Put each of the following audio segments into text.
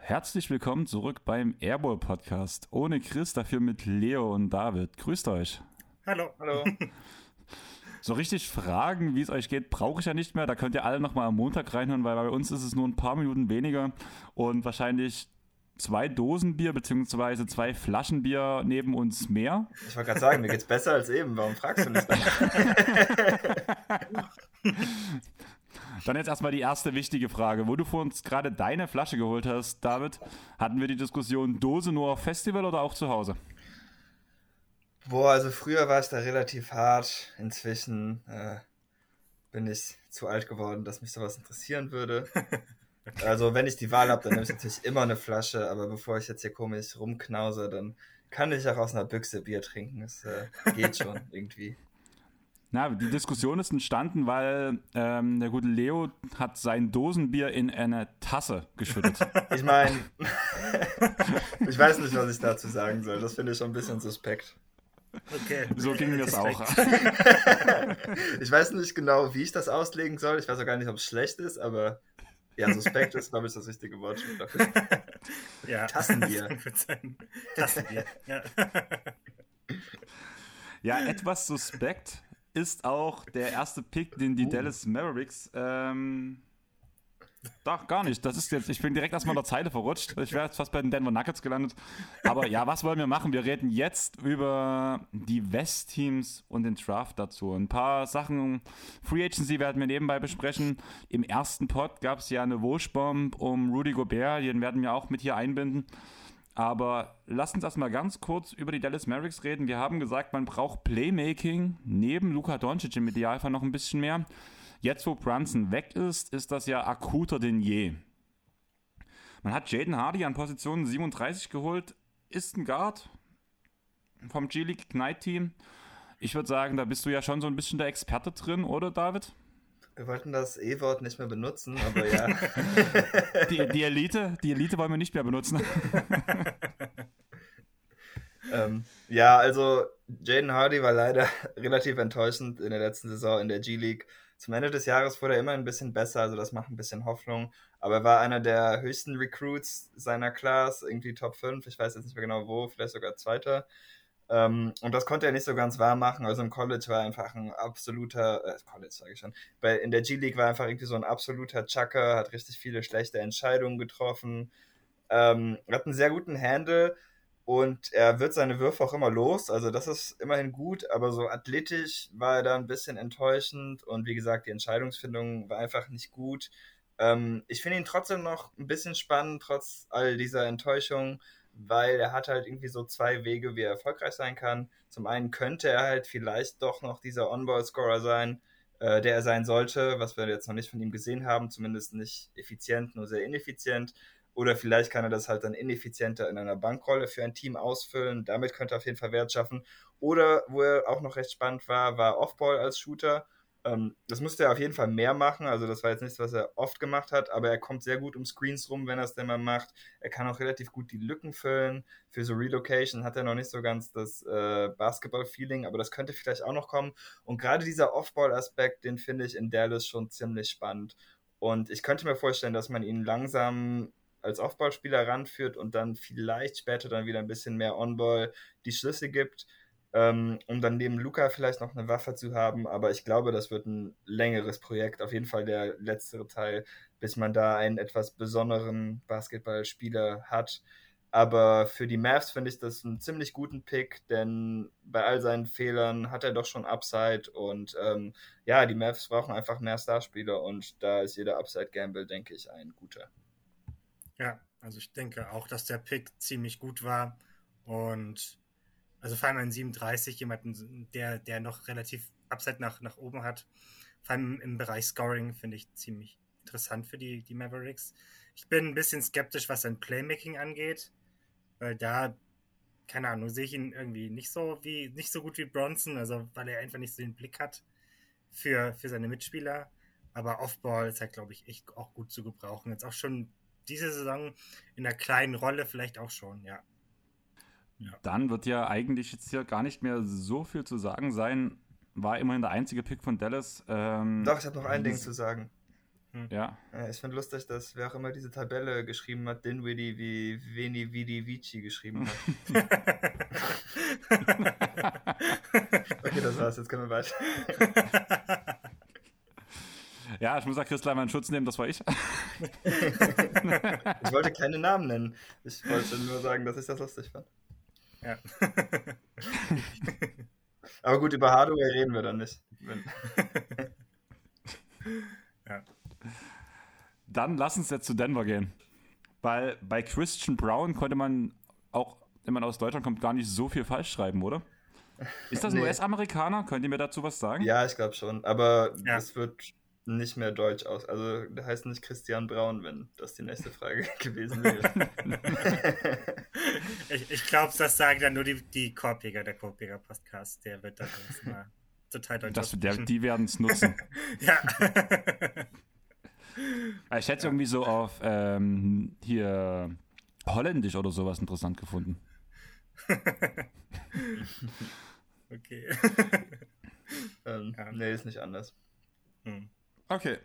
Herzlich willkommen zurück beim Airball Podcast. Ohne Chris, dafür mit Leo und David. Grüßt euch. Hallo. Hallo. So richtig fragen, wie es euch geht, brauche ich ja nicht mehr. Da könnt ihr alle nochmal am Montag reinhören, weil bei uns ist es nur ein paar Minuten weniger und wahrscheinlich zwei Dosen Bier beziehungsweise zwei Flaschen Bier neben uns mehr. Ich wollte gerade sagen, mir geht's besser als eben. Warum fragst du nicht? Dann jetzt erstmal die erste wichtige Frage. Wo du vor uns gerade deine Flasche geholt hast, David, hatten wir die Diskussion Dose nur auf Festival oder auch zu Hause? Boah, also früher war ich da relativ hart. Inzwischen äh, bin ich zu alt geworden, dass mich sowas interessieren würde. Also wenn ich die Wahl habe, dann nehme ich natürlich immer eine Flasche, aber bevor ich jetzt hier komisch rumknause, dann kann ich auch aus einer Büchse Bier trinken. Das äh, geht schon irgendwie. Na, die Diskussion ist entstanden, weil ähm, der gute Leo hat sein Dosenbier in eine Tasse geschüttet. Ich meine, ich weiß nicht, was ich dazu sagen soll. Das finde ich schon ein bisschen suspekt. Okay. So ging das auch. ich weiß nicht genau, wie ich das auslegen soll. Ich weiß auch gar nicht, ob es schlecht ist, aber ja, suspekt ist, glaube ich, das richtige Wort dafür. Ja. Tassenbier. Tassenbier. Ja. ja, etwas suspekt ist auch der erste Pick, den die Uh. Dallas Mavericks ähm, doch, gar nicht. Das ist jetzt, ich bin direkt erstmal in der Zeile verrutscht. Ich wäre jetzt fast bei den Denver Nuggets gelandet. Aber ja, was wollen wir machen? Wir reden jetzt über die West-Teams und den Draft dazu. Ein paar Sachen, Free Agency werden wir nebenbei besprechen. Im ersten Pod gab es ja eine Wurschbomb um Rudy Gobert, den werden wir auch mit hier einbinden. Aber lasst uns erstmal ganz kurz über die Dallas Mavericks reden. Wir haben gesagt, man braucht Playmaking neben Luka Doncic im Idealfall noch ein bisschen mehr. Jetzt, wo Brunson weg ist, ist das ja akuter denn je. Man hat Jaden Hardy an Position 37 geholt, ist ein Guard vom G-League Knight Team. Ich würde sagen, da bist du ja schon so ein bisschen der Experte drin, oder David? Wir wollten das E-Wort nicht mehr benutzen, aber ja. Die, die, Elite, die Elite wollen wir nicht mehr benutzen. ähm, ja, also Jaden Hardy war leider relativ enttäuschend in der letzten Saison in der G-League. Zum Ende des Jahres wurde er immer ein bisschen besser, also das macht ein bisschen Hoffnung. Aber er war einer der höchsten Recruits seiner Class, irgendwie Top 5, ich weiß jetzt nicht mehr genau wo, vielleicht sogar Zweiter. Ähm, und das konnte er nicht so ganz wahr machen. Also im College war er einfach ein absoluter, äh, College sage ich schon, bei, in der G-League war er einfach irgendwie so ein absoluter Chucker, hat richtig viele schlechte Entscheidungen getroffen, ähm, hat einen sehr guten Handle und er wird seine Würfe auch immer los. Also das ist immerhin gut, aber so athletisch war er da ein bisschen enttäuschend und wie gesagt, die Entscheidungsfindung war einfach nicht gut. Ähm, ich finde ihn trotzdem noch ein bisschen spannend, trotz all dieser Enttäuschung, weil er hat halt irgendwie so zwei Wege, wie er erfolgreich sein kann. Zum einen könnte er halt vielleicht doch noch dieser On-Ball-Scorer sein, äh, der er sein sollte, was wir jetzt noch nicht von ihm gesehen haben, zumindest nicht effizient, nur sehr ineffizient. Oder vielleicht kann er das halt dann ineffizienter in einer Bankrolle für ein Team ausfüllen. Damit könnte er auf jeden Fall Wert schaffen. Oder wo er auch noch recht spannend war, war Offball als Shooter. Ähm, das musste er auf jeden Fall mehr machen. Also das war jetzt nichts, was er oft gemacht hat, aber er kommt sehr gut um Screens rum, wenn er es denn mal macht. Er kann auch relativ gut die Lücken füllen. Für so Relocation hat er noch nicht so ganz das äh, Basketball-Feeling, aber das könnte vielleicht auch noch kommen. Und gerade dieser Offball-Aspekt, den finde ich in Dallas schon ziemlich spannend. Und ich könnte mir vorstellen, dass man ihn langsam als Aufbauspieler ranführt und dann vielleicht später dann wieder ein bisschen mehr On-Ball die Schlüsse gibt, ähm, um dann neben Luca vielleicht noch eine Waffe zu haben. Aber ich glaube, das wird ein längeres Projekt, auf jeden Fall der letztere Teil, bis man da einen etwas besonderen Basketballspieler hat. Aber für die Mavs finde ich das einen ziemlich guten Pick, denn bei all seinen Fehlern hat er doch schon Upside und ähm, ja, die Mavs brauchen einfach mehr Starspieler und da ist jeder Upside-Gamble, denke ich, ein guter. Ja, also ich denke auch, dass der Pick ziemlich gut war. Und also vor allem ein 37, jemanden, der, der noch relativ Upside nach, nach oben hat. Vor allem im Bereich Scoring finde ich ziemlich interessant für die, die Mavericks. Ich bin ein bisschen skeptisch, was sein Playmaking angeht, weil da, keine Ahnung, sehe ich ihn irgendwie nicht so wie, nicht so gut wie Bronson, also weil er einfach nicht so den Blick hat für, für seine Mitspieler. Aber Offball ist halt, glaube ich, echt auch gut zu gebrauchen. Jetzt auch schon diese Saison in einer kleinen Rolle vielleicht auch schon, ja. ja. Dann wird ja eigentlich jetzt hier gar nicht mehr so viel zu sagen sein. War immerhin der einzige Pick von Dallas. Ähm, Doch, ich habe noch ein Ding zu sagen. Hm. Ja. Ich finde lustig, dass wer auch immer diese Tabelle geschrieben hat, Dinwiddie wie Veni Vidi Vici geschrieben hat. okay, das war's, jetzt können wir weiter. Ja, ich muss auch Christlein meinen Schutz nehmen, das war ich. ich wollte keine Namen nennen. Ich wollte nur sagen, dass ich das lustig fand. Ja. Aber gut, über Hardware reden wir dann nicht. ja. Dann lass uns jetzt zu Denver gehen. Weil bei Christian Brown konnte man auch, wenn man aus Deutschland kommt, gar nicht so viel falsch schreiben, oder? Ist das ein nee. US-Amerikaner? Könnt ihr mir dazu was sagen? Ja, ich glaube schon. Aber ja. es wird nicht mehr deutsch aus. Also der heißt nicht Christian Braun, wenn das die nächste Frage gewesen wäre. ich ich glaube, das sagen dann nur die, die Korbjäger, der Korbjäger Podcast. Der wird dann mal total deutsch das, der, Die werden es nutzen. ja. ich hätte es ja. irgendwie so auf ähm, hier holländisch oder sowas interessant gefunden. okay. ähm, ja. Nee, ist nicht anders. Hm. Okay.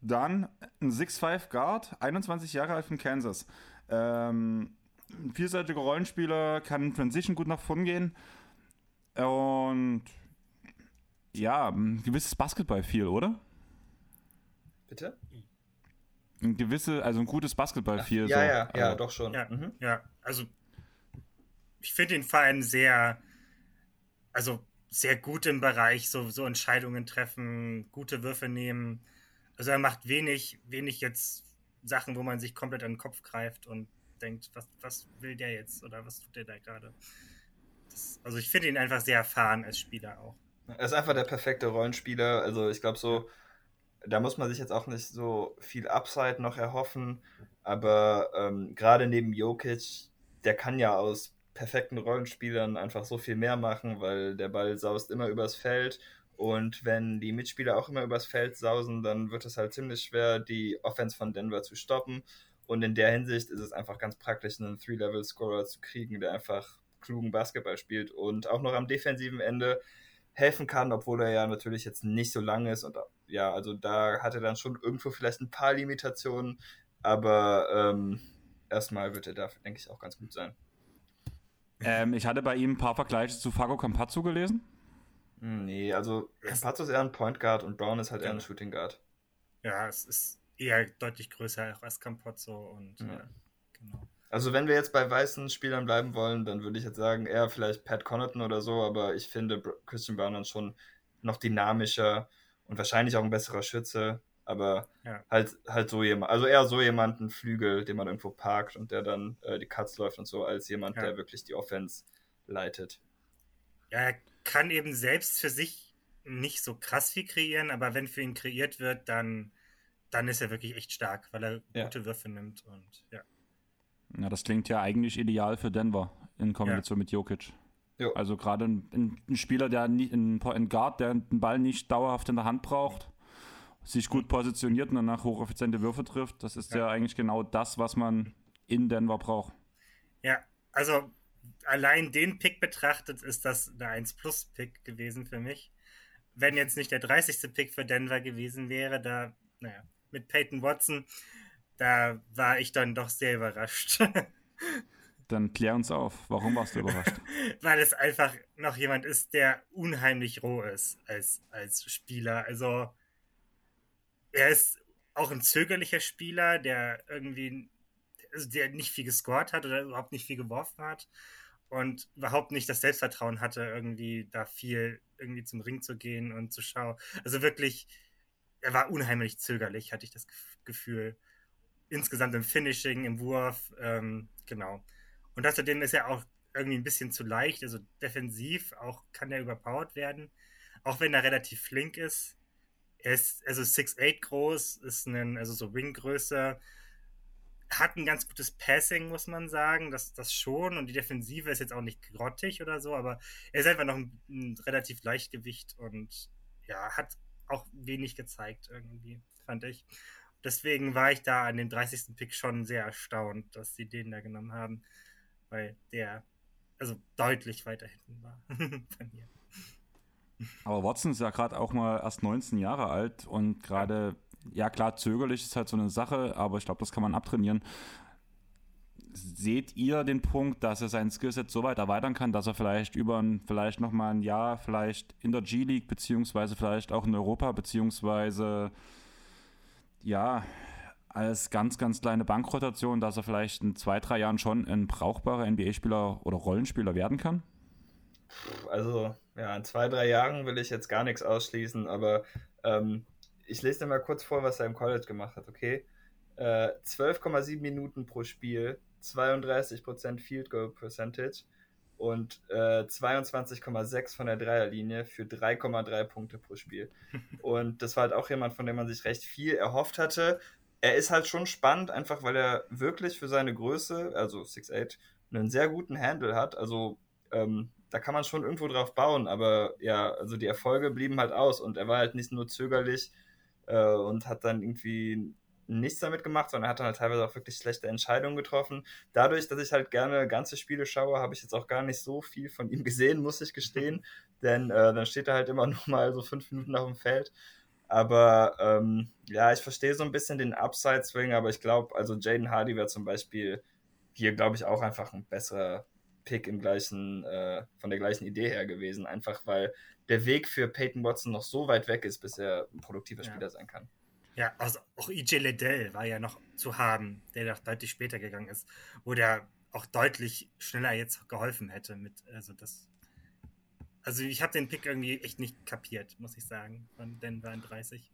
Dann ein 6'5 Guard, 21 Jahre alt von Kansas. Ähm, vielseitiger Rollenspieler, kann in Transition gut nach vorn gehen. Und ja, ein gewisses Basketball-Feel, oder? Bitte? Ein gewisse, also ein gutes Basketball-Feel. Ja, so. ja, ja, also, doch schon. Ja, mhm. ja. also ich finde den Verein sehr, also sehr gut im Bereich, so, so Entscheidungen treffen, gute Würfe nehmen. Also er macht wenig, wenig jetzt Sachen, wo man sich komplett an den Kopf greift und denkt, was, was will der jetzt oder was tut der da gerade? Also ich finde ihn einfach sehr erfahren als Spieler auch. Er ist einfach der perfekte Rollenspieler. Also ich glaube so, da muss man sich jetzt auch nicht so viel Upside noch erhoffen. Aber ähm, gerade neben Jokic, der kann ja aus perfekten Rollenspielern einfach so viel mehr machen, weil der Ball saust immer übers Feld und wenn die Mitspieler auch immer übers Feld sausen, dann wird es halt ziemlich schwer, die Offense von Denver zu stoppen. Und in der Hinsicht ist es einfach ganz praktisch, einen Three-Level-Scorer zu kriegen, der einfach klugen Basketball spielt und auch noch am defensiven Ende helfen kann, obwohl er ja natürlich jetzt nicht so lang ist. Und ja, also da hat er dann schon irgendwo vielleicht ein paar Limitationen, aber ähm, erstmal wird er dafür, denke ich, auch ganz gut sein. Ähm, ich hatte bei ihm ein paar Vergleiche zu Fago Campazzo gelesen. Hm, nee, also Campazzo ist eher ein Point Guard und Brown ist halt eher ein Shooting Guard. Ja, es ist eher deutlich größer als Campazzo und ja. Ja, genau. Also wenn wir jetzt bei weißen Spielern bleiben wollen, dann würde ich jetzt sagen, eher vielleicht Pat Connaughton oder so, aber ich finde Christian Brown dann schon noch dynamischer und wahrscheinlich auch ein besserer Schütze. Aber ja. halt, halt so jemand, also eher so jemanden Flügel, den man irgendwo parkt und der dann äh, die Cuts läuft und so, als jemand, ja. der wirklich die Offense leitet. Ja, er kann eben selbst für sich nicht so krass viel kreieren, aber wenn für ihn kreiert wird, dann, dann ist er wirklich echt stark, weil er ja. gute Würfe nimmt und ja. Ja, das klingt ja eigentlich ideal für Denver in Kombination mit Jokic. Jo. Also gerade ein, ein, Spieler, der ein, ein Guard, der den Ball nicht dauerhaft in der Hand braucht sich gut positioniert und danach hocheffiziente Würfe trifft. Das ist ja. ja eigentlich genau das, was man in Denver braucht. Ja, also allein den Pick betrachtet, ist das der 1-Plus-Pick gewesen für mich. Wenn jetzt nicht der 30. Pick für Denver gewesen wäre, da, naja, mit Peyton Watson, da war ich dann doch sehr überrascht. Dann klär uns auf, warum warst du überrascht? Weil es einfach noch jemand ist, der unheimlich roh ist als, als Spieler. Also er ist auch ein zögerlicher Spieler, der irgendwie, also der nicht viel gescored hat oder überhaupt nicht viel geworfen hat und überhaupt nicht das Selbstvertrauen hatte, irgendwie da viel irgendwie zum Ring zu gehen und zu schauen. Also wirklich, er war unheimlich zögerlich, hatte ich das Gefühl. Insgesamt im Finishing, im Wurf, ähm, genau. Und außerdem ist er auch irgendwie ein bisschen zu leicht, also defensiv auch kann er überpowered werden, auch wenn er relativ flink ist er ist also 6'8 groß, ist ein, also so Winggröße, hat ein ganz gutes Passing, muss man sagen, das, das schon. Und die Defensive ist jetzt auch nicht grottig oder so, aber er ist einfach noch ein, ein relativ Leichtgewicht und ja, hat auch wenig gezeigt irgendwie, fand ich. deswegen war ich da an dem 30. Pick schon sehr erstaunt, dass sie den da genommen haben, weil der also deutlich weiter hinten war bei mir. Aber Watson ist ja gerade auch mal erst 19 Jahre alt und gerade, ja klar, zögerlich ist halt so eine Sache, aber ich glaube, das kann man abtrainieren. Seht ihr den Punkt, dass er sein Skillset so weit erweitern kann, dass er vielleicht über ein, vielleicht nochmal ein Jahr, vielleicht in der G-League, beziehungsweise vielleicht auch in Europa, beziehungsweise ja, als ganz, ganz kleine Bankrotation, dass er vielleicht in zwei, drei Jahren schon ein brauchbarer NBA-Spieler oder Rollenspieler werden kann? Also, ja, in zwei, drei Jahren will ich jetzt gar nichts ausschließen, aber ähm, ich lese dir mal kurz vor, was er im College gemacht hat, okay? Äh, 12,7 Minuten pro Spiel, 32% Field Goal Percentage und äh, 22,6 von der Dreierlinie für 3,3 Punkte pro Spiel. Und das war halt auch jemand, von dem man sich recht viel erhofft hatte. Er ist halt schon spannend, einfach weil er wirklich für seine Größe, also 6'8, einen sehr guten Handle hat. Also ähm, da kann man schon irgendwo drauf bauen, aber ja, also die Erfolge blieben halt aus und er war halt nicht nur zögerlich äh, und hat dann irgendwie nichts damit gemacht, sondern er hat dann halt teilweise auch wirklich schlechte Entscheidungen getroffen. Dadurch, dass ich halt gerne ganze Spiele schaue, habe ich jetzt auch gar nicht so viel von ihm gesehen, muss ich gestehen, denn äh, dann steht er halt immer noch mal so fünf Minuten auf dem Feld. Aber ähm, ja, ich verstehe so ein bisschen den Upside-Swing, aber ich glaube, also Jaden Hardy wäre zum Beispiel hier, glaube ich, auch einfach ein besserer Pick im gleichen, äh, von der gleichen Idee her gewesen, einfach weil der Weg für Peyton Watson noch so weit weg ist, bis er ein produktiver Spieler ja. sein kann. Ja, also auch EJ Liddell war ja noch zu haben, der noch deutlich später gegangen ist, wo der auch deutlich schneller jetzt geholfen hätte mit, also das. Also ich habe den Pick irgendwie echt nicht kapiert, muss ich sagen, von Denver in 30.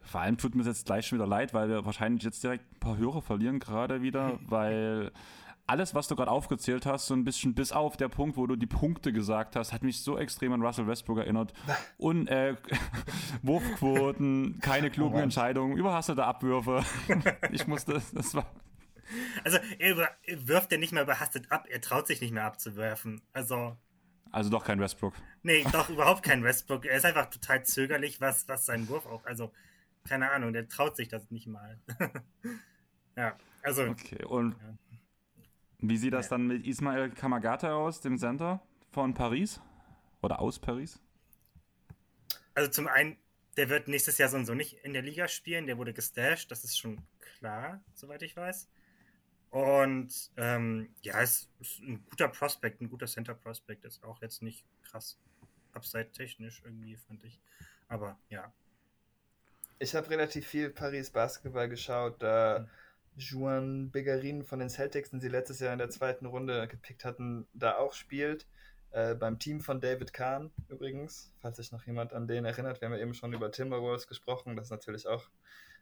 Vor allem tut mir jetzt gleich schon wieder leid, weil wir wahrscheinlich jetzt direkt ein paar Hörer verlieren gerade wieder, weil alles, was du gerade aufgezählt hast, so ein bisschen bis auf der Punkt, wo du die Punkte gesagt hast, hat mich so extrem an Russell Westbrook erinnert. Und äh, Wurfquoten, keine klugen oh Entscheidungen, überhastete Abwürfe. ich musste, das war. Also er, wirft ja nicht mehr überhastet ab, er traut sich nicht mehr abzuwerfen. Also. Also doch kein Westbrook. Nee, doch überhaupt kein Westbrook. Er ist einfach total zögerlich, was, was seinen Wurf auch. Also, keine Ahnung, der traut sich das nicht mal. ja, also. Okay, und. Ja. Wie sieht das ja. dann mit Ismael Kamagata aus, dem Center von Paris? Oder aus Paris? Also zum einen, der wird nächstes Jahr so und so nicht in der Liga spielen, der wurde gestasht, das ist schon klar, soweit ich weiß. Und ähm, ja, es ist ein guter Prospect, ein guter Center-Prospect, ist auch jetzt nicht krass upside-technisch irgendwie, fand ich. Aber ja. Ich habe relativ viel Paris Basketball geschaut, da. Mhm Juan Begarin von den Celtics, den sie letztes Jahr in der zweiten Runde gepickt hatten, da auch spielt. Äh, beim Team von David Kahn übrigens, falls sich noch jemand an den erinnert. Wir haben ja eben schon über Timberwolves gesprochen. Das ist natürlich auch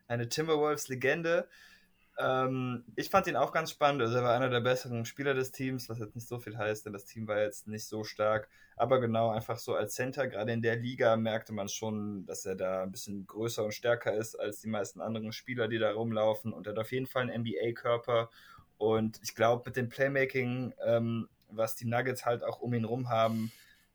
eine Timberwolves-Legende. Ähm, ich fand ihn auch ganz spannend. Also er war einer der besseren Spieler des Teams, was jetzt nicht so viel heißt, denn das Team war jetzt nicht so stark. Aber genau, einfach so als Center, gerade in der Liga, merkte man schon, dass er da ein bisschen größer und stärker ist als die meisten anderen Spieler, die da rumlaufen. Und er hat auf jeden Fall einen NBA-Körper. Und ich glaube, mit dem Playmaking, ähm, was die Nuggets halt auch um ihn rum haben,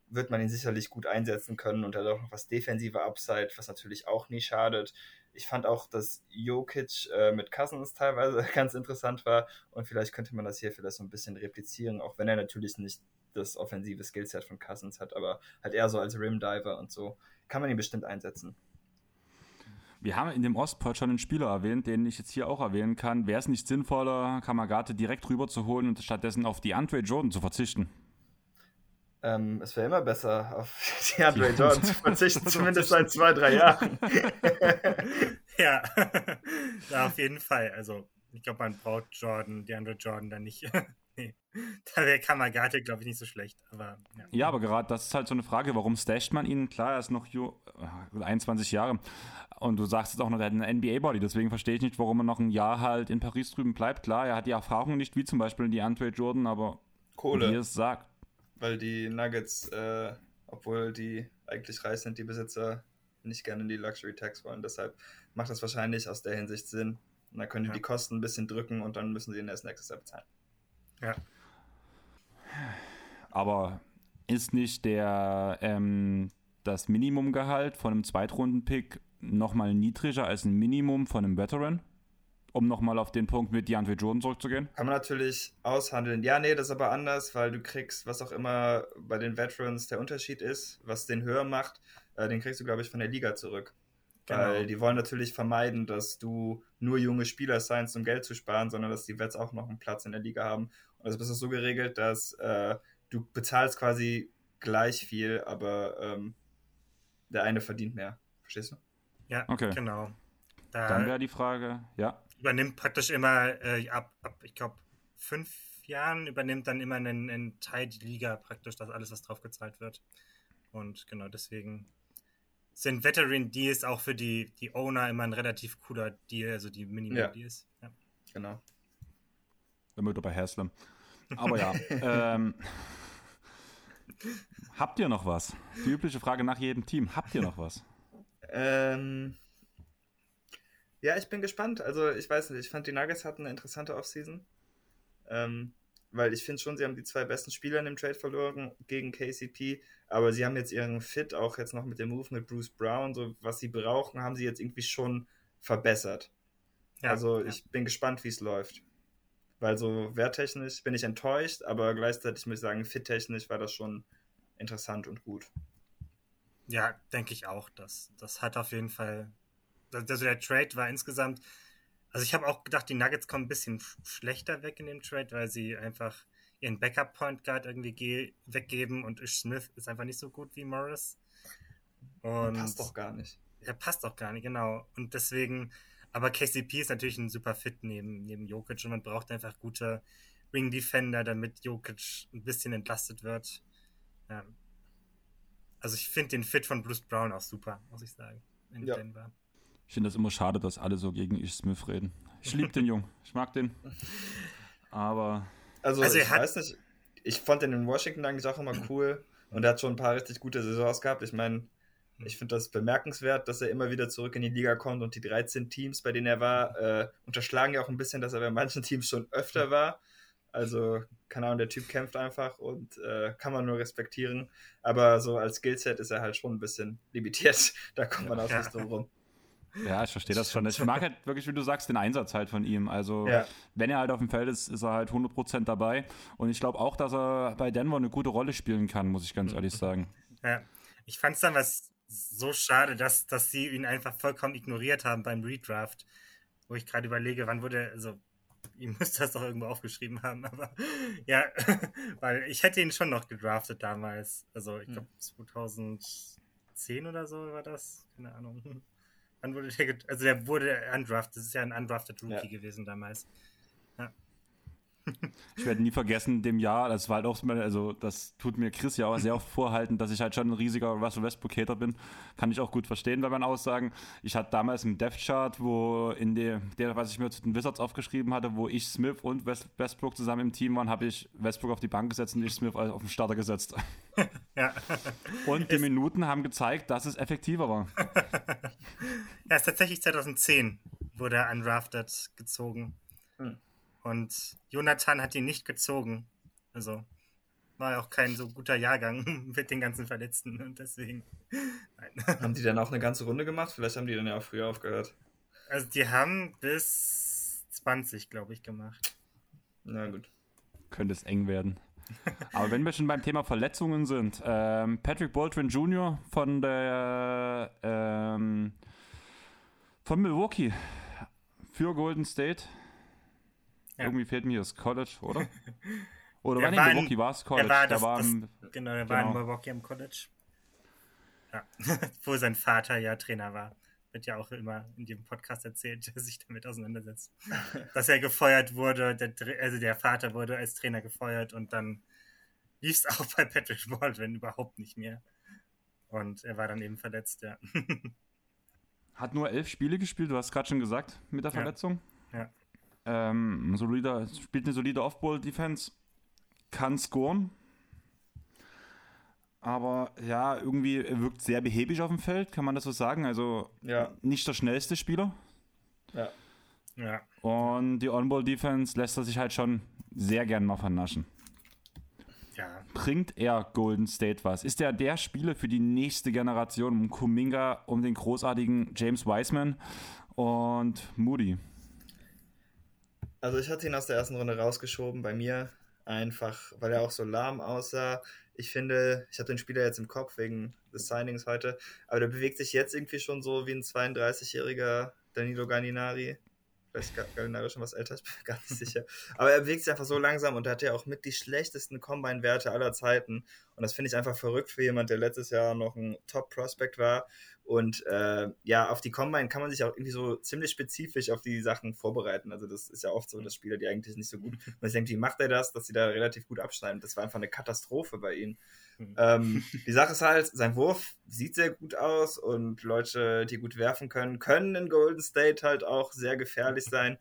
wird man ihn sicherlich gut einsetzen können und er hat auch noch was defensiver Upside, was natürlich auch nie schadet. Ich fand auch, dass Jokic äh, mit Cousins teilweise ganz interessant war und vielleicht könnte man das hier vielleicht so ein bisschen replizieren, auch wenn er natürlich nicht das offensive Skillset von Cousins hat, aber halt eher so als Rimdiver und so kann man ihn bestimmt einsetzen. Wir haben in dem Ostpod schon einen Spieler erwähnt, den ich jetzt hier auch erwähnen kann. Wäre es nicht sinnvoller, Kamagate direkt rüber zu holen und stattdessen auf die Andre Jordan zu verzichten? Ähm, es wäre immer besser, auf die Andre Jordan zu verzichten, zumindest seit zwei, drei Jahren. ja. ja, auf jeden Fall. Also, ich glaube, man braucht Jordan, die Andre Jordan dann nicht. nee. Da wäre Kamagate, glaube ich, nicht so schlecht. Aber, ja. ja aber gerade das ist halt so eine Frage, warum stasht man ihn? Klar, er ist noch 21 äh, Jahre. Und du sagst jetzt auch noch, er hat einen NBA-Body, deswegen verstehe ich nicht, warum er noch ein Jahr halt in Paris drüben bleibt. Klar, er hat die Erfahrung nicht, wie zum Beispiel die Andre Jordan, aber Kohle. wie es sagt, weil die Nuggets, äh, obwohl die eigentlich reich sind, die Besitzer nicht gerne in die Luxury Tax wollen. Deshalb macht das wahrscheinlich aus der Hinsicht Sinn. Und dann können die ja. die Kosten ein bisschen drücken und dann müssen sie den ersten nächstes Jahr bezahlen. Ja. Aber ist nicht der ähm, das Minimumgehalt von einem Zweitrunden-Pick nochmal niedriger als ein Minimum von einem Veteran? Um nochmal auf den Punkt mit DeAndre Jordan zurückzugehen? Kann man natürlich aushandeln. Ja, nee, das ist aber anders, weil du kriegst, was auch immer bei den Veterans der Unterschied ist, was den höher macht, äh, den kriegst du, glaube ich, von der Liga zurück. Genau. Weil die wollen natürlich vermeiden, dass du nur junge Spieler seinst, um Geld zu sparen, sondern dass die Vets auch noch einen Platz in der Liga haben. Und das ist so geregelt, dass äh, du bezahlst quasi gleich viel, aber ähm, der eine verdient mehr. Verstehst du? Ja, okay. genau. Da Dann wäre die Frage, ja. Übernimmt praktisch immer äh, ab, ab, ich glaube, fünf Jahren übernimmt dann immer einen, einen Teil die Liga praktisch, das alles, was drauf gezahlt wird. Und genau deswegen sind Veteran Deals auch für die, die Owner immer ein relativ cooler Deal, also die Minimum Deals. Ja. Genau. Immer bei Haslam. Aber ja. ähm, habt ihr noch was? Die übliche Frage nach jedem Team. Habt ihr noch was? Ähm, ja, ich bin gespannt. Also, ich weiß nicht, ich fand die Nuggets hatten eine interessante Offseason. Ähm, weil ich finde schon, sie haben die zwei besten Spieler in dem Trade verloren gegen KCP, aber sie haben jetzt ihren Fit auch jetzt noch mit dem Move mit Bruce Brown, so was sie brauchen, haben sie jetzt irgendwie schon verbessert. Ja, also ja. ich bin gespannt, wie es läuft. Weil so werttechnisch bin ich enttäuscht, aber gleichzeitig muss ich sagen, fit-technisch war das schon interessant und gut. Ja, denke ich auch. Das, das hat auf jeden Fall. Also der Trade war insgesamt. Also ich habe auch gedacht, die Nuggets kommen ein bisschen schlechter weg in dem Trade, weil sie einfach ihren Backup-Point Guard irgendwie weggeben und Ish Smith ist einfach nicht so gut wie Morris. Und passt doch gar nicht. Er passt doch gar nicht, genau. Und deswegen, aber KCP ist natürlich ein super Fit neben, neben Jokic und man braucht einfach gute Ring Defender, damit Jokic ein bisschen entlastet wird. Ja. Also ich finde den Fit von Bruce Brown auch super, muss ich sagen, in ja. Denver. Ich finde das immer schade, dass alle so gegen Ish Smith reden. Ich liebe den Jungen, ich mag den. Aber. Also, also ich weiß nicht, ich fand den in Washington eigentlich auch immer cool und er hat schon ein paar richtig gute Saisons gehabt. Ich meine, ich finde das bemerkenswert, dass er immer wieder zurück in die Liga kommt und die 13 Teams, bei denen er war, äh, unterschlagen ja auch ein bisschen, dass er bei manchen Teams schon öfter war. Also, keine Ahnung, der Typ kämpft einfach und äh, kann man nur respektieren. Aber so als Skillset ist er halt schon ein bisschen limitiert. Da kommt man auch nicht drum rum. Ja, ich verstehe das schon. Ich mag halt wirklich, wie du sagst, den Einsatz halt von ihm. Also, ja. wenn er halt auf dem Feld ist, ist er halt 100% dabei. Und ich glaube auch, dass er bei Denver eine gute Rolle spielen kann, muss ich ganz ehrlich sagen. Ja, ich fand es dann was so schade, dass, dass sie ihn einfach vollkommen ignoriert haben beim Redraft. Wo ich gerade überlege, wann wurde, also ihr müsst das doch irgendwo aufgeschrieben haben, aber ja, weil ich hätte ihn schon noch gedraftet damals. Also ich glaube 2010 oder so war das, keine Ahnung. Wann wurde der, also der wurde undrafted, das ist ja ein undrafted Rookie ja. gewesen damals. Ich werde nie vergessen, dem Jahr, das war halt auch, also das tut mir Chris ja auch sehr oft vorhalten, dass ich halt schon ein riesiger Russell Westbrook-Hater bin. Kann ich auch gut verstehen bei meinen Aussagen. Ich hatte damals einen Death-Chart, wo in der, der, was ich mir zu den Wizards aufgeschrieben hatte, wo ich Smith und West, Westbrook zusammen im Team waren, habe ich Westbrook auf die Bank gesetzt und ich Smith auf den Starter gesetzt. ja. Und die Minuten haben gezeigt, dass es effektiver war. ja, ist tatsächlich 2010 wurde er undrafted gezogen. Hm. Und Jonathan hat ihn nicht gezogen. Also war ja auch kein so guter Jahrgang mit den ganzen Verletzten und deswegen. Nein. Haben die dann auch eine ganze Runde gemacht? Vielleicht haben die dann ja auch früher aufgehört. Also die haben bis 20, glaube ich, gemacht. Na gut. Könnte es eng werden. Aber wenn wir schon beim Thema Verletzungen sind, ähm, Patrick Baldwin Jr. von der ähm, von Milwaukee für Golden State ja. Irgendwie fehlt mir das College, oder? Oder war, war in Milwaukee war es College? War das, war im, das, genau, er war in genau. Milwaukee am College. Ja. Wo sein Vater ja Trainer war. Wird ja auch immer in dem Podcast erzählt, der sich damit auseinandersetzt. Dass er gefeuert wurde, der, also der Vater wurde als Trainer gefeuert und dann lief es auch bei Patrick Baldwin überhaupt nicht mehr. Und er war dann eben verletzt, ja. Hat nur elf Spiele gespielt, du hast gerade schon gesagt, mit der Verletzung. Ja. ja. Ähm, solider, spielt eine solide Off-Ball-Defense, kann scoren. Aber ja, irgendwie wirkt sehr behäbig auf dem Feld, kann man das so sagen? Also ja. nicht der schnellste Spieler. Ja. ja. Und die On-Ball-Defense lässt er sich halt schon sehr gern mal vernaschen. Ja. bringt er Golden State was? Ist er der Spieler für die nächste Generation um Kuminga, um den großartigen James Wiseman und Moody? Also ich hatte ihn aus der ersten Runde rausgeschoben bei mir, einfach weil er auch so lahm aussah. Ich finde, ich habe den Spieler jetzt im Kopf wegen des Signings heute, aber der bewegt sich jetzt irgendwie schon so wie ein 32-jähriger Danilo Gallinari. Vielleicht Gallinari schon was älter, ich bin gar nicht sicher. Aber er bewegt sich einfach so langsam und hat ja auch mit die schlechtesten Combine-Werte aller Zeiten. Und das finde ich einfach verrückt für jemand, der letztes Jahr noch ein Top-Prospect war. Und äh, ja, auf die Combine kann man sich auch irgendwie so ziemlich spezifisch auf die Sachen vorbereiten. Also das ist ja oft so, dass Spieler, die eigentlich nicht so gut, man denkt, wie macht er das, dass sie da relativ gut abschneiden. Das war einfach eine Katastrophe bei ihnen. Mhm. Ähm, die Sache ist halt, sein Wurf sieht sehr gut aus und Leute, die gut werfen können, können in Golden State halt auch sehr gefährlich sein.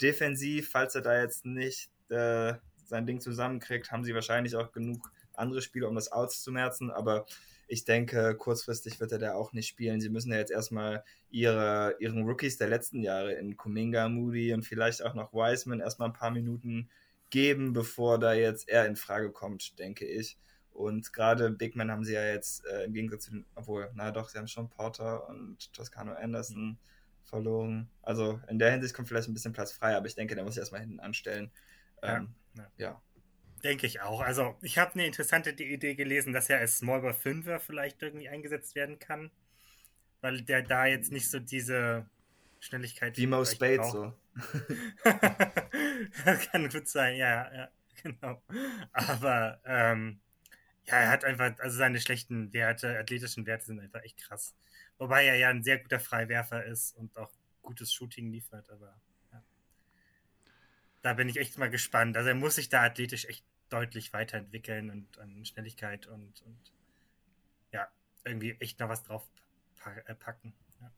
Defensiv, falls er da jetzt nicht äh, sein Ding zusammenkriegt, haben sie wahrscheinlich auch genug andere Spieler, um das auszumerzen, aber ich denke, kurzfristig wird er da auch nicht spielen. Sie müssen ja jetzt erstmal ihre, ihren Rookies der letzten Jahre in Kuminga, Moody und vielleicht auch noch Wiseman erstmal ein paar Minuten geben, bevor da jetzt er in Frage kommt, denke ich. Und gerade Big Man haben sie ja jetzt äh, im Gegensatz zu den, obwohl, na doch, sie haben schon Porter und Toscano Anderson verloren. Also in der Hinsicht kommt vielleicht ein bisschen Platz frei, aber ich denke, der muss sich erstmal hinten anstellen. Ähm, ja, ja. ja. Denke ich auch. Also ich habe eine interessante Idee gelesen, dass er als Small Ball 5er vielleicht irgendwie eingesetzt werden kann. Weil der da jetzt nicht so diese Schnelligkeit Wie Mo Spade so. das kann gut sein, ja, ja, genau. Aber ähm, ja, er hat einfach, also seine schlechten Werte, athletischen Werte sind einfach echt krass. Wobei er ja ein sehr guter Freiwerfer ist und auch gutes Shooting liefert, aber. Da bin ich echt mal gespannt. Also er muss sich da athletisch echt deutlich weiterentwickeln und an Schnelligkeit und, und ja, irgendwie echt noch was drauf äh, packen. Ja.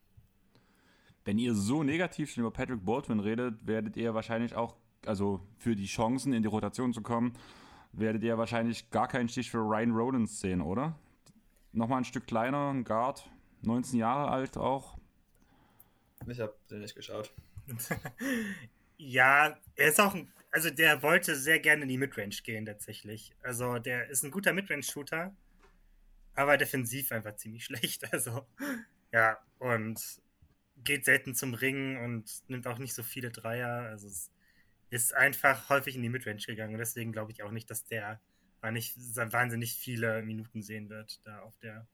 Wenn ihr so negativ schon über Patrick Baldwin redet, werdet ihr wahrscheinlich auch, also für die Chancen in die Rotation zu kommen, werdet ihr wahrscheinlich gar keinen Stich für Ryan Rollins sehen, oder? Nochmal ein Stück kleiner, ein Guard, 19 Jahre alt auch. Ich habe den nicht geschaut. ja, er ist auch ein, also der wollte sehr gerne in die Midrange gehen tatsächlich. Also der ist ein guter Midrange-Shooter, aber defensiv einfach ziemlich schlecht. Also ja, und geht selten zum Ringen und nimmt auch nicht so viele Dreier. Also es ist einfach häufig in die Midrange gegangen. Und deswegen glaube ich auch nicht, dass der wahnsinnig viele Minuten sehen wird, da auf der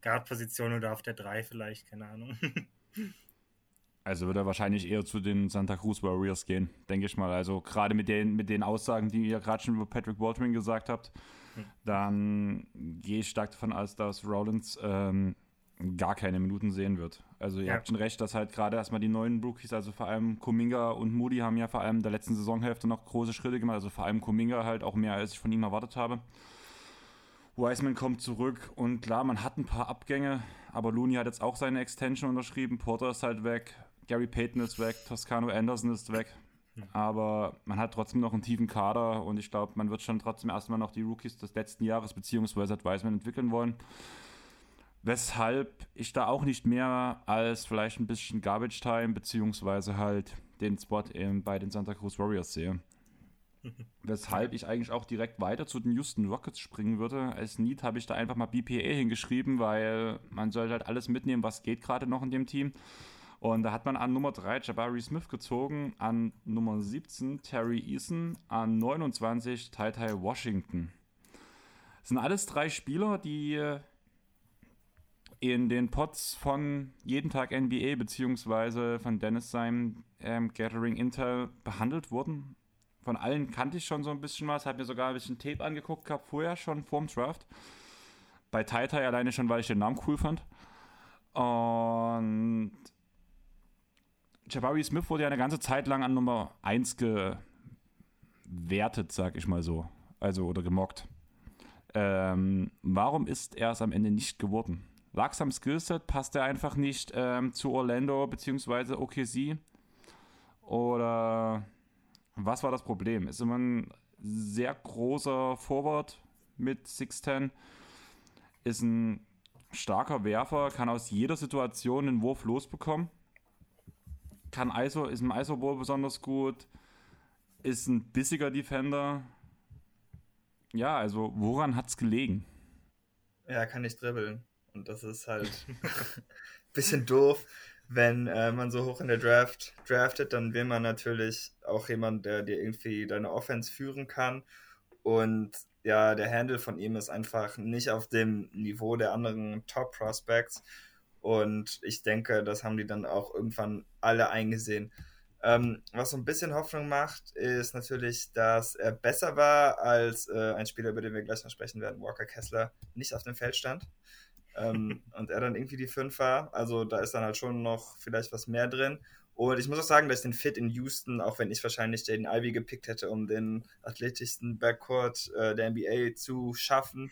Guard-Position oder auf der 3 vielleicht, keine Ahnung. Also wird er wahrscheinlich eher zu den Santa Cruz Warriors gehen, denke ich mal. Also gerade mit den, mit den Aussagen, die ihr gerade schon über Patrick Baldwin gesagt habt, hm. dann gehe ich stark davon aus, dass Rollins ähm, gar keine Minuten sehen wird. Also ihr ja. habt schon recht, dass halt gerade erstmal die neuen Rookies, also vor allem Kuminga und Moody haben ja vor allem in der letzten Saisonhälfte noch große Schritte gemacht, also vor allem Kuminga halt auch mehr, als ich von ihm erwartet habe. Wiseman kommt zurück und klar, man hat ein paar Abgänge, aber Looney hat jetzt auch seine Extension unterschrieben, Porter ist halt weg, Gary Payton ist weg, Toscano Anderson ist weg. Aber man hat trotzdem noch einen tiefen Kader und ich glaube, man wird schon trotzdem erstmal noch die Rookies des letzten Jahres beziehungsweise hat Wiseman entwickeln wollen. Weshalb ich da auch nicht mehr als vielleicht ein bisschen Garbage Time beziehungsweise halt den Spot eben bei den Santa Cruz Warriors sehe. Weshalb ich eigentlich auch direkt weiter zu den Houston Rockets springen würde. Als Need habe ich da einfach mal BPA hingeschrieben, weil man sollte halt alles mitnehmen, was geht gerade noch in dem Team. Und da hat man an Nummer 3 Jabari Smith gezogen, an Nummer 17 Terry Eason, an 29 Tai Tai Washington. Das sind alles drei Spieler, die in den Pods von Jeden Tag NBA beziehungsweise von Dennis seinem ähm, Gathering Intel behandelt wurden. Von allen kannte ich schon so ein bisschen was, habe mir sogar ein bisschen Tape angeguckt gehabt, vorher schon vorm Draft. Bei Tai Tai alleine schon, weil ich den Namen cool fand. Und Jabari Smith wurde ja eine ganze Zeit lang an Nummer 1 gewertet, sag ich mal so. Also, oder gemockt. Ähm, warum ist er es am Ende nicht geworden? Lag am Skillset? Passt er einfach nicht ähm, zu Orlando bzw. OKC? Oder was war das Problem? Ist immer ein sehr großer Forward mit 6'10, ist ein starker Werfer, kann aus jeder Situation den Wurf losbekommen, kann ISO, ist im ISO-Ball besonders gut, ist ein bissiger Defender, ja, also woran hat es gelegen? Ja, kann nicht dribbeln. Und das ist halt ein bisschen doof. Wenn äh, man so hoch in der Draft draftet, dann will man natürlich auch jemanden, der dir irgendwie deine Offense führen kann. Und ja, der Handle von ihm ist einfach nicht auf dem Niveau der anderen Top Prospects. Und ich denke, das haben die dann auch irgendwann alle eingesehen. Ähm, was so ein bisschen Hoffnung macht, ist natürlich, dass er besser war als äh, ein Spieler, über den wir gleich noch sprechen werden, Walker Kessler, nicht auf dem Feld stand. ähm, und er dann irgendwie die 5 war. Also da ist dann halt schon noch vielleicht was mehr drin. Und ich muss auch sagen, dass ich den Fit in Houston, auch wenn ich wahrscheinlich Jaden Ivy gepickt hätte, um den athletischsten Backcourt äh, der NBA zu schaffen,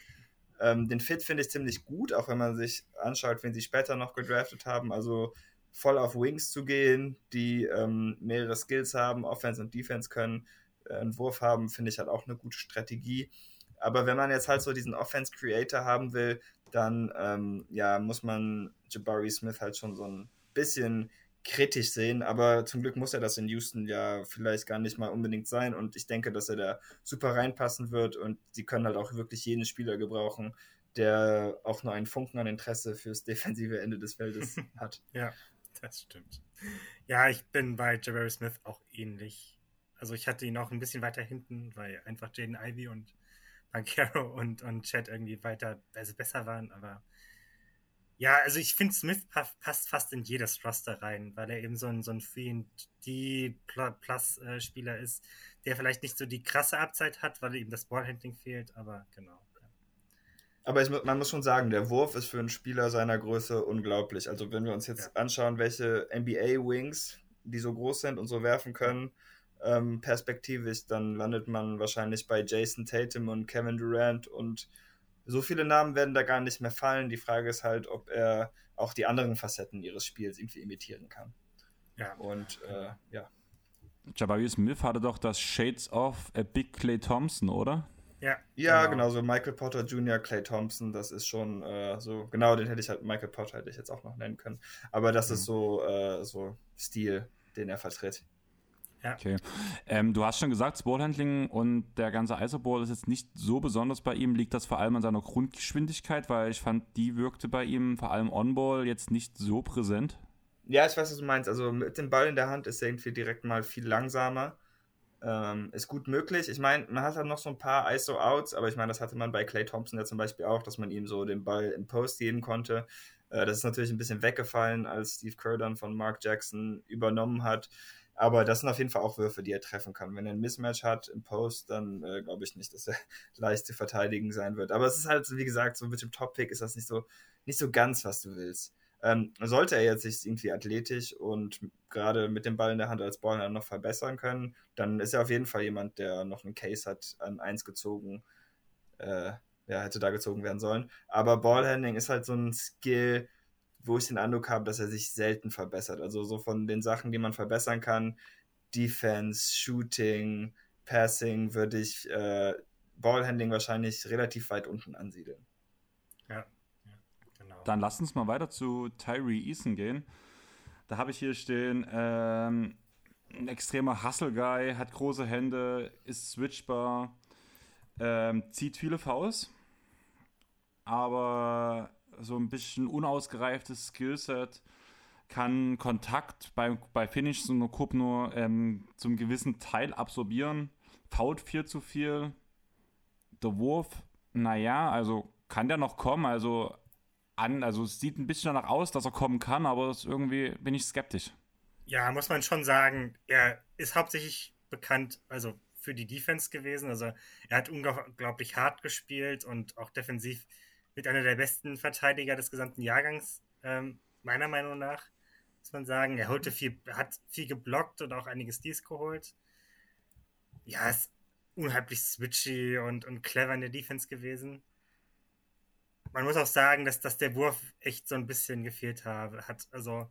ähm, den Fit finde ich ziemlich gut, auch wenn man sich anschaut, wen sie später noch gedraftet haben. Also voll auf Wings zu gehen, die ähm, mehrere Skills haben, Offense und Defense können, äh, einen Wurf haben, finde ich halt auch eine gute Strategie. Aber wenn man jetzt halt so diesen Offense Creator haben will, dann ähm, ja, muss man Jabari Smith halt schon so ein bisschen kritisch sehen, aber zum Glück muss er das in Houston ja vielleicht gar nicht mal unbedingt sein und ich denke, dass er da super reinpassen wird und sie können halt auch wirklich jeden Spieler gebrauchen, der auch nur einen Funken an Interesse fürs defensive Ende des Feldes hat. ja, das stimmt. Ja, ich bin bei Jabari Smith auch ähnlich. Also ich hatte ihn auch ein bisschen weiter hinten, weil einfach Jaden Ivy und Bankero und, und Chad irgendwie weiter, also besser waren, aber ja, also ich finde, Smith passt fast in jedes Roster rein, weil er eben so ein, so ein Free-Plus-Spieler ist, der vielleicht nicht so die krasse Abzeit hat, weil ihm das Ballhandling fehlt, aber genau. Aber ich, man muss schon sagen, der Wurf ist für einen Spieler seiner Größe unglaublich. Also wenn wir uns jetzt ja. anschauen, welche NBA-Wings, die so groß sind und so werfen können, ähm, perspektivisch, dann landet man wahrscheinlich bei Jason Tatum und Kevin Durant und so viele Namen werden da gar nicht mehr fallen. Die Frage ist halt, ob er auch die anderen Facetten ihres Spiels irgendwie imitieren kann. Ja. Und äh, ja. Jabari Smith hatte doch das Shades of a Big Clay Thompson, oder? Ja, ja genau. genau. so Michael Potter Jr., Clay Thompson, das ist schon äh, so, genau, den hätte ich halt, Michael Potter hätte ich jetzt auch noch nennen können. Aber das mhm. ist so, äh, so Stil, den er vertritt. Ja. Okay. Ähm, du hast schon gesagt, Ballhandling und der ganze Isoball ist jetzt nicht so besonders bei ihm. Liegt das vor allem an seiner Grundgeschwindigkeit? Weil ich fand, die wirkte bei ihm vor allem On-Ball jetzt nicht so präsent. Ja, ich weiß, was du meinst. Also mit dem Ball in der Hand ist er irgendwie direkt mal viel langsamer. Ähm, ist gut möglich. Ich meine, man hat halt noch so ein paar ISO-Outs, aber ich meine, das hatte man bei Clay Thompson ja zum Beispiel auch, dass man ihm so den Ball im Post geben konnte. Äh, das ist natürlich ein bisschen weggefallen, als Steve Kerr dann von Mark Jackson übernommen hat. Aber das sind auf jeden Fall auch Würfe, die er treffen kann. Wenn er ein Mismatch hat im Post, dann äh, glaube ich nicht, dass er leicht zu verteidigen sein wird. Aber es ist halt, wie gesagt, so mit dem Top-Pick ist das nicht so, nicht so ganz, was du willst. Ähm, sollte er jetzt sich irgendwie athletisch und gerade mit dem Ball in der Hand als Baller noch verbessern können, dann ist er auf jeden Fall jemand, der noch einen Case hat, an 1 gezogen, äh, ja, hätte da gezogen werden sollen. Aber Ballhandling ist halt so ein Skill, wo ich den Eindruck habe, dass er sich selten verbessert. Also so von den Sachen, die man verbessern kann, Defense, Shooting, Passing, würde ich äh, Ballhandling wahrscheinlich relativ weit unten ansiedeln. Ja, ja genau. Dann lass uns mal weiter zu Tyree Eason gehen. Da habe ich hier stehen, ähm, ein extremer Hustle-Guy, hat große Hände, ist switchbar, ähm, zieht viele Fouls, aber so ein bisschen unausgereiftes Skillset, kann Kontakt bei, bei Finish so eine Cup nur ähm, zum gewissen Teil absorbieren, fault viel zu viel. Der Wurf, naja, also kann der noch kommen, also an, also es sieht ein bisschen danach aus, dass er kommen kann, aber irgendwie bin ich skeptisch. Ja, muss man schon sagen, er ist hauptsächlich bekannt, also für die Defense gewesen. Also er hat unglaublich hart gespielt und auch defensiv mit einer der besten Verteidiger des gesamten Jahrgangs, ähm, meiner Meinung nach, muss man sagen. Er holte viel, hat viel geblockt und auch einige Steals geholt. Ja, ist unheimlich switchy und, und clever in der Defense gewesen. Man muss auch sagen, dass, dass der Wurf echt so ein bisschen gefehlt habe, hat. Also,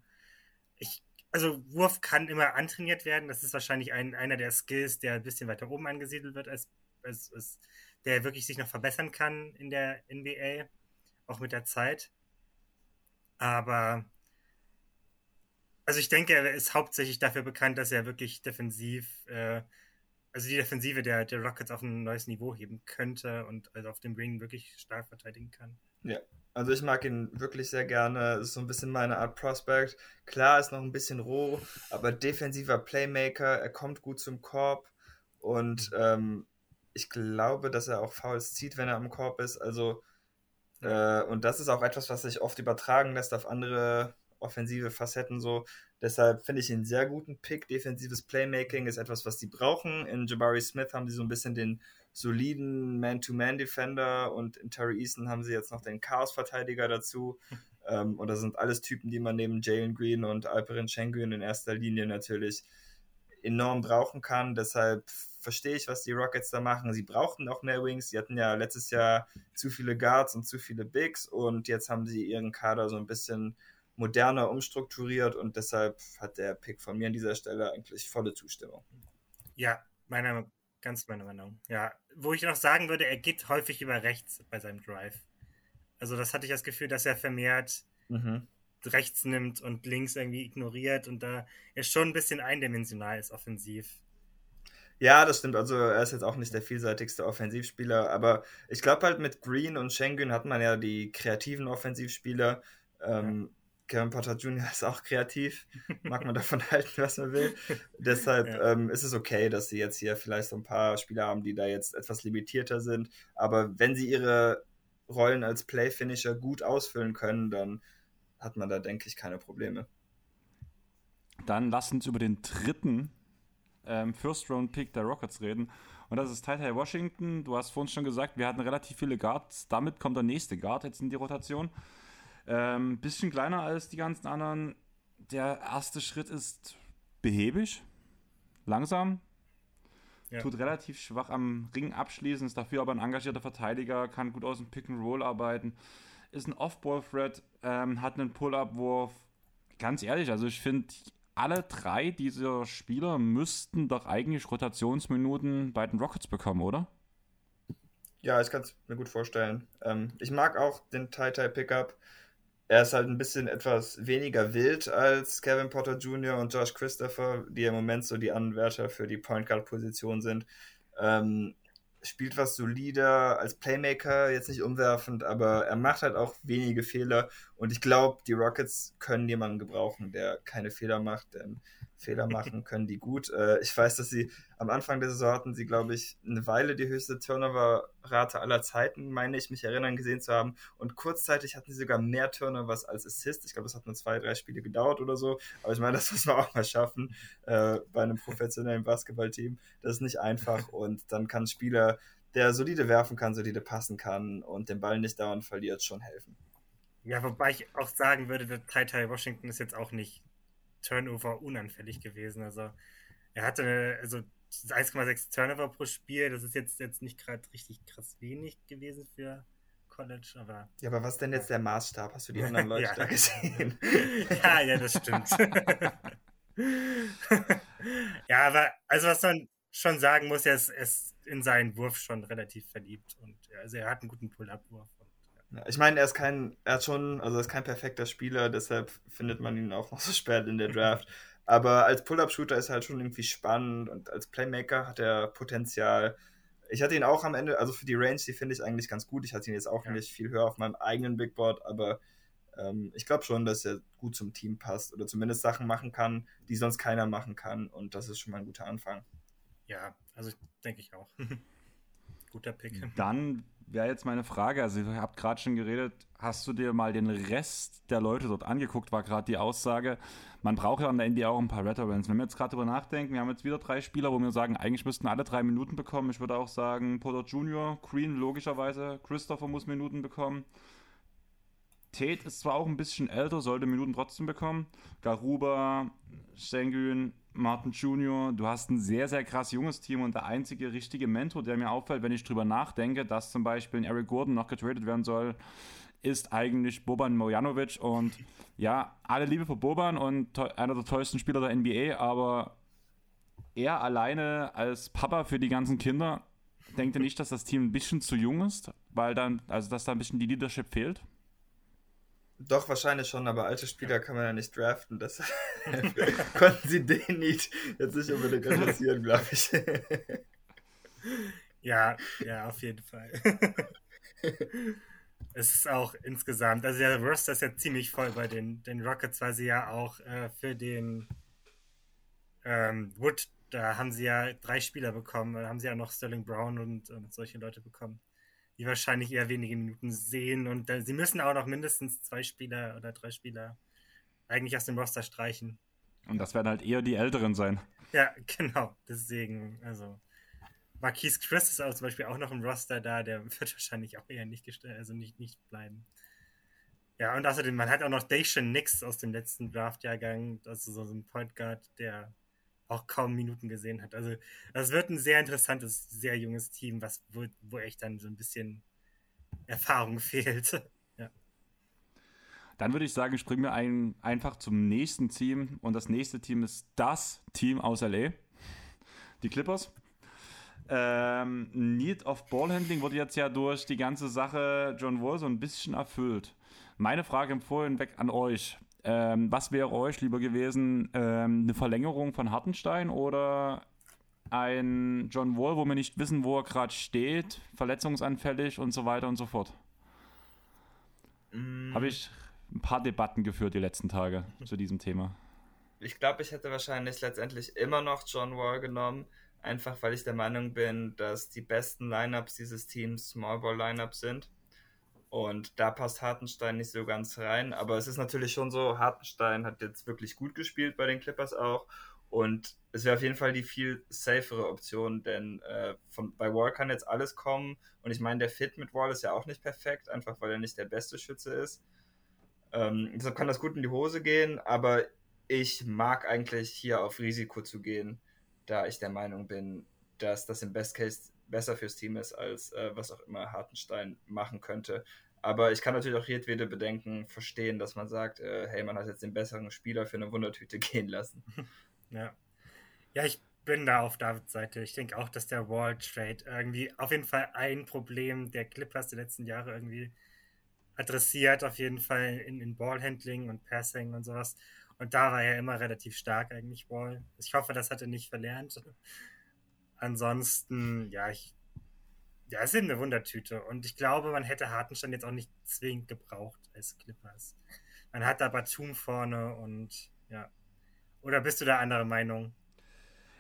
ich, also Wurf kann immer antrainiert werden. Das ist wahrscheinlich ein, einer der Skills, der ein bisschen weiter oben angesiedelt wird, als, als, als der wirklich sich noch verbessern kann in der NBA auch mit der Zeit. Aber also ich denke, er ist hauptsächlich dafür bekannt, dass er wirklich defensiv äh, also die Defensive der, der Rockets auf ein neues Niveau heben könnte und also auf dem Ring wirklich stark verteidigen kann. Ja, also ich mag ihn wirklich sehr gerne. Ist so ein bisschen meine Art Prospect. Klar, ist noch ein bisschen roh, aber defensiver Playmaker. Er kommt gut zum Korb und ähm, ich glaube, dass er auch Fouls zieht, wenn er am Korb ist. Also äh, und das ist auch etwas, was sich oft übertragen lässt auf andere offensive Facetten so. Deshalb finde ich ihn einen sehr guten Pick. Defensives Playmaking ist etwas, was sie brauchen. In Jabari Smith haben sie so ein bisschen den soliden Man-to-Man-Defender und in Terry Easton haben sie jetzt noch den Chaos-Verteidiger dazu. ähm, und das sind alles Typen, die man neben Jalen Green und Alperin Schengen in erster Linie natürlich enorm brauchen kann. Deshalb verstehe ich, was die Rockets da machen. Sie brauchten auch mehr Wings. Sie hatten ja letztes Jahr zu viele Guards und zu viele Bigs und jetzt haben sie ihren Kader so ein bisschen moderner umstrukturiert und deshalb hat der Pick von mir an dieser Stelle eigentlich volle Zustimmung. Ja, meiner, ganz meine Meinung. Ja, wo ich noch sagen würde, er geht häufig über rechts bei seinem Drive. Also das hatte ich das Gefühl, dass er vermehrt mhm. Rechts nimmt und links irgendwie ignoriert und da er schon ein bisschen eindimensional ist offensiv. Ja, das stimmt. Also er ist jetzt auch nicht der vielseitigste Offensivspieler, aber ich glaube halt mit Green und Schengen hat man ja die kreativen Offensivspieler. Ähm, Kevin Potter Jr. ist auch kreativ, mag man davon halten, was man will. Deshalb ja. ähm, ist es okay, dass sie jetzt hier vielleicht so ein paar Spieler haben, die da jetzt etwas limitierter sind. Aber wenn sie ihre Rollen als Play-Finisher gut ausfüllen können, dann hat man da, denke ich, keine Probleme. Dann lass uns über den dritten ähm, First-Round-Pick der Rockets reden. Und das ist Ty Washington. Du hast vorhin schon gesagt, wir hatten relativ viele Guards. Damit kommt der nächste Guard jetzt in die Rotation. Ähm, bisschen kleiner als die ganzen anderen. Der erste Schritt ist behäbig, langsam, ja. tut relativ schwach am Ring abschließen, ist dafür aber ein engagierter Verteidiger, kann gut aus dem Pick and Roll arbeiten, ist ein Off-Ball-Threat, ähm, hat einen Pull-Up-Wurf. Ganz ehrlich, also ich finde, alle drei dieser Spieler müssten doch eigentlich Rotationsminuten bei den Rockets bekommen, oder? Ja, ich kann es mir gut vorstellen. Ähm, ich mag auch den Tai-Tai-Pickup. Er ist halt ein bisschen etwas weniger wild als Kevin Potter Jr. und Josh Christopher, die im Moment so die Anwärter für die Point Guard Position sind. Ähm, spielt was solider als Playmaker, jetzt nicht umwerfend, aber er macht halt auch wenige Fehler. Und ich glaube, die Rockets können jemanden gebrauchen, der keine Fehler macht, denn Fehler machen können die gut. Äh, ich weiß, dass sie am Anfang der Saison hatten sie, glaube ich, eine Weile die höchste Turnover-Rate aller Zeiten, meine ich, mich erinnern gesehen zu haben. Und kurzzeitig hatten sie sogar mehr Turnovers als Assist. Ich glaube, das hat nur zwei, drei Spiele gedauert oder so. Aber ich meine, das muss man auch mal schaffen äh, bei einem professionellen Basketballteam. Das ist nicht einfach und dann kann ein Spieler, der solide werfen kann, solide passen kann und den Ball nicht dauernd verliert, schon helfen. Ja, wobei ich auch sagen würde, der Teil Washington ist jetzt auch nicht Turnover unanfällig gewesen. Also er hatte eine, also 1,6 Turnover pro Spiel, das ist jetzt, jetzt nicht gerade richtig krass wenig gewesen für College, aber. Ja, aber was ist denn jetzt der Maßstab? Hast du die anderen Leute ja. da gesehen? ja, ja, das stimmt. ja, aber also was man schon sagen muss, er ist, ist in seinen Wurf schon relativ verliebt und also er hat einen guten Pull-Up-Wurf. Ich meine, er ist kein, er hat schon, also er ist kein perfekter Spieler, deshalb findet man ihn auch noch so spät in der Draft. Aber als Pull-Up-Shooter ist er halt schon irgendwie spannend und als Playmaker hat er Potenzial. Ich hatte ihn auch am Ende, also für die Range, die finde ich eigentlich ganz gut. Ich hatte ihn jetzt auch ja. nicht viel höher auf meinem eigenen Big Board, aber ähm, ich glaube schon, dass er gut zum Team passt oder zumindest Sachen machen kann, die sonst keiner machen kann. Und das ist schon mal ein guter Anfang. Ja, also denke ich auch. Guter Pick. Dann wäre jetzt meine Frage, also ihr habt gerade schon geredet, hast du dir mal den Rest der Leute dort angeguckt, war gerade die Aussage, man braucht ja an der NBA auch ein paar Veterans. Wenn wir jetzt gerade drüber nachdenken, wir haben jetzt wieder drei Spieler, wo wir sagen, eigentlich müssten alle drei Minuten bekommen. Ich würde auch sagen, Potter Jr., Green logischerweise, Christopher muss Minuten bekommen. Tate ist zwar auch ein bisschen älter, sollte Minuten trotzdem bekommen. Garuba, Sengun, Martin Jr., du hast ein sehr, sehr krass junges Team und der einzige richtige Mentor, der mir auffällt, wenn ich drüber nachdenke, dass zum Beispiel ein Eric Gordon noch getradet werden soll, ist eigentlich Boban Mojanovic und ja, alle Liebe für Boban und einer der tollsten Spieler der NBA, aber er alleine als Papa für die ganzen Kinder, denkt ihr nicht, dass das Team ein bisschen zu jung ist, weil dann, also dass da ein bisschen die Leadership fehlt? Doch, wahrscheinlich schon, aber alte Spieler kann man ja nicht draften. Das konnten sie den nicht jetzt nicht unbedingt interessieren, glaube ich. ja, ja, auf jeden Fall. es ist auch insgesamt, also der Roster ist ja ziemlich voll bei den, den Rockets, weil sie ja auch äh, für den ähm, Wood, da haben sie ja drei Spieler bekommen, da haben sie ja noch Sterling Brown und, und solche Leute bekommen die wahrscheinlich eher wenige Minuten sehen. Und äh, sie müssen auch noch mindestens zwei Spieler oder drei Spieler eigentlich aus dem Roster streichen. Und das werden halt eher die Älteren sein. Ja, genau. Deswegen, also. Marquise Chris ist auch zum Beispiel auch noch im Roster da, der wird wahrscheinlich auch eher nicht gestellt, also nicht, nicht bleiben. Ja, und außerdem, man hat auch noch Dacian Nix aus dem letzten Draft-Jahrgang, also so ein Point Guard, der auch kaum Minuten gesehen hat. Also das wird ein sehr interessantes, sehr junges Team, was wo, wo echt dann so ein bisschen Erfahrung fehlt. ja. Dann würde ich sagen, springen wir ein, einfach zum nächsten Team und das nächste Team ist das Team aus LA, die Clippers. Ähm, Need of Ballhandling wurde jetzt ja durch die ganze Sache John Wall so ein bisschen erfüllt. Meine Frage im Vorhinein weg an euch. Ähm, was wäre euch lieber gewesen, ähm, eine Verlängerung von Hartenstein oder ein John Wall, wo wir nicht wissen, wo er gerade steht, verletzungsanfällig und so weiter und so fort? Mm. Habe ich ein paar Debatten geführt die letzten Tage zu diesem Thema. Ich glaube, ich hätte wahrscheinlich letztendlich immer noch John Wall genommen, einfach weil ich der Meinung bin, dass die besten Lineups dieses Teams Small Ball Lineups sind. Und da passt Hartenstein nicht so ganz rein. Aber es ist natürlich schon so, Hartenstein hat jetzt wirklich gut gespielt bei den Clippers auch. Und es wäre auf jeden Fall die viel safere Option, denn äh, von, bei Wall kann jetzt alles kommen. Und ich meine, der Fit mit Wall ist ja auch nicht perfekt, einfach weil er nicht der beste Schütze ist. Ähm, deshalb kann das gut in die Hose gehen, aber ich mag eigentlich hier auf Risiko zu gehen, da ich der Meinung bin, dass das im Best Case besser fürs Team ist, als äh, was auch immer Hartenstein machen könnte. Aber ich kann natürlich auch jedwede Bedenken verstehen, dass man sagt, äh, hey, man hat jetzt den besseren Spieler für eine Wundertüte gehen lassen. Ja. Ja, ich bin da auf Davids Seite. Ich denke auch, dass der Wall Trade irgendwie auf jeden Fall ein Problem der Clippers der letzten Jahre irgendwie adressiert, auf jeden Fall in, in Ballhandling und Passing und sowas. Und da war er immer relativ stark eigentlich Wall. Ich hoffe, das hat er nicht verlernt. Ansonsten, ja, ich, ja, es ist eine Wundertüte. Und ich glaube, man hätte Hartenstein jetzt auch nicht zwingend gebraucht als Clippers. Man hat da Batum vorne und ja. Oder bist du da anderer Meinung?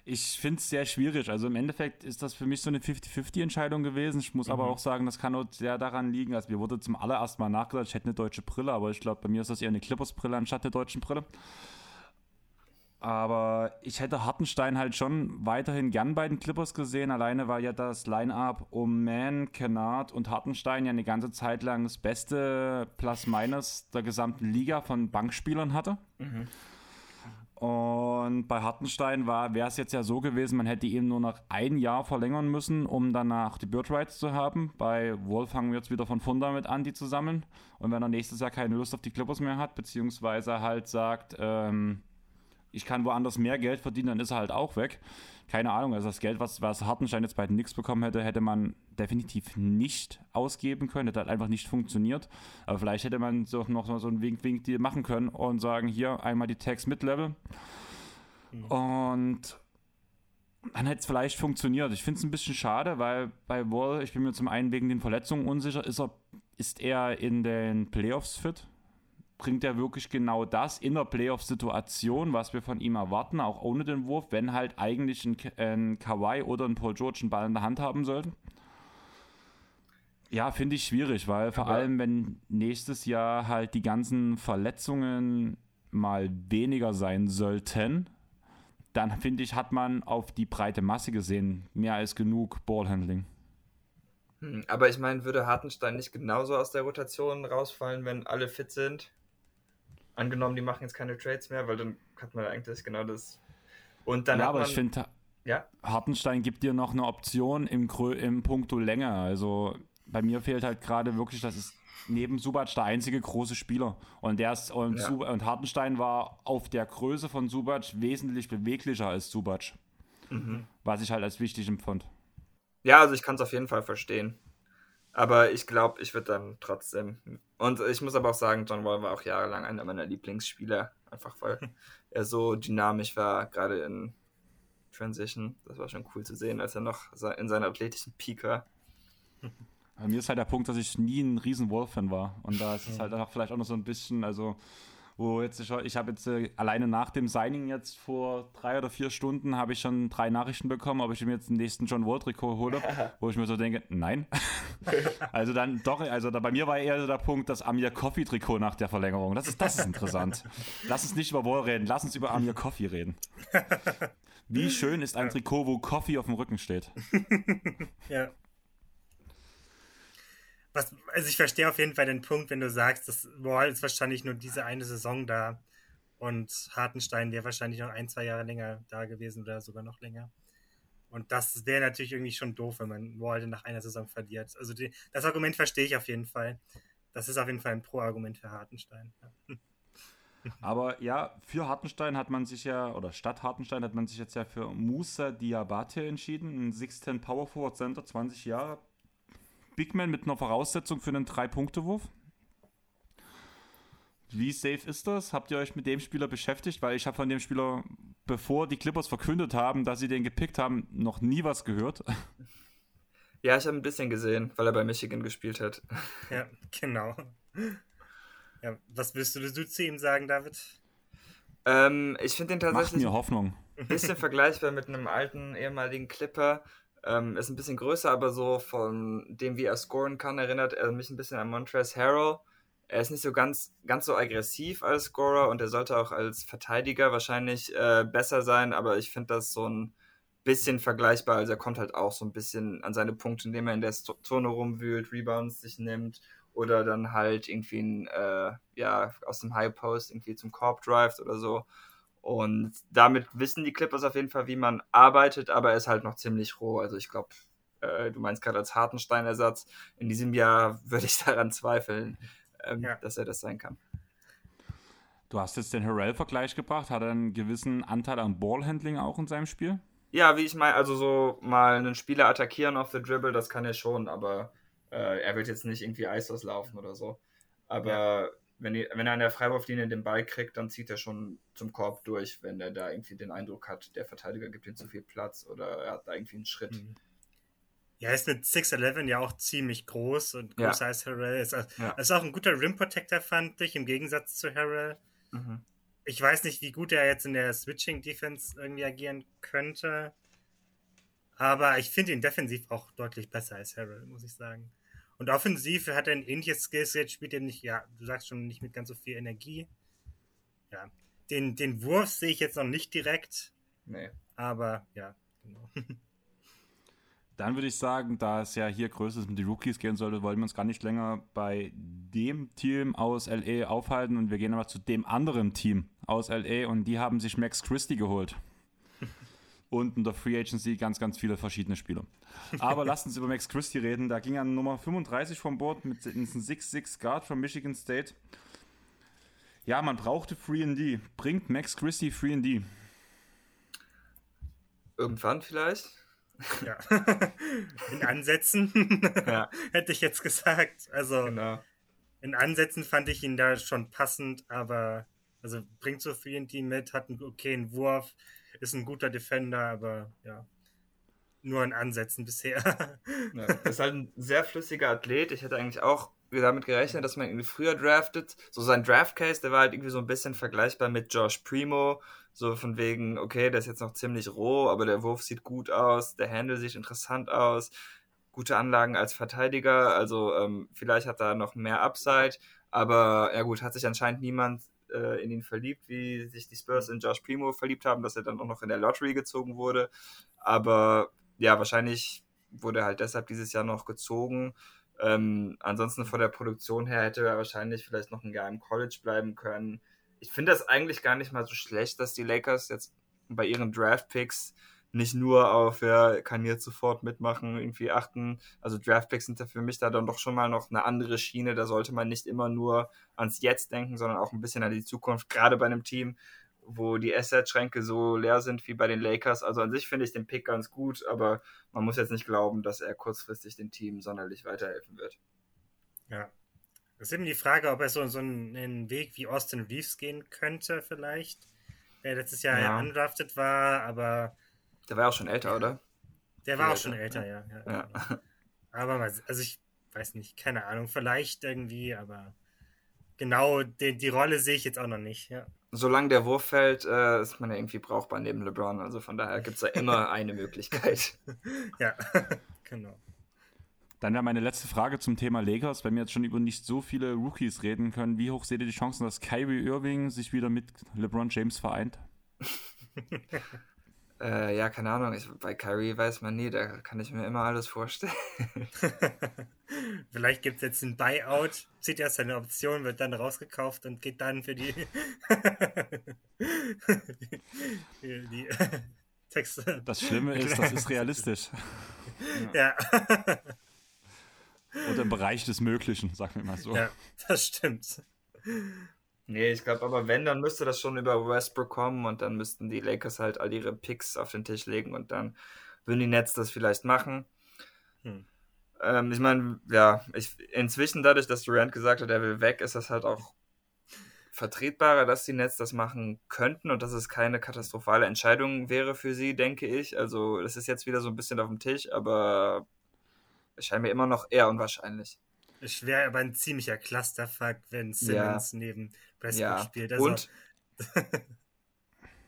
Ich finde es sehr schwierig. Also im Endeffekt ist das für mich so eine 50-50-Entscheidung gewesen. Ich muss mhm. aber auch sagen, das kann auch sehr daran liegen. Also mir wurde zum allerersten Mal nachgedacht, ich hätte eine deutsche Brille, aber ich glaube, bei mir ist das eher eine Clippers-Brille anstatt der deutschen Brille. Aber ich hätte Hartenstein halt schon weiterhin gern bei den Clippers gesehen, alleine weil ja das Line-Up um Man, Kennard und Hartenstein ja eine ganze Zeit lang das beste Plus-Minus der gesamten Liga von Bankspielern hatte. Mhm. Und bei Hartenstein wäre es jetzt ja so gewesen, man hätte ihm nur noch ein Jahr verlängern müssen, um danach die Bird Rights zu haben. Bei Wolf fangen wir jetzt wieder von Funda mit an, die zu sammeln. Und wenn er nächstes Jahr keine Lust auf die Clippers mehr hat, beziehungsweise halt sagt, ähm, ich kann woanders mehr Geld verdienen, dann ist er halt auch weg. Keine Ahnung, also das Geld, was, was Hartenstein jetzt bei den Knicks bekommen hätte, hätte man definitiv nicht ausgeben können, hätte halt einfach nicht funktioniert. Aber vielleicht hätte man so noch so einen Wink-Wink-Deal machen können und sagen, hier einmal die Tags mit Level. Mhm. Und dann hätte es vielleicht funktioniert. Ich finde es ein bisschen schade, weil bei Wall, ich bin mir zum einen wegen den Verletzungen unsicher, ist er, ist er in den Playoffs fit? Bringt er wirklich genau das in der Playoff-Situation, was wir von ihm erwarten, auch ohne den Wurf, wenn halt eigentlich ein, ein Kawhi oder ein Paul George einen Ball in der Hand haben sollten? Ja, finde ich schwierig, weil vor Aber allem, wenn nächstes Jahr halt die ganzen Verletzungen mal weniger sein sollten, dann finde ich, hat man auf die breite Masse gesehen mehr als genug Ballhandling. Hm, aber ich meine, würde Hartenstein nicht genauso aus der Rotation rausfallen, wenn alle fit sind? Angenommen, die machen jetzt keine Trades mehr, weil dann hat man eigentlich genau das. Und dann ja, aber man, ich finde, ja? Hartenstein gibt dir noch eine Option im, im Punkto Länge. Also bei mir fehlt halt gerade wirklich, das ist neben Subac der einzige große Spieler. Und der ist, und, ja. und Hartenstein war auf der Größe von Subac wesentlich beweglicher als Subac. Mhm. Was ich halt als wichtig empfand. Ja, also ich kann es auf jeden Fall verstehen. Aber ich glaube, ich würde dann trotzdem. Und ich muss aber auch sagen, John Wall war auch jahrelang einer meiner Lieblingsspieler. Einfach weil er so dynamisch war, gerade in Transition. Das war schon cool zu sehen, als er noch in seiner athletischen Peak war. Bei mir ist halt der Punkt, dass ich nie ein riesen Wall-Fan war. Und da ist es halt auch vielleicht auch noch so ein bisschen, also wo jetzt ich, ich habe jetzt äh, alleine nach dem Signing jetzt vor drei oder vier Stunden habe ich schon drei Nachrichten bekommen, ob ich mir jetzt den nächsten John Wall Trikot hole, wo ich mir so denke, nein. also dann doch, also da, bei mir war eher so der Punkt, das Amir Coffee Trikot nach der Verlängerung. Das ist, das ist interessant. Lass uns nicht über Wall reden, lass uns über Amir Coffee reden. Wie schön ist ein Trikot, wo Coffee auf dem Rücken steht. ja. Was, also ich verstehe auf jeden Fall den Punkt, wenn du sagst, das Wall ist wahrscheinlich nur diese eine Saison da und Hartenstein wäre wahrscheinlich noch ein, zwei Jahre länger da gewesen oder sogar noch länger. Und das wäre natürlich irgendwie schon doof, wenn man Wall nach einer Saison verliert. Also die, das Argument verstehe ich auf jeden Fall. Das ist auf jeden Fall ein Pro-Argument für Hartenstein. Ja. Aber ja, für Hartenstein hat man sich ja, oder statt Hartenstein hat man sich jetzt ja für Musa Diabate entschieden, ein 6'10 Power Forward Center, 20 Jahre, Big Man mit einer Voraussetzung für einen Drei-Punkte-Wurf. Wie safe ist das? Habt ihr euch mit dem Spieler beschäftigt? Weil ich habe von dem Spieler, bevor die Clippers verkündet haben, dass sie den gepickt haben, noch nie was gehört. Ja, ich habe ein bisschen gesehen, weil er bei Michigan gespielt hat. Ja, genau. Ja, was willst du, du zu ihm sagen, David? Ähm, ich finde den tatsächlich Macht mir Hoffnung. ein bisschen vergleichbar mit einem alten ehemaligen Clipper. Ähm, ist ein bisschen größer, aber so von dem, wie er scoren kann, erinnert er mich ein bisschen an Montrezl Harrell. Er ist nicht so ganz, ganz so aggressiv als Scorer und er sollte auch als Verteidiger wahrscheinlich äh, besser sein, aber ich finde das so ein bisschen vergleichbar. Also er kommt halt auch so ein bisschen an seine Punkte, indem er in der Zone rumwühlt, Rebounds sich nimmt oder dann halt irgendwie ein, äh, ja, aus dem High Post irgendwie zum Korb drivet oder so. Und damit wissen die Clippers auf jeden Fall, wie man arbeitet, aber er ist halt noch ziemlich roh. Also ich glaube, äh, du meinst gerade als Hartenstein-Ersatz. In diesem Jahr würde ich daran zweifeln, ähm, ja. dass er das sein kann. Du hast jetzt den Harrell-Vergleich gebracht. Hat er einen gewissen Anteil an Ballhandling auch in seinem Spiel? Ja, wie ich meine, also so mal einen Spieler attackieren auf the Dribble, das kann er schon, aber äh, er wird jetzt nicht irgendwie Eisos laufen oder so. Aber ja wenn, die, wenn er an der Freiwurflinie den Ball kriegt, dann zieht er schon zum Korb durch, wenn er da irgendwie den Eindruck hat, der Verteidiger gibt ihm zu viel Platz oder er hat da irgendwie einen Schritt. Mhm. Ja, ist mit 6'11 ja auch ziemlich groß und größer ja. als Harrell. Ist, ja. ist auch ein guter Rim Protector, fand ich, im Gegensatz zu Harrell. Mhm. Ich weiß nicht, wie gut er jetzt in der Switching Defense irgendwie agieren könnte. Aber ich finde ihn defensiv auch deutlich besser als Harrell, muss ich sagen. Und offensiv hat er ein ähnliches Skillset, spielt er nicht, ja, du sagst schon, nicht mit ganz so viel Energie. Ja, den, den Wurf sehe ich jetzt noch nicht direkt. Nee. Aber ja, genau. Dann würde ich sagen, da es ja hier größtes mit den Rookies gehen sollte, wollen wir uns gar nicht länger bei dem Team aus LA aufhalten und wir gehen aber zu dem anderen Team aus LA und die haben sich Max Christie geholt und in der Free Agency ganz, ganz viele verschiedene Spieler. Aber lasst uns über Max Christie reden. Da ging er Nummer 35 vom Board mit einem 6-6 Guard von Michigan State. Ja, man brauchte Free D. Bringt Max Christie Free D? Irgendwann vielleicht. Ja. In Ansätzen ja. hätte ich jetzt gesagt. Also genau. in Ansätzen fand ich ihn da schon passend, aber also bringt so Free D mit, hat einen okayen Wurf, ist ein guter Defender, aber ja, nur in Ansätzen bisher. ja, ist halt ein sehr flüssiger Athlet. Ich hätte eigentlich auch damit gerechnet, dass man irgendwie früher draftet. So sein Draft-Case, der war halt irgendwie so ein bisschen vergleichbar mit Josh Primo. So von wegen, okay, der ist jetzt noch ziemlich roh, aber der Wurf sieht gut aus, der Handle sieht interessant aus, gute Anlagen als Verteidiger, also ähm, vielleicht hat er noch mehr Upside, aber ja gut, hat sich anscheinend niemand äh, in ihn verliebt, wie sich die Spurs in Josh Primo verliebt haben, dass er dann auch noch in der Lottery gezogen wurde. Aber ja, wahrscheinlich wurde er halt deshalb dieses Jahr noch gezogen. Ähm, ansonsten von der Produktion her hätte er wahrscheinlich vielleicht noch ein Jahr im College bleiben können. Ich finde das eigentlich gar nicht mal so schlecht, dass die Lakers jetzt bei ihren Draft-Picks nicht nur auf, ja, kann jetzt sofort mitmachen, irgendwie achten. Also Draftpicks sind da für mich da dann doch schon mal noch eine andere Schiene. Da sollte man nicht immer nur ans Jetzt denken, sondern auch ein bisschen an die Zukunft, gerade bei einem Team, wo die Asset-Schränke so leer sind wie bei den Lakers. Also an sich finde ich den Pick ganz gut, aber man muss jetzt nicht glauben, dass er kurzfristig dem Team sonderlich weiterhelfen wird. Ja. Es ist eben die Frage, ob er so, so einen Weg wie Austin Reeves gehen könnte, vielleicht. Der letztes Jahr ja. undrafted war, aber. Der war auch schon älter, oder? Der war auch schon älter, ja. ja. ja. Aber also ich weiß nicht, keine Ahnung, vielleicht irgendwie, aber genau die, die Rolle sehe ich jetzt auch noch nicht, ja. Solange der Wurf fällt, äh, ist man ja irgendwie brauchbar neben LeBron. Also von daher gibt es da immer eine Möglichkeit. ja, genau. Dann wäre meine letzte Frage zum Thema Lakers, wenn wir jetzt schon über nicht so viele Rookies reden können. Wie hoch seht ihr die Chancen, dass Kyrie Irving sich wieder mit LeBron James vereint? Äh, ja, keine Ahnung. Ich, bei Kyrie weiß man nie, da kann ich mir immer alles vorstellen. Vielleicht gibt es jetzt ein Buyout, zieht erst seine Option, wird dann rausgekauft und geht dann für die, die, die Texte. Das Schlimme ist, das ist realistisch. ja. Oder im Bereich des Möglichen, sagen wir mal so. Ja, das stimmt. Nee, ich glaube, aber wenn, dann müsste das schon über Westbrook kommen und dann müssten die Lakers halt all ihre Picks auf den Tisch legen und dann würden die Nets das vielleicht machen. Hm. Ähm, ich meine, ja, ich, inzwischen dadurch, dass Durant gesagt hat, er will weg, ist das halt auch vertretbarer, dass die Nets das machen könnten und dass es keine katastrophale Entscheidung wäre für sie, denke ich. Also, das ist jetzt wieder so ein bisschen auf dem Tisch, aber es scheint mir immer noch eher unwahrscheinlich. Es wäre aber ein ziemlicher Clusterfuck, wenn Simmons ja. neben Westbrook ja. spielt. Also, und,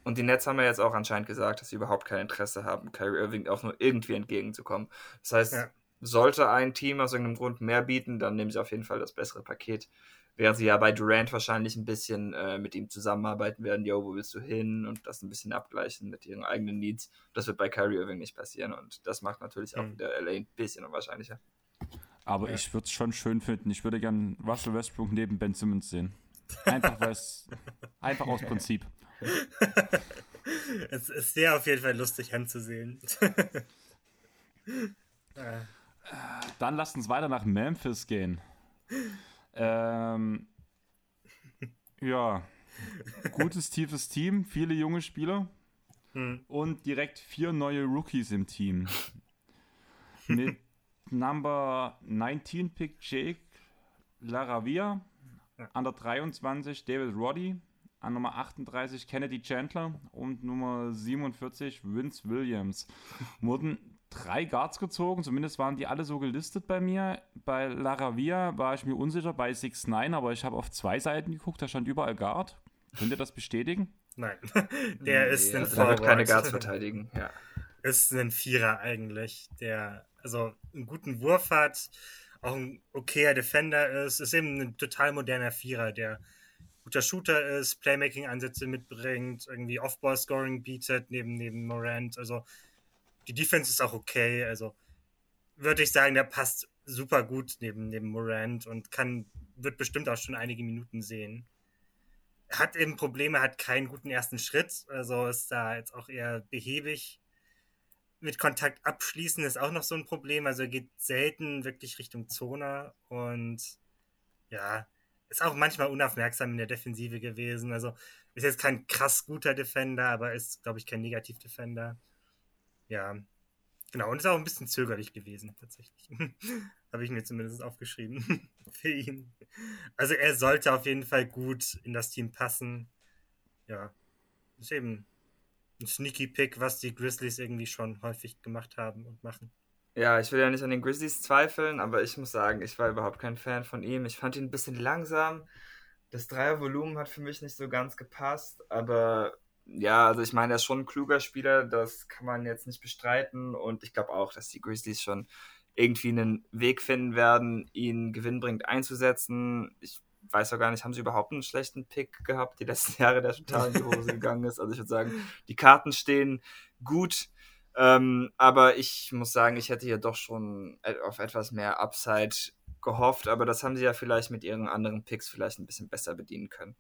und die Nets haben ja jetzt auch anscheinend gesagt, dass sie überhaupt kein Interesse haben, Kyrie Irving auch nur irgendwie entgegenzukommen. Das heißt, ja. sollte ein Team aus irgendeinem Grund mehr bieten, dann nehmen sie auf jeden Fall das bessere Paket. Während sie ja bei Durant wahrscheinlich ein bisschen äh, mit ihm zusammenarbeiten werden, yo, wo willst du hin? Und das ein bisschen abgleichen mit ihren eigenen Needs. Das wird bei Kyrie Irving nicht passieren und das macht natürlich auch mhm. der LA ein bisschen unwahrscheinlicher. Aber ja. ich würde es schon schön finden. Ich würde gern Russell Westbrook neben Ben Simmons sehen. Einfach, einfach aus Prinzip. es ist sehr auf jeden Fall lustig anzusehen. Dann lasst uns weiter nach Memphis gehen. Ähm, ja, gutes, tiefes Team, viele junge Spieler hm. und direkt vier neue Rookies im Team. Mit Number 19 Pick Jake Laravia, an der 23 David Roddy, an Nummer 38 Kennedy Chandler und Nummer 47 Vince Williams. Wurden drei Guards gezogen, zumindest waren die alle so gelistet bei mir. Bei Laravia war ich mir unsicher bei 6'9, aber ich habe auf zwei Seiten geguckt, da stand überall Guard. Könnt ihr das bestätigen? Nein, der nee, ist ein Forward. Der wird keine Guards verteidigen, ja. Ist ein Vierer eigentlich, der also einen guten Wurf hat, auch ein okayer Defender ist, ist eben ein total moderner Vierer, der guter Shooter ist, Playmaking-Ansätze mitbringt, irgendwie Off-Ball-Scoring bietet neben, neben Morant. Also die Defense ist auch okay. Also würde ich sagen, der passt super gut neben, neben Morant und kann, wird bestimmt auch schon einige Minuten sehen. Hat eben Probleme, hat keinen guten ersten Schritt, also ist da jetzt auch eher behäbig mit Kontakt abschließen ist auch noch so ein Problem. Also er geht selten wirklich Richtung Zona und ja, ist auch manchmal unaufmerksam in der Defensive gewesen. Also ist jetzt kein krass guter Defender, aber ist, glaube ich, kein Negativ-Defender. Ja, genau. Und ist auch ein bisschen zögerlich gewesen, tatsächlich. Habe ich mir zumindest aufgeschrieben für ihn. Also er sollte auf jeden Fall gut in das Team passen. Ja, ist eben ein Sneaky Pick, was die Grizzlies irgendwie schon häufig gemacht haben und machen. Ja, ich will ja nicht an den Grizzlies zweifeln, aber ich muss sagen, ich war überhaupt kein Fan von ihm. Ich fand ihn ein bisschen langsam. Das Dreiervolumen hat für mich nicht so ganz gepasst, aber ja, also ich meine, er ist schon ein kluger Spieler, das kann man jetzt nicht bestreiten und ich glaube auch, dass die Grizzlies schon irgendwie einen Weg finden werden, ihn gewinnbringend einzusetzen. Ich weiß auch gar nicht, haben sie überhaupt einen schlechten Pick gehabt die letzten Jahre, der total in die Hose gegangen ist. Also ich würde sagen, die Karten stehen gut. Ähm, aber ich muss sagen, ich hätte hier doch schon auf etwas mehr Upside gehofft, aber das haben sie ja vielleicht mit ihren anderen Picks vielleicht ein bisschen besser bedienen können.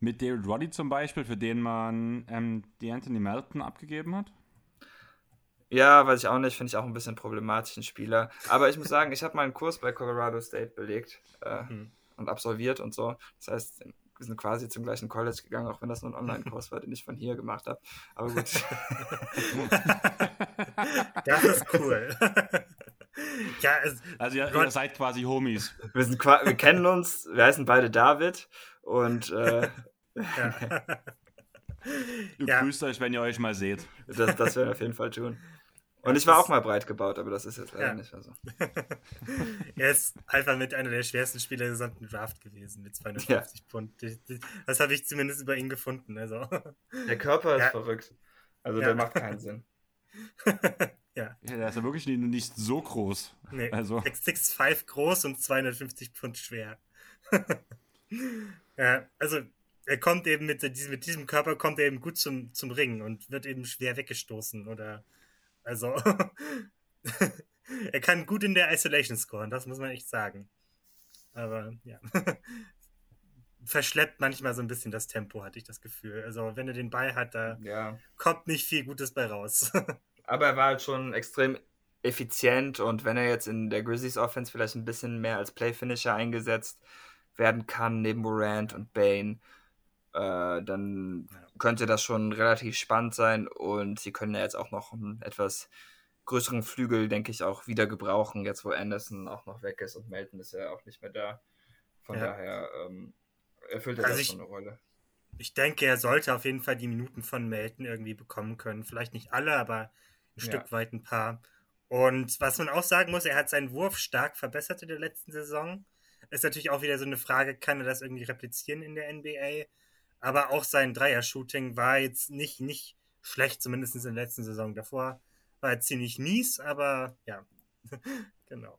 Mit David Roddy zum Beispiel, für den man ähm, die Anthony Melton abgegeben hat? Ja, weiß ich auch nicht, finde ich auch ein bisschen problematischen Spieler. Aber ich muss sagen, ich habe mal einen Kurs bei Colorado State belegt. Äh, mhm und absolviert und so. Das heißt, wir sind quasi zum gleichen College gegangen, auch wenn das nur ein Online-Kurs war, den ich von hier gemacht habe. Aber gut. das ist cool. ja, es, also ihr, ihr, seid quasi Homies. Wir, sind, wir kennen uns, wir heißen beide David und äh, ja. Ihr ja. grüßt euch, wenn ihr euch mal seht. Das, das werden wir auf jeden Fall tun. Und ich war auch mal breit gebaut, aber das ist jetzt leider ja. nicht mehr so. er ist einfach mit einer der schwersten Spieler des gesamten Draft gewesen, mit 250 ja. Pfund. Das habe ich zumindest über ihn gefunden. Also. Der Körper ist ja. verrückt. Also der macht keinen Sinn. ja. ja. Der ist ja wirklich nicht so groß. Nee, also. 6'5 groß und 250 Pfund schwer. ja, also er kommt eben mit diesem, mit diesem Körper kommt er eben gut zum, zum Ringen und wird eben schwer weggestoßen oder also er kann gut in der Isolation scoren, das muss man echt sagen. Aber ja. Verschleppt manchmal so ein bisschen das Tempo, hatte ich das Gefühl. Also wenn er den Ball hat, da ja. kommt nicht viel Gutes bei raus. Aber er war halt schon extrem effizient und wenn er jetzt in der Grizzlies Offense vielleicht ein bisschen mehr als Playfinisher eingesetzt werden kann, neben Morant und Bane, äh, dann könnte das schon relativ spannend sein und sie können ja jetzt auch noch einen etwas größeren Flügel, denke ich, auch wieder gebrauchen, jetzt wo Anderson auch noch weg ist und Melton ist ja auch nicht mehr da. Von ja. daher ähm, erfüllt er also das ich, schon eine Rolle. Ich denke, er sollte auf jeden Fall die Minuten von Melton irgendwie bekommen können. Vielleicht nicht alle, aber ein ja. Stück weit ein paar. Und was man auch sagen muss, er hat seinen Wurf stark verbessert in der letzten Saison. Ist natürlich auch wieder so eine Frage, kann er das irgendwie replizieren in der NBA? Aber auch sein Dreier-Shooting war jetzt nicht, nicht schlecht, zumindest in der letzten Saison. Davor war er ziemlich mies, aber ja, genau.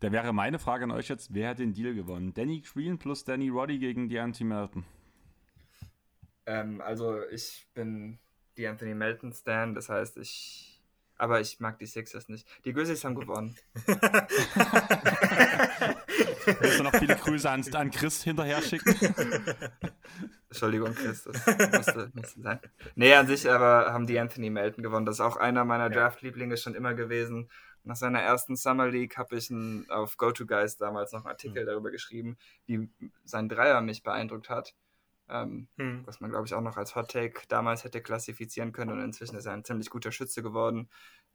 Da wäre meine Frage an euch jetzt, wer hat den Deal gewonnen? Danny Green plus Danny Roddy gegen die Anthony Melton? Ähm, also ich bin die Anthony Melton Stan, das heißt, ich aber ich mag die Sixers nicht. Die Grizzlies haben gewonnen. Willst du noch viele Grüße an, an Chris hinterher schicken? Entschuldigung, Chris, das musste, musste sein. Nee, an sich aber haben die Anthony Melton gewonnen. Das ist auch einer meiner Draft-Lieblinge schon immer gewesen. Nach seiner ersten Summer League habe ich ein, auf GoToGuys damals noch einen Artikel mhm. darüber geschrieben, wie sein Dreier mich beeindruckt hat. Ähm, hm. Was man, glaube ich, auch noch als Hot Take damals hätte klassifizieren können und inzwischen ist er ein ziemlich guter Schütze geworden.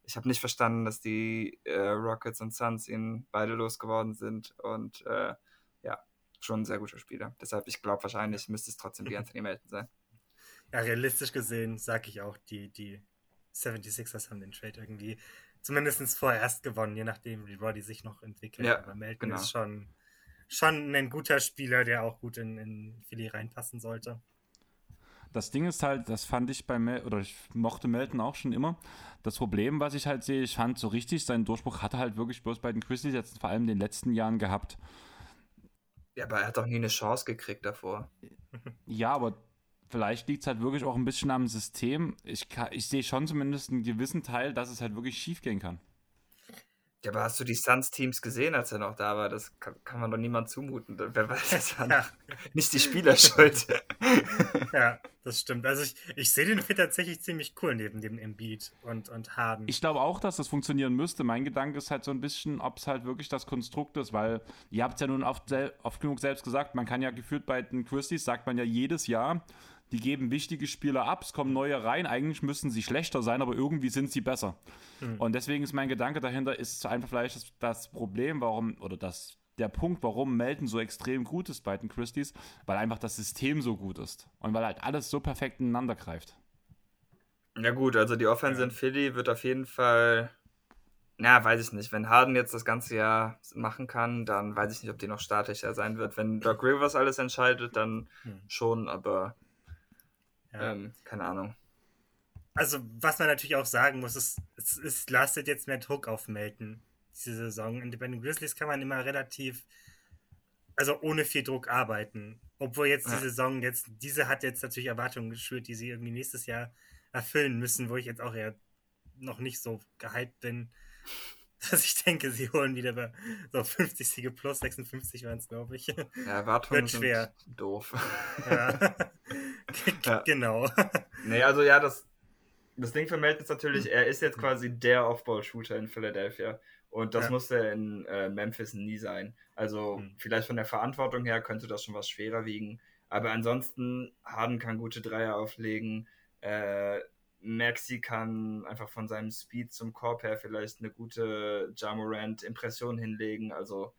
Ich habe nicht verstanden, dass die äh, Rockets und Suns ihn beide losgeworden sind und äh, ja, schon ein sehr guter Spieler. Deshalb, ich glaube, wahrscheinlich müsste es trotzdem die Anthony Melton sein. Ja, realistisch gesehen sage ich auch, die, die 76ers haben den Trade irgendwie zumindest vorerst gewonnen, je nachdem, wie Roddy sich noch entwickelt. Ja, Aber Melton genau. ist schon schon ein guter Spieler, der auch gut in, in Philly reinpassen sollte. Das Ding ist halt, das fand ich bei Mel oder ich mochte Melton auch schon immer. Das Problem, was ich halt sehe, ich fand so richtig, seinen Durchbruch hatte halt wirklich bloß bei den Grizzlies jetzt vor allem in den letzten Jahren gehabt. Ja, aber er hat doch nie eine Chance gekriegt davor. Ja, aber vielleicht liegt es halt wirklich auch ein bisschen am System. Ich, ich sehe schon zumindest einen gewissen Teil, dass es halt wirklich schief gehen kann. Ja, aber hast du die Suns-Teams gesehen, als er noch da war? Das kann, kann man doch niemand zumuten. Wer weiß, das ja. nicht die Spielerschuld. ja, das stimmt. Also ich, ich sehe den Fit tatsächlich ziemlich cool neben dem Embiid und, und Harden. Ich glaube auch, dass das funktionieren müsste. Mein Gedanke ist halt so ein bisschen, ob es halt wirklich das Konstrukt ist, weil ihr habt es ja nun oft, oft genug selbst gesagt, man kann ja gefühlt bei den Christies, sagt man ja jedes Jahr, die geben wichtige Spieler ab, es kommen neue rein. Eigentlich müssten sie schlechter sein, aber irgendwie sind sie besser. Mhm. Und deswegen ist mein Gedanke dahinter, ist einfach vielleicht das, das Problem, warum, oder das, der Punkt, warum Melton so extrem gut ist bei den Christies, weil einfach das System so gut ist. Und weil halt alles so perfekt ineinander greift. Ja, gut, also die Offense ja. in Philly wird auf jeden Fall. Na, weiß ich nicht. Wenn Harden jetzt das ganze Jahr machen kann, dann weiß ich nicht, ob die noch statischer sein wird. Wenn Doc Rivers alles entscheidet, dann hm. schon, aber ja. Ähm, keine Ahnung. Also, was man natürlich auch sagen muss, ist, es, es lastet jetzt mehr Druck auf Melton diese Saison. Und bei den Grizzlies kann man immer relativ, also ohne viel Druck arbeiten. Obwohl jetzt die Saison jetzt, diese hat jetzt natürlich Erwartungen geschürt, die sie irgendwie nächstes Jahr erfüllen müssen, wo ich jetzt auch eher noch nicht so gehypt bin, dass ich denke, sie holen wieder so 50 Siege plus, 56 waren es, glaube ich. Ja, Erwartungen Wird schwer. doof. Ja. Genau. Nee, also ja, das das Ding für Melton ist natürlich, er ist jetzt quasi der Off-Ball-Shooter in Philadelphia. Und das ja. musste in äh, Memphis nie sein. Also mhm. vielleicht von der Verantwortung her könnte das schon was schwerer wiegen. Aber ansonsten, Harden kann gute Dreier auflegen. Äh, Maxi kann einfach von seinem Speed zum Korb her vielleicht eine gute Jamorant-Impression hinlegen. Also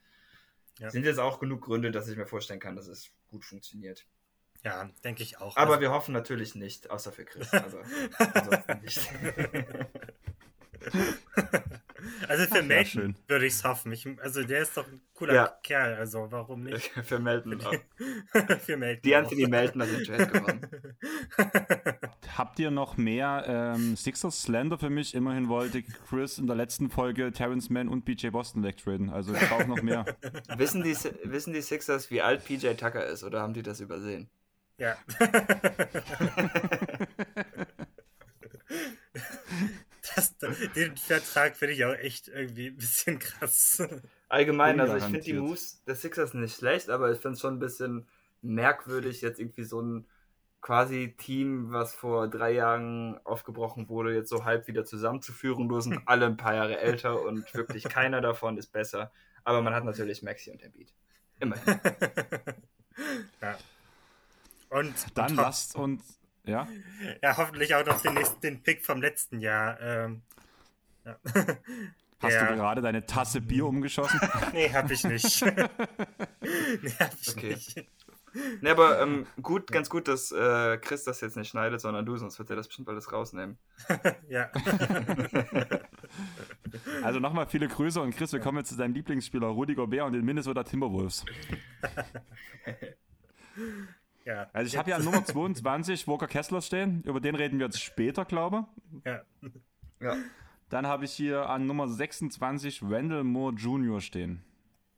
ja. sind jetzt auch genug Gründe, dass ich mir vorstellen kann, dass es gut funktioniert. Ja, denke ich auch. Aber also, wir hoffen natürlich nicht, außer für Chris. Also, ansonsten nicht. Also für Melton würde ich es hoffen. Ich, also der ist doch ein cooler ja. Kerl, also warum nicht? für Melton auch. für Melton Die Anthony Melton hat den Trade gewonnen. Habt ihr noch mehr ähm, Sixers Slender für mich? Immerhin wollte Chris in der letzten Folge Terrence Mann und PJ Boston wegtraden. Also ich brauche noch mehr. wissen, die, wissen die Sixers, wie alt PJ Tucker ist oder haben die das übersehen? Ja. Das, den Vertrag finde ich auch echt irgendwie ein bisschen krass. Allgemein, also ich finde die Moves der Sixers nicht schlecht, aber ich finde es schon ein bisschen merkwürdig, jetzt irgendwie so ein quasi Team, was vor drei Jahren aufgebrochen wurde, jetzt so halb wieder zusammenzuführen. Nur sind alle ein paar Jahre älter und wirklich keiner davon ist besser. Aber man hat natürlich Maxi und Embiid. Immerhin. ja. Und dann und lasst uns ja. Ja, hoffentlich auch noch den nächsten den Pick vom letzten Jahr. Ähm, ja. Hast ja. du gerade deine Tasse Bier umgeschossen? nee, hab ich nicht. nee, hab ich okay. nicht. Ne, aber ähm, gut, ganz gut, dass äh, Chris das jetzt nicht schneidet, sondern du, sonst wird er das bestimmt alles rausnehmen. ja. also nochmal viele Grüße und Chris, wir kommen jetzt zu deinem Lieblingsspieler Rudi Gobert und den Minnesota Timberwolves. Ja. Also ich habe ja an Nummer 22 Walker Kessler stehen, über den reden wir jetzt später, glaube ich. Ja. ja. Dann habe ich hier an Nummer 26 Randall Moore Jr. stehen.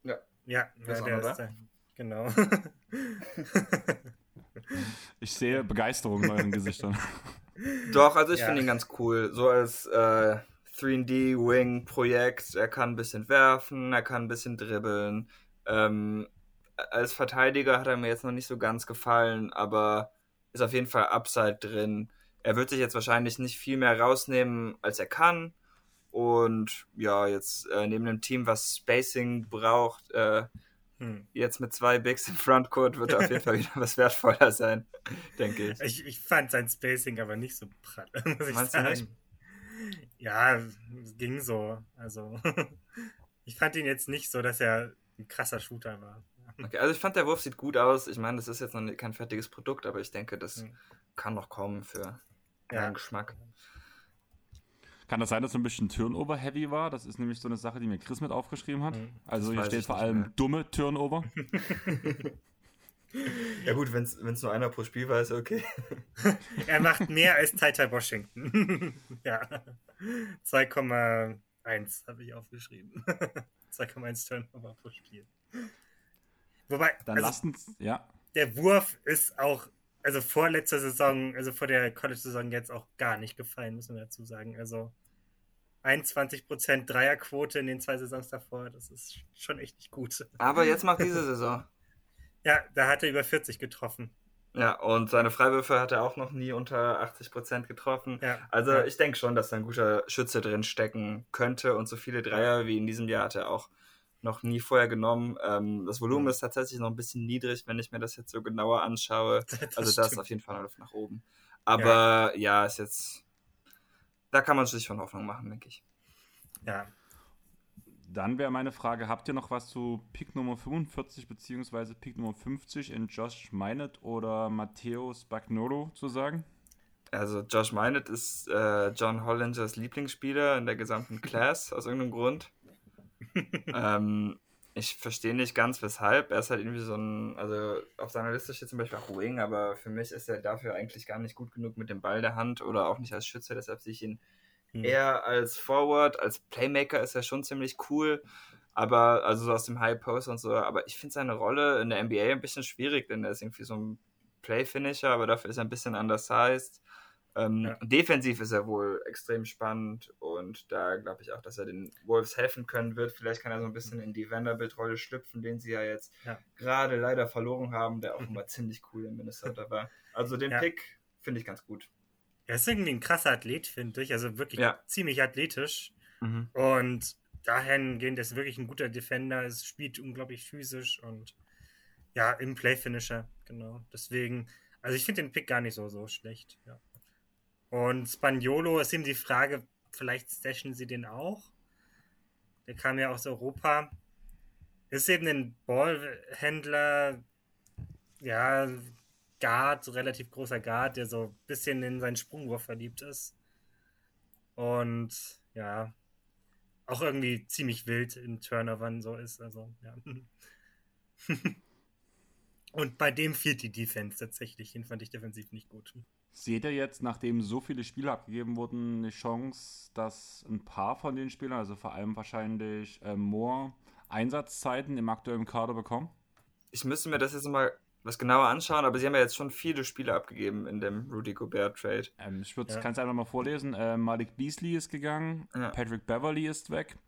Ja. Ja, ja der ist der. Genau. ich sehe Begeisterung in euren Gesichtern. Doch, also ich ja. finde ihn ganz cool. So als äh, 3D-Wing-Projekt. Er kann ein bisschen werfen, er kann ein bisschen dribbeln. Ähm, als Verteidiger hat er mir jetzt noch nicht so ganz gefallen, aber ist auf jeden Fall Upside drin. Er wird sich jetzt wahrscheinlich nicht viel mehr rausnehmen, als er kann. Und ja, jetzt äh, neben einem Team, was Spacing braucht, äh, hm. jetzt mit zwei Bigs im Frontcourt wird er auf jeden Fall wieder was wertvoller sein, denke ich. ich. ich. fand sein Spacing aber nicht so pratt, muss ich Meinst sagen. Ja, es ging so. Also, ich fand ihn jetzt nicht so, dass er ein krasser Shooter war. Okay, also ich fand, der Wurf sieht gut aus. Ich meine, das ist jetzt noch kein fertiges Produkt, aber ich denke, das mhm. kann noch kommen für ja. Geschmack. Kann das sein, dass so ein bisschen Turnover-heavy war? Das ist nämlich so eine Sache, die mir Chris mit aufgeschrieben hat. Mhm. Also hier steht vor allem mehr. dumme Turnover. ja gut, wenn es nur einer pro Spiel war, ist okay. er macht mehr als Taitai Washington. ja. 2,1 habe ich aufgeschrieben. 2,1 Turnover pro Spiel. Wobei, dann also, lasst uns, ja. Der Wurf ist auch, also vor letzter Saison, also vor der College-Saison jetzt auch gar nicht gefallen, muss man dazu sagen. Also 21% Dreierquote in den zwei Saisons davor, das ist schon echt nicht gut. Aber jetzt macht diese Saison. ja, da hat er über 40 getroffen. Ja, und seine Freiwürfe hat er auch noch nie unter 80% getroffen. Ja, also ja. ich denke schon, dass da ein guter Schütze drin stecken könnte und so viele Dreier wie in diesem Jahr hat er auch noch nie vorher genommen. Ähm, das Volumen mhm. ist tatsächlich noch ein bisschen niedrig, wenn ich mir das jetzt so genauer anschaue. Das also da ist auf jeden Fall Luft nach oben. Aber ja. ja, ist jetzt. Da kann man sich schon Hoffnung machen, denke ich. Ja. Dann wäre meine Frage: Habt ihr noch was zu Pick Nummer 45 bzw. Pick Nummer 50 in Josh Meinet oder Matteo Spagnolo zu sagen? Also Josh Meinet ist äh, John Hollingers Lieblingsspieler in der gesamten Class aus irgendeinem Grund ähm, ich verstehe nicht ganz, weshalb. Er ist halt irgendwie so ein, also auf seiner Liste steht zum Beispiel auch Wing, aber für mich ist er dafür eigentlich gar nicht gut genug mit dem Ball der Hand oder auch nicht als Schütze, deshalb sehe ich ihn hm. eher als Forward, als Playmaker ist er schon ziemlich cool, aber also so aus dem High Post und so, aber ich finde seine Rolle in der NBA ein bisschen schwierig, denn er ist irgendwie so ein Play-Finisher, aber dafür ist er ein bisschen undersized. Ähm, ja. Defensiv ist er wohl extrem spannend und da glaube ich auch, dass er den Wolves helfen können wird. Vielleicht kann er so ein bisschen in die Vanderbilt-Rolle schlüpfen, den sie ja jetzt ja. gerade leider verloren haben, der auch immer ziemlich cool in Minnesota war. Also den ja. Pick finde ich ganz gut. Er ist irgendwie ein krasser Athlet, finde ich. Also wirklich ziemlich athletisch. Mhm. Und dahingehend ist wirklich ein guter Defender. Es spielt unglaublich physisch und ja, im Play-Finisher, genau. Deswegen, also ich finde den Pick gar nicht so, so schlecht. Ja. Und Spaniolo ist eben die Frage, vielleicht stashen sie den auch. Der kam ja aus Europa. Ist eben ein Ballhändler, ja, Guard, relativ großer Guard, der so ein bisschen in seinen Sprungwurf verliebt ist. Und ja, auch irgendwie ziemlich wild in Turnovern so ist. Also, ja. Und bei dem fehlt die Defense tatsächlich. Den fand ich defensiv nicht gut. Seht ihr jetzt, nachdem so viele Spiele abgegeben wurden, eine Chance, dass ein paar von den Spielern, also vor allem wahrscheinlich äh, Moore, Einsatzzeiten im aktuellen Kader bekommen? Ich müsste mir das jetzt mal was genauer anschauen, aber sie haben ja jetzt schon viele Spiele abgegeben in dem Rudy Gobert Trade. Ähm, ich würde Ja. kann es einfach mal vorlesen. Ähm, Malik Beasley ist gegangen, Ja. Patrick Beverly ist weg,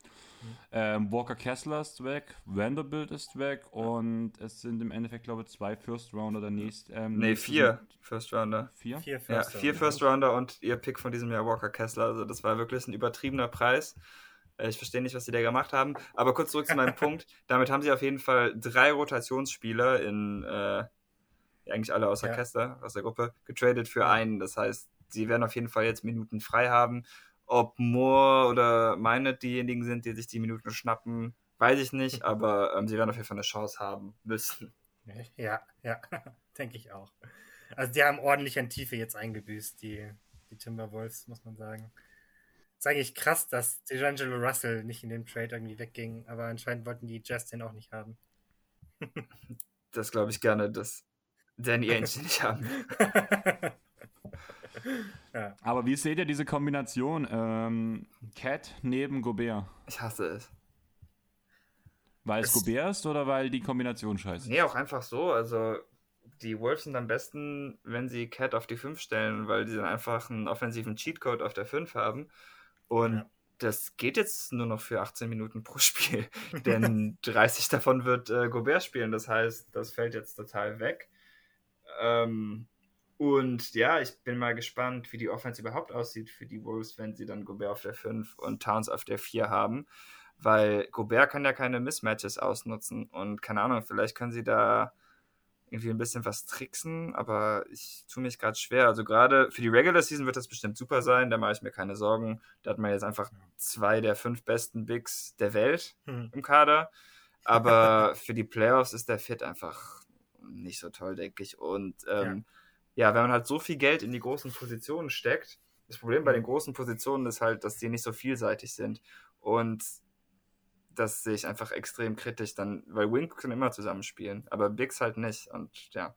ähm, Walker Kessler ist weg, Vanderbilt ist weg und es sind im Endeffekt, glaube ich, zwei First Rounder der nächsten. Ähm, Nee, vier First Rounder. Vier? Vier Ja, First vier Rounder. First Rounder und ihr Pick von diesem Jahr Walker Kessler. Also das war wirklich ein übertriebener Preis. Äh, Ich verstehe nicht, was sie da gemacht haben. Aber kurz zurück zu meinem Punkt. Damit haben sie auf jeden Fall drei Rotationsspieler in äh, eigentlich alle außer Ja. Kessler aus der Gruppe getradet für einen. Das heißt, sie werden auf jeden Fall jetzt Minuten frei haben. Ob Moore oder meine diejenigen sind, die sich die Minuten schnappen, weiß ich nicht. Aber ähm, sie werden auf jeden Fall eine Chance haben müssen. Ja, ja, denke ich auch. Also die haben ordentlich an Tiefe jetzt eingebüßt, die, die Timberwolves, muss man sagen. Ist eigentlich krass, dass D'Angelo Russell nicht in dem Trade irgendwie wegging, aber anscheinend wollten die Jazz den auch nicht haben. Das glaube ich gerne, dass Danny Ainge den nicht haben. Ja. Aber wie seht ihr diese Kombination? Ähm, Cat neben Gobert? Ich hasse es. Weil es Es- Gobert ist oder weil die Kombination scheiße? Nee, auch einfach so. Also, die Wolves sind am besten, wenn sie Cat auf die 5 stellen, weil die dann einfach einen offensiven Cheatcode auf der 5 haben. Und Ja. das geht jetzt nur noch für 18 Minuten pro Spiel. Denn 30 davon wird äh, Gobert spielen. Das heißt, das fällt jetzt total weg. Ähm, und ja, ich bin mal gespannt, wie die Offense überhaupt aussieht für die Wolves, wenn sie dann Gobert auf der 5 und Towns auf der 4 haben. Weil Gobert kann ja keine Mismatches ausnutzen. Und keine Ahnung, vielleicht können sie da irgendwie ein bisschen was tricksen, aber ich tue mich gerade schwer. Also gerade für die Regular Season wird das bestimmt super sein, da mache ich mir keine Sorgen. Da hat man jetzt einfach zwei der fünf besten Bigs der Welt Hm. im Kader. Aber für die Playoffs ist der Fit einfach nicht so toll, denke ich. Und ähm, ja. Wenn man halt so viel Geld in die großen Positionen steckt, das Problem bei den großen Positionen ist halt, dass die nicht so vielseitig sind. Und das sehe ich einfach extrem kritisch dann, weil Wings können immer zusammenspielen, aber Bigs halt nicht. Und ja,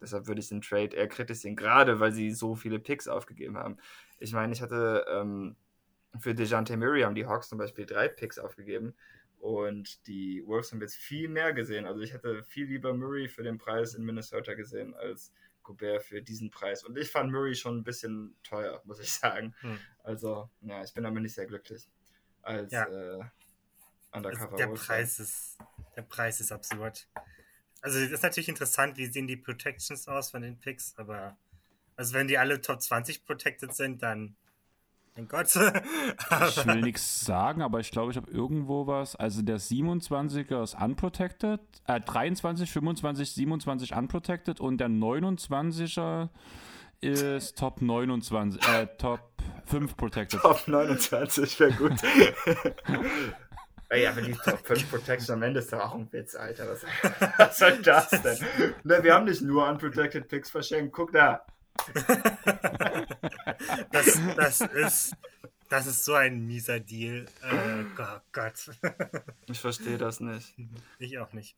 deshalb würde ich den Trade eher kritisch sehen, gerade weil sie so viele Picks aufgegeben haben. Ich meine, ich hatte ähm, für DeJounte Murray haben die Hawks zum Beispiel drei Picks aufgegeben und die Wolves haben jetzt viel mehr gesehen. Also ich hätte viel lieber Murray für den Preis in Minnesota gesehen als Gobert für diesen Preis. Und ich fand Murray schon ein bisschen teuer, muss ich sagen. Hm. Also, ja, ich bin damit nicht sehr glücklich. Als Ja. äh, Undercover der. Preis ist der Preis ist absurd. Also das ist natürlich interessant, wie sehen die Protections aus von den Picks, aber also wenn die alle Top 20 protected sind, dann mein Gott. Ich will nichts sagen, aber ich glaube, ich habe irgendwo was. Also der 27er ist unprotected, äh, 23, 25, 27 unprotected und der 29er ist Top 29, äh, Top 5 protected. Top 29 wäre gut. Ey, aber die Top 5 Protection am Ende ist doch auch ein Witz, Alter. Was, was soll das denn? Ne, wir haben nicht nur Unprotected Picks verschenkt. Guck da. das, das ist das ist so ein mieser Deal. Äh, oh Gott. Ich verstehe das nicht. ich auch nicht.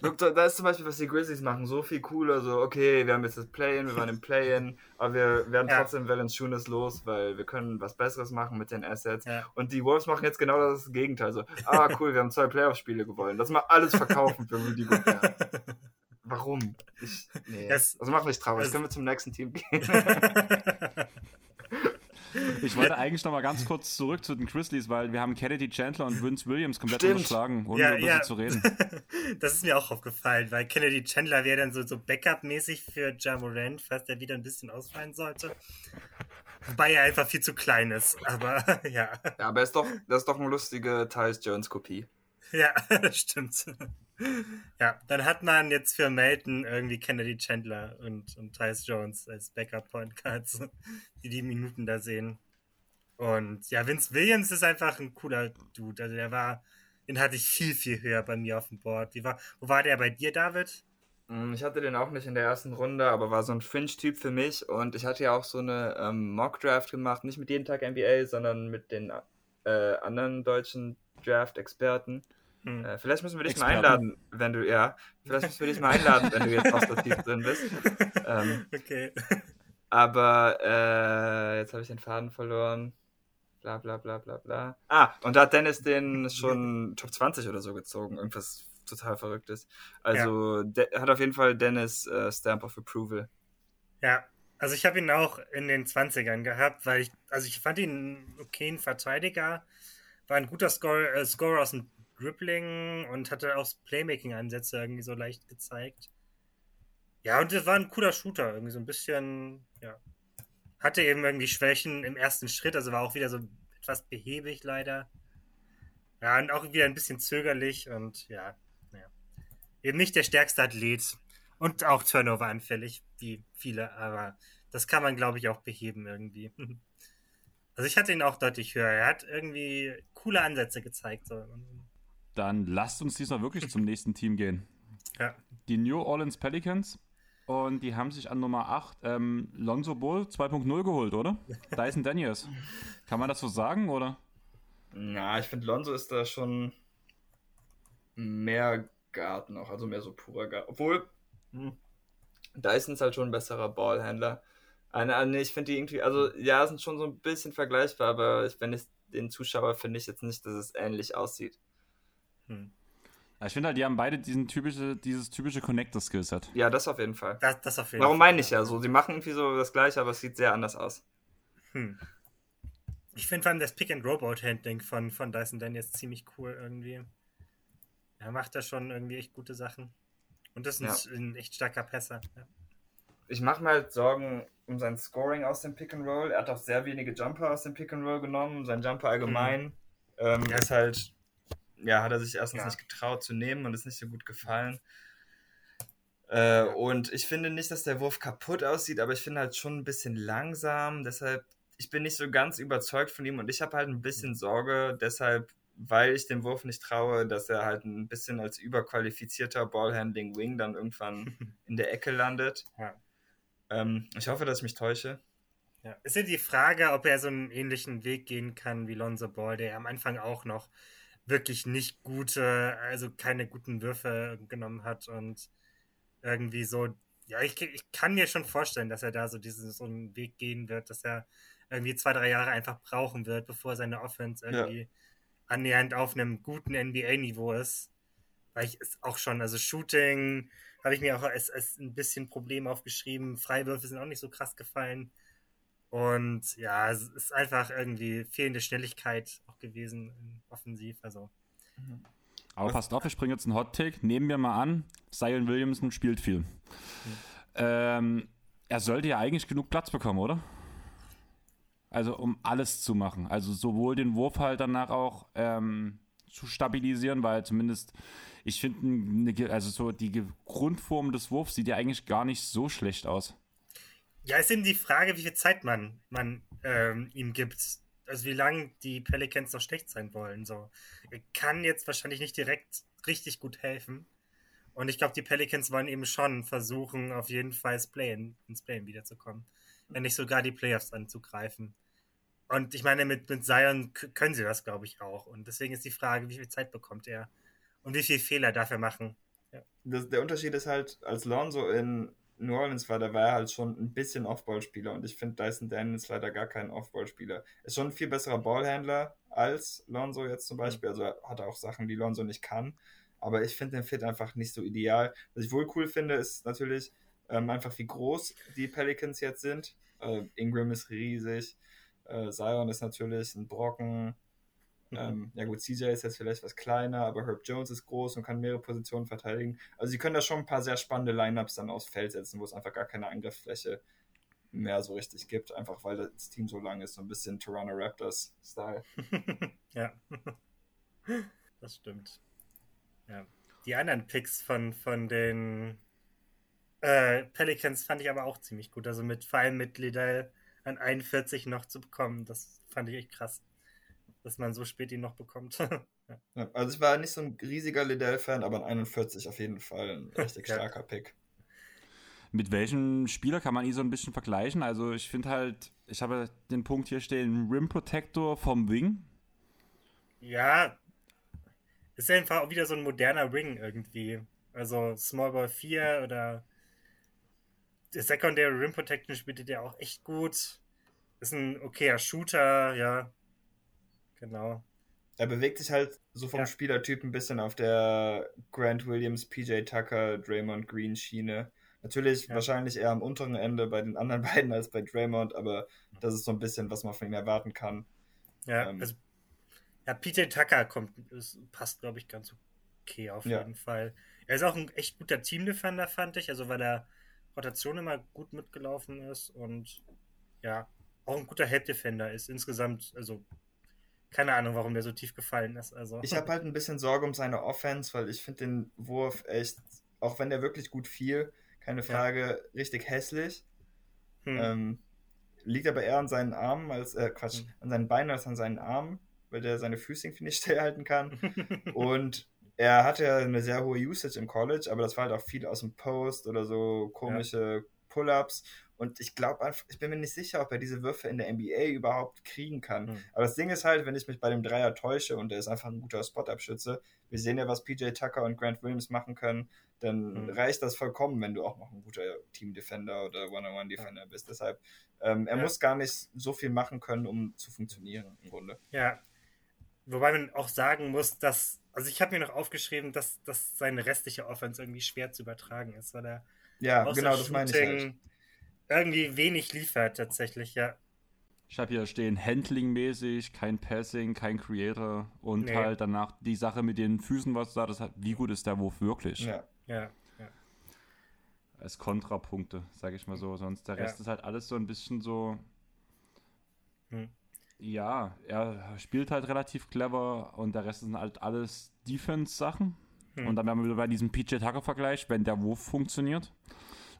Guck, da, ist zum Beispiel, was die Grizzlies machen, so viel cooler. So, okay, wir haben jetzt das Play-In, wir waren im Play-In, aber wir werden Ja. trotzdem Valanciunas los, weil wir können was Besseres machen mit den Assets. Ja. Und die Wolves machen jetzt genau das Gegenteil. So, ah, cool, wir haben zwei Playoff-Spiele gewonnen. Lass mal alles verkaufen für Rudy Gobert. Warum? Ich, nee. Das- Das, macht mich traurig. das- Können wir zum nächsten Team gehen? Ich wollte eigentlich noch mal ganz kurz zurück zu den Grizzlies, weil wir haben Kennedy Chandler und Vince Williams komplett Stimmt. unterschlagen, ohne Ja, über ja. sie zu reden. Das ist mir auch aufgefallen, weil Kennedy Chandler wäre dann so, so Backup-mäßig für Ja Morant, falls der wieder ein bisschen ausfallen sollte. Wobei er einfach viel zu klein ist, aber ja. Ja, aber er ist doch, das ist doch eine lustige Tyus Jones-Kopie. Ja, das stimmt. Ja, dann hat man jetzt für Melton irgendwie Kennedy Chandler und, und Tyus Jones als Backup-Point Guards, die die Minuten da sehen. Und ja, Vince Williams ist einfach ein cooler Dude. Also der war, den hatte ich viel, viel höher bei mir auf dem Board. Wie war, wo war der bei dir, David? Mm, ich hatte den auch nicht in der ersten Runde, aber war so ein Fringe-Typ für mich. Und ich hatte ja auch so eine ähm, Mock-Draft gemacht, nicht mit jeden Tag NBA, sondern mit den äh, anderen deutschen Draft-Experten. Hm. Äh, vielleicht müssen wir dich Experten. mal einladen, wenn du, ja, vielleicht müssen wir dich mal einladen, wenn du jetzt tief drin bist. Ähm, okay. Aber äh, jetzt habe ich den Faden verloren. Bla bla bla bla bla. Ah, und da hat Dennis den schon Top 20 oder so gezogen. Irgendwas total Verrücktes. Also ja. hat auf jeden Fall Dennis äh, Stamp of Approval. Ja, also ich habe ihn auch in den 20ern gehabt, weil ich, also ich fand ihn einen okayen Verteidiger, war ein guter Scorer, äh, Scorer aus dem Dribbling und hatte auch Playmaking-Ansätze irgendwie so leicht gezeigt. Ja, und es war ein cooler Shooter, irgendwie so ein bisschen, ja. Hatte eben irgendwie Schwächen im ersten Schritt, also war auch wieder so etwas behäbig leider. Ja, und auch wieder ein bisschen zögerlich und ja, ja. Eben nicht der stärkste Athlet und auch Turnover anfällig, wie viele, aber das kann man, glaube ich, auch beheben irgendwie. Also ich hatte ihn auch deutlich höher. Er hat irgendwie coole Ansätze gezeigt. So. Dann lasst uns diesmal wirklich zum nächsten Team gehen. Ja. Die New Orleans Pelicans. Und die haben sich an Nummer 8 ähm, Lonzo Ball 2.0 geholt, oder? Dyson Daniels. Kann man das so sagen, oder? Ja, ich finde, Lonzo ist da schon mehr Guard noch, also mehr so purer Guard. Obwohl, hm, Dyson ist halt schon ein besserer Ballhändler. Eine, nee, ich finde die irgendwie, also ja, sind schon so ein bisschen vergleichbar, aber wenn ich den Zuschauer finde ich jetzt nicht, dass es ähnlich aussieht. Hm. Ja, ich finde halt, die haben beide diesen typische, dieses typische Connector-Skillset. Ja, das auf jeden Fall. Das, das auf jeden Warum meine ich ja so? Sie machen irgendwie so das gleiche, aber es sieht sehr anders aus. Hm. Ich finde vor allem das Pick-and-Robot-Handling von, von Dyson Daniels ziemlich cool irgendwie. Er macht da schon irgendwie echt gute Sachen. Und das ist ein, ja. ein echt starker Pässer. Ja. Ich mache mir halt Sorgen um sein Scoring aus dem Pick-and-Roll. Er hat auch sehr wenige Jumper aus dem Pick-and-Roll genommen. Sein Jumper allgemein mhm. ähm, ja. ist halt ja, hat er sich erstens ja. nicht getraut zu nehmen und ist nicht so gut gefallen. Äh, und ich finde nicht, dass der Wurf kaputt aussieht, aber ich finde halt schon ein bisschen langsam. Deshalb, ich bin nicht so ganz überzeugt von ihm und ich habe halt ein bisschen Sorge, deshalb, weil ich dem Wurf nicht traue, dass er halt ein bisschen als überqualifizierter Ballhandling Wing dann irgendwann in der Ecke landet. Ja. Ähm, ich hoffe, dass ich mich täusche. Ja. Ist ja die Frage, ob er so einen ähnlichen Weg gehen kann wie Lonzo Ball, der am Anfang auch noch wirklich nicht gute, also keine guten Würfe genommen hat und irgendwie so, ja, ich, ich kann mir schon vorstellen, dass er da so diesen so einen Weg gehen wird, dass er irgendwie zwei, drei Jahre einfach brauchen wird, bevor seine Offense irgendwie ja. annähernd auf einem guten NBA-Niveau ist. Weil ich es auch schon, also Shooting habe ich mir auch als, als ein bisschen Problem aufgeschrieben. Freiwürfe sind auch nicht so krass gefallen. Und ja, es ist einfach irgendwie fehlende Schnelligkeit auch gewesen offensiv. Also. Mhm. Aber passt auf, ich bringe jetzt einen Hot Take. Nehmen wir mal an, Zion Williamson spielt viel. Mhm. Ähm, er sollte ja eigentlich genug Platz bekommen, oder? Also um alles zu machen. Also sowohl den Wurf halt danach auch ähm, zu stabilisieren, weil zumindest ich finde, also so die Grundform des Wurfs sieht ja eigentlich gar nicht so schlecht aus. Ja, ist eben die Frage, wie viel Zeit man, man ähm, ihm gibt. Also wie lange die Pelicans noch schlecht sein wollen. So. Er kann jetzt wahrscheinlich nicht direkt richtig gut helfen. Und ich glaube, die Pelicans wollen eben schon versuchen, auf jeden Fall ins Play-In, ins Play wiederzukommen. Wenn nicht sogar die Playoffs anzugreifen. Und ich meine, mit, mit Zion können sie das, glaube ich, auch. Und deswegen ist die Frage, wie viel Zeit bekommt er? Und wie viele Fehler darf er machen? Ja. Das, der Unterschied ist halt, als Lonzo in New Orleans war, da war er halt schon ein bisschen Off-Ball-Spieler und ich finde Dyson Daniels leider gar kein Off-Ball-Spieler. Ist schon ein viel besserer Ballhändler als Lonzo jetzt zum Beispiel, also hat er auch Sachen, die Lonzo nicht kann, aber ich finde den Fit einfach nicht so ideal. Was ich wohl cool finde, ist natürlich ähm, einfach wie groß die Pelicans jetzt sind. Äh, Ingram ist riesig, äh, Zion ist natürlich ein Brocken, Mhm. Ähm, ja gut, CJ ist jetzt vielleicht was kleiner, aber Herb Jones ist groß und kann mehrere Positionen verteidigen. Also sie können da schon ein paar sehr spannende Lineups dann aufs Feld setzen, wo es einfach gar keine Angriffsfläche mehr so richtig gibt, einfach weil das Team so lang ist, so ein bisschen Toronto Raptors-Style. ja, das stimmt. Ja. Die anderen Picks von, von den äh, Pelicans fand ich aber auch ziemlich gut. Also mit vor allem mit Liddell an 41 noch zu bekommen, das fand ich echt krass, dass man so spät ihn noch bekommt. ja. also ich war nicht so ein riesiger Liddell-Fan, aber an 41 auf jeden Fall ein richtig starker Pick. Mit welchem Spieler kann man ihn so ein bisschen vergleichen? Also ich finde halt, ich habe den Punkt hier stehen, Rim Protector vom Wing. Ja, ist ja einfach auch wieder so ein moderner Ring irgendwie. Also Small Ball 4 oder der Secondary Rim Protection spielt der auch echt gut. Ist ein okayer Shooter, ja. Genau. Er bewegt sich halt so vom ja. Spielertyp ein bisschen auf der Grant Williams, PJ Tucker, Draymond Green Schiene. Natürlich ja. wahrscheinlich eher am unteren Ende bei den anderen beiden als bei Draymond, aber das ist so ein bisschen, was man von ihm erwarten kann. Ja, ähm, also, ja PJ Tucker kommt, passt, glaube ich, ganz okay auf ja. jeden Fall. Er ist auch ein echt guter Team-Defender, fand ich, also weil er Rotation immer gut mitgelaufen ist und ja, auch ein guter Head-Defender ist. Insgesamt, also keine Ahnung, warum der so tief gefallen ist. Also. Ich habe halt ein bisschen Sorge um seine Offense, weil ich finde den Wurf echt, auch wenn der wirklich gut fiel, keine Frage, ja. richtig hässlich. Hm. Ähm, liegt aber eher an seinen Armen als, äh, Quatsch, hm. an seinen Beinen als an seinen Armen, weil der seine Füße nicht stillhalten kann. und er hatte ja eine sehr hohe Usage im College, aber das war halt auch viel aus dem Post oder so komische ja. Pull-ups. Und ich glaube einfach, ich bin mir nicht sicher, ob er diese Würfe in der NBA überhaupt kriegen kann. Mhm. Aber das Ding ist halt, wenn ich mich bei dem Dreier täusche und er ist einfach ein guter Spot-Up-Schütze, wir sehen ja, was PJ Tucker und Grant Williams machen können, dann mhm. reicht das vollkommen, wenn du auch noch ein guter Team-Defender oder One-on-One-Defender bist. Deshalb, ähm, er ja. muss gar nicht so viel machen können, um zu funktionieren im Grunde. Ja. Wobei man auch sagen muss, dass, also ich habe mir noch aufgeschrieben, dass, dass seine restliche Offense irgendwie schwer zu übertragen ist, weil er ja, genau, das meine ich halt irgendwie wenig liefert tatsächlich, ja. Ich habe hier stehen, Handling-mäßig, kein Passing, kein Creator und nee. halt danach die Sache mit den Füßen, was du da, das hat, wie gut ist der Wurf wirklich? Ja, ja, ja. Als Kontrapunkte, sage ich mal so. Sonst der Rest ja. ist halt alles so ein bisschen so. Hm. Ja, er spielt halt relativ clever und der Rest sind halt alles Defense-Sachen. Hm. Und dann werden wir wieder bei diesem PJ Tucker-Vergleich, wenn der Wurf funktioniert.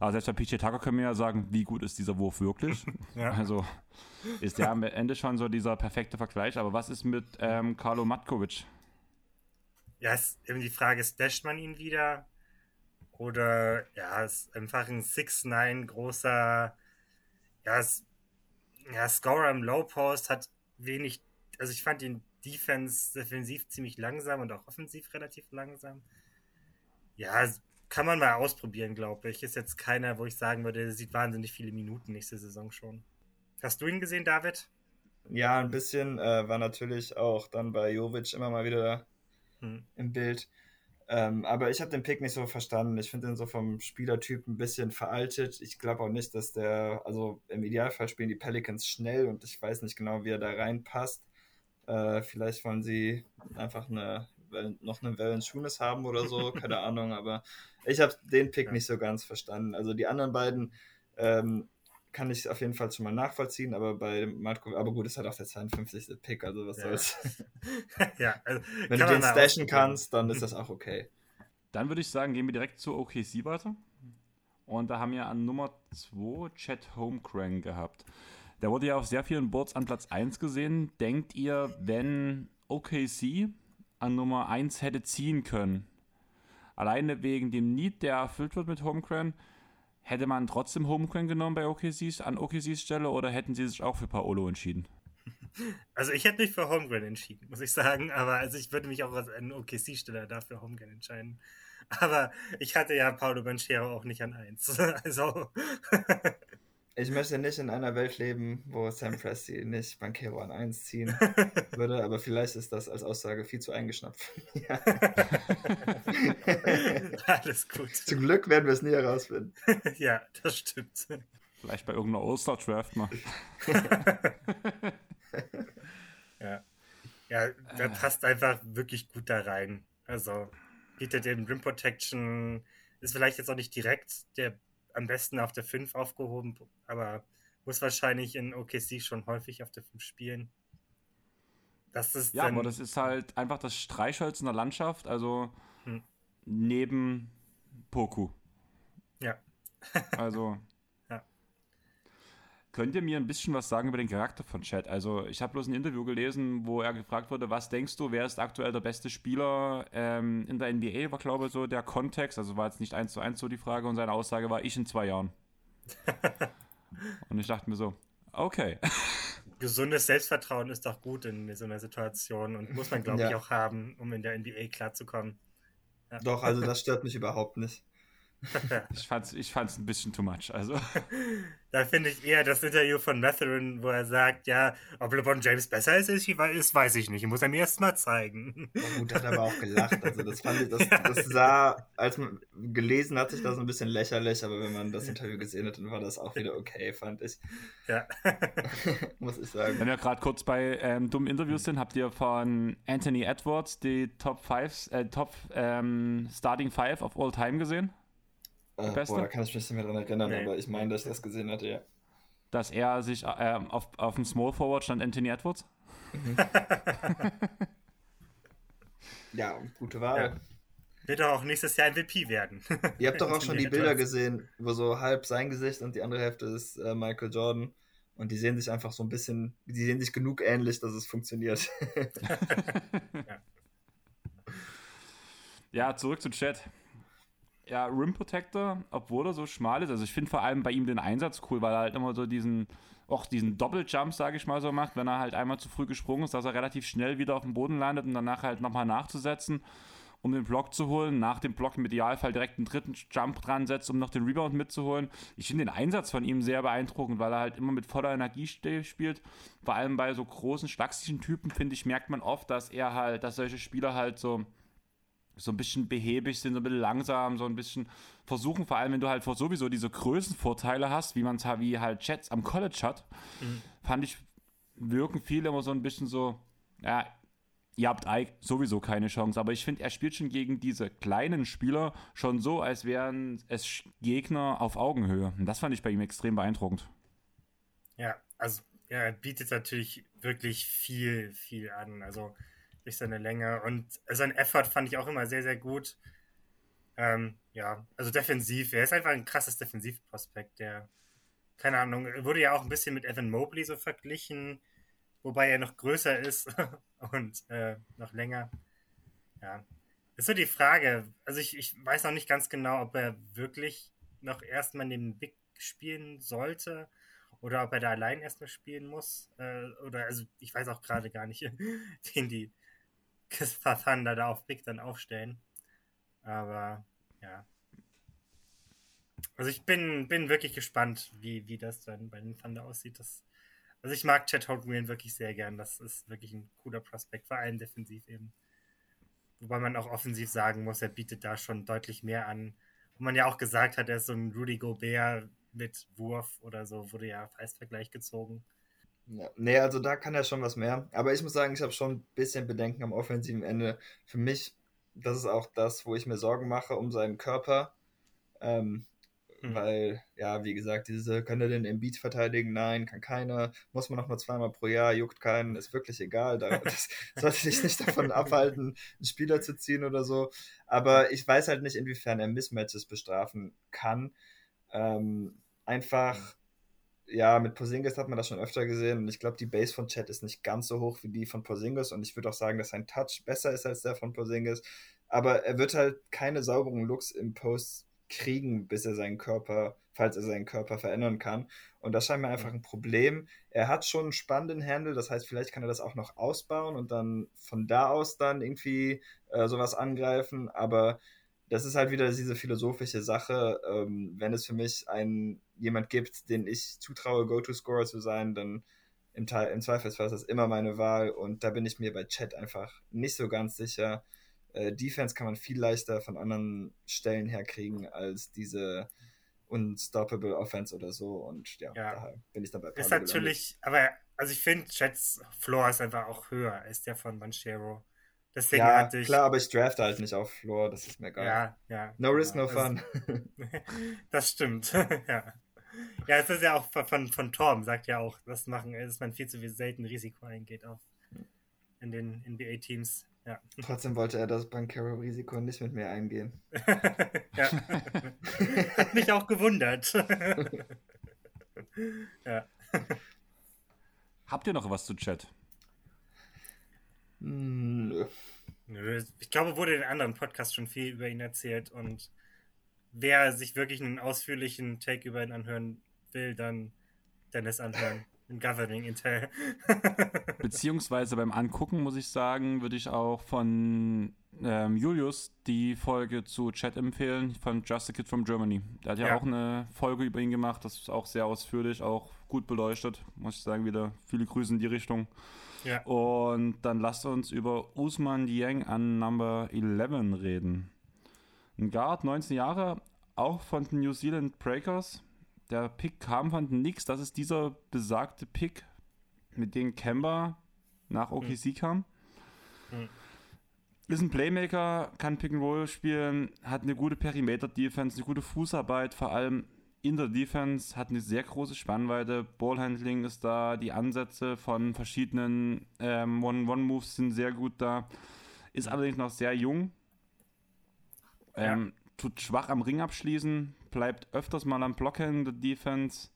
Aber selbst bei PJ Tucker können wir ja sagen, wie gut ist dieser Wurf wirklich. ja. Also ist der am Ende schon so dieser perfekte Vergleich. Aber was ist mit ähm, Carlo Matkovic? Ja, ist eben die Frage, stasht man ihn wieder? Oder ja, ist einfach ein 6'9 großer ja, ist, ja, Scorer im Low Post, hat wenig, also ich fand ihn Defense defensiv ziemlich langsam und auch offensiv relativ langsam. Ja, kann man mal ausprobieren, glaube ich. Ist jetzt keiner, wo ich sagen würde, der sieht wahnsinnig viele Minuten nächste Saison schon. Hast du ihn gesehen, David? Ja, ein bisschen. Äh, war natürlich auch dann bei Jovic immer mal wieder hm. im Bild. Ähm, aber ich habe den Pick nicht so verstanden. Ich finde den so vom Spielertyp ein bisschen veraltet. Ich glaube auch nicht, dass der, also im Idealfall spielen die Pelicans schnell und ich weiß nicht genau, wie er da reinpasst. Äh, vielleicht wollen sie einfach eine, noch eine Valanciunas haben oder so, keine Ahnung, aber ich habe den Pick ja. nicht so ganz verstanden. Also die anderen beiden ähm, kann ich auf jeden Fall schon mal nachvollziehen, aber bei Matko, aber gut, ist halt auch der 52. Pick, also was ja. soll's. ja, also Wenn du den stashen kannst, dann ist das auch okay. Dann würde ich sagen, gehen wir direkt zu OKC weiter. Und da haben wir an Nummer 2 Chet Homecrank gehabt. Der wurde ja auf sehr vielen Boards an Platz 1 gesehen. Denkt ihr, wenn OKC an Nummer 1 hätte ziehen können, alleine wegen dem Need, der erfüllt wird mit Homecran, hätte man trotzdem Homecran genommen bei OKCs, an OKCs Stelle oder hätten sie sich auch für Paolo entschieden? Also ich hätte mich für Homegren entschieden, muss ich sagen, aber also ich würde mich auch als OKC-Steller dafür Homegren entscheiden. Aber ich hatte ja Paulo Banchero auch nicht an 1. Also ich möchte nicht in einer Welt leben, wo Sam Presti nicht Banquero an 1 ziehen würde, aber vielleicht ist das als Aussage viel zu eingeschnappt. ja. Alles gut. Zum Glück werden wir es nie herausfinden. ja, das stimmt. Vielleicht bei irgendeiner Oster-Draft mal. ja. Ja, der passt einfach wirklich gut da rein. Also bietet den Rim Protection, ist vielleicht jetzt auch nicht direkt der am besten auf der 5 aufgehoben, aber muss wahrscheinlich in OKC schon häufig auf der 5 spielen. Das ist ja, aber das ist halt einfach das Streichholz in der Landschaft, also hm. neben Poku. Ja. also. Könnt ihr mir ein bisschen was sagen über den Charakter von Chad? Also, ich habe bloß ein Interview gelesen, wo er gefragt wurde, was denkst du, wer ist aktuell der beste Spieler ähm, in der NBA, war glaube ich so der Kontext. Also war jetzt nicht eins zu eins so die Frage und seine Aussage war, ich in zwei Jahren. und ich dachte mir so, okay. gesundes Selbstvertrauen ist doch gut in so einer Situation und muss man, glaube ja. ich, auch haben, um in der NBA klarzukommen. Ja. Doch, also das stört mich überhaupt nicht. ich fand es ich fand's ein bisschen too much. Also. Da finde ich eher das Interview von Matherin, wo er sagt, ja, ob LeBron James besser ist, ist, weiß ich nicht. Ich muss er mir erst mal zeigen. Oh, gut, hat aber auch gelacht. Also das fand ich, das, das sah, als man gelesen hat, sich das ein bisschen lächerlich, aber wenn man das Interview gesehen hat, dann war das auch wieder okay, fand ich. Ja. muss ich sagen. Wenn wir gerade kurz bei ähm, dummen Interviews sind, habt ihr von Anthony Edwards die Top 5, äh, Top ähm, Starting 5 of All Time gesehen? Äh, boah, da kann ich mich nicht mehr dran erinnern, nee. aber ich meine, dass ich das gesehen hatte, ja. Dass er sich äh, auf, auf dem Small Forward stand Anthony Edwards? Mhm. ja, gute Wahl. Ja. Wird doch auch nächstes Jahr MVP werden. Ihr habt doch auch schon die Bilder gesehen, wo so halb sein Gesicht und die andere Hälfte ist äh, Michael Jordan. Und die sehen sich einfach so ein bisschen, die sehen sich genug ähnlich, dass es funktioniert. ja. ja, zurück zu Chat ja, Rim Protector, obwohl er so schmal ist. Also ich finde vor allem bei ihm den Einsatz cool, weil er halt immer so diesen, auch diesen Doppeljump, sage ich mal so, macht, wenn er halt einmal zu früh gesprungen ist, dass er relativ schnell wieder auf dem Boden landet und danach halt nochmal nachzusetzen, um den Block zu holen. Nach dem Block im Idealfall direkt einen dritten Jump dran setzt, um noch den Rebound mitzuholen. Ich finde den Einsatz von ihm sehr beeindruckend, weil er halt immer mit voller Energie spielt. Vor allem bei so großen, schlagsigen Typen, finde ich, merkt man oft, dass er halt, dass solche Spieler halt so so ein bisschen behäbig sind, so ein bisschen langsam, so ein bisschen versuchen, vor allem wenn du halt sowieso diese Größenvorteile hast, wie man es wie halt Chats am College hat, mhm. fand ich, wirken viele immer so ein bisschen so, ja, ihr habt sowieso keine Chance, aber ich finde, er spielt schon gegen diese kleinen Spieler schon so, als wären es Gegner auf Augenhöhe. Und das fand ich bei ihm extrem beeindruckend. Ja, also ja, er bietet natürlich wirklich viel, viel an. Also durch seine Länge. Und sein Effort fand ich auch immer sehr, sehr gut. Ähm, ja, also defensiv. Er ist einfach ein krasses Defensivprospekt, der, keine Ahnung, wurde ja auch ein bisschen mit Evan Mobley so verglichen, wobei er noch größer ist und äh, noch länger. Ja. Ist so die Frage. Also ich, ich weiß noch nicht ganz genau, ob er wirklich noch erstmal neben Big spielen sollte oder ob er da allein erstmal spielen muss. Äh, oder also ich weiß auch gerade gar nicht, den die Kispa Thunder da auf Big dann aufstellen. Aber ja. Also ich bin, bin wirklich gespannt, wie, wie das dann bei den Thunder aussieht. Das, also ich mag Chad Holmgren wirklich sehr gern. Das ist wirklich ein cooler Prospekt, vor allem defensiv eben. Wobei man auch offensiv sagen muss, er bietet da schon deutlich mehr an. Wo man ja auch gesagt hat, er ist so ein Rudy Gobert mit Wurf oder so, wurde ja als Vergleich gezogen. Ja, nee, also da kann er schon was mehr. Aber ich muss sagen, ich habe schon ein bisschen Bedenken am offensiven Ende. Für mich, das ist auch das, wo ich mir Sorgen mache um seinen Körper. Ähm, mhm. Weil, ja, wie gesagt, diese, kann er den Embiid verteidigen? Nein, kann keiner. Muss man noch nur zweimal pro Jahr, juckt keinen, ist wirklich egal. Das sollte dich nicht davon abhalten, einen Spieler zu ziehen oder so. Aber ich weiß halt nicht, inwiefern er Mismatches bestrafen kann. Ähm, einfach ja, mit Porzingis hat man das schon öfter gesehen und ich glaube, die Base von Chat ist nicht ganz so hoch wie die von Porzingis und ich würde auch sagen, dass sein Touch besser ist als der von Porzingis, aber er wird halt keine sauberen Looks im Post kriegen, bis er seinen Körper, falls er seinen Körper verändern kann und das scheint mir einfach ein Problem. Er hat schon einen spannenden Handle, das heißt, vielleicht kann er das auch noch ausbauen und dann von da aus dann irgendwie äh, sowas angreifen, aber das ist halt wieder diese philosophische Sache. Ähm, wenn es für mich einen jemand gibt, den ich zutraue, Go-To-Scorer zu sein, dann im, Teil, im Zweifelsfall ist das immer meine Wahl und da bin ich mir bei Chat einfach nicht so ganz sicher. Äh, Defense kann man viel leichter von anderen Stellen her kriegen als diese Unstoppable Offense oder so und ja, ja. daher bin ich dabei. Ist natürlich, gelandet. aber also ich finde, Chats Floor ist einfach auch höher als der von Banchero. Deswegen ja, hatte ich. Klar, aber ich draft halt nicht auf Floor, das ist mir geil. Ja, ja. No risk, no fun. das stimmt, ja. Ja, es ist ja auch von, von Torm, sagt ja auch, das machen, dass man viel zu viel selten Risiko eingeht auch in den NBA-Teams. Ja. Trotzdem wollte er das Bankero-Risiko nicht mit mir eingehen. ja. Hat mich auch gewundert. ja. Habt ihr noch was zu Chat? Hm, nö. Nö. Ich glaube, wurde in anderen Podcasts schon viel über ihn erzählt und wer sich wirklich einen ausführlichen Take über ihn anhören will, dann Dennis anhören. In Governing Intel. Beziehungsweise beim Angucken, muss ich sagen, würde ich auch von ähm, Julius die Folge zu Chat empfehlen, von Just a Kid from Germany. Der hat ja, ja, auch eine Folge über ihn gemacht, das ist auch sehr ausführlich, auch gut beleuchtet, muss ich sagen, wieder viele Grüße in die Richtung. Ja. Und dann lasst uns über Usman Dieng an Number 11 reden. Ein Guard, 19 Jahre, auch von den New Zealand Breakers. Der Pick kam von den Knicks. Das ist dieser besagte Pick, mit dem Kemba nach OKC mhm. kam. Mhm. Ist ein Playmaker, kann Pick and Roll spielen, hat eine gute Perimeter-Defense, eine gute Fußarbeit, vor allem in der Defense, hat eine sehr große Spannweite. Ballhandling ist da, die Ansätze von verschiedenen ähm, One-One-Moves sind sehr gut da. Ist allerdings noch sehr jung. Ähm. Tut schwach am Ring abschließen, bleibt öfters mal am Blocken in der Defense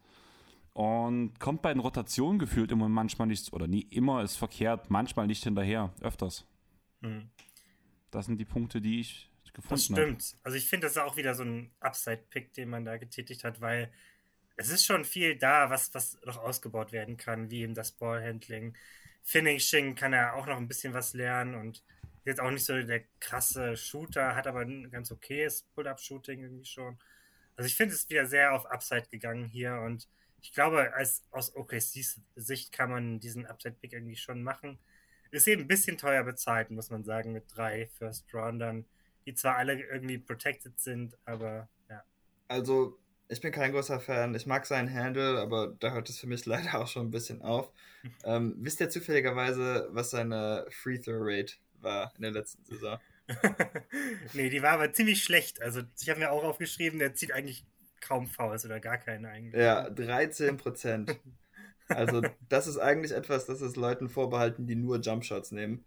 und kommt bei den Rotationen gefühlt immer manchmal nicht, oder nie immer ist verkehrt, manchmal nicht hinterher, öfters. Mhm. Das sind die Punkte, die ich gefunden habe. Das stimmt. Hab. Also ich finde, das ist auch wieder so ein Upside-Pick, den man da getätigt hat, weil es ist schon viel da, was, was noch ausgebaut werden kann, wie eben das Ballhandling. Finishing kann er auch noch ein bisschen was lernen und jetzt auch nicht so der krasse Shooter, hat aber ein ganz okayes Pull-Up-Shooting irgendwie schon. Also ich finde es wieder sehr auf Upside gegangen hier und ich glaube, als aus OKCs Sicht kann man diesen Upside-Pick irgendwie schon machen. Ist eben ein bisschen teuer bezahlt, muss man sagen, mit drei First-Roundern, die zwar alle irgendwie protected sind, aber ja. Also, ich bin kein großer Fan. Ich mag seinen Handle, aber da hört es für mich leider auch schon ein bisschen auf. ähm, wisst ihr zufälligerweise, was seine Free-Throw-Rate war in der letzten Saison? nee, die war aber ziemlich schlecht. Also ich habe mir auch aufgeschrieben, der zieht eigentlich kaum Fouls oder gar keine eigentlich. Ja, 13 Prozent. also das ist eigentlich etwas, das ist Leuten vorbehalten, die nur Jumpshots nehmen.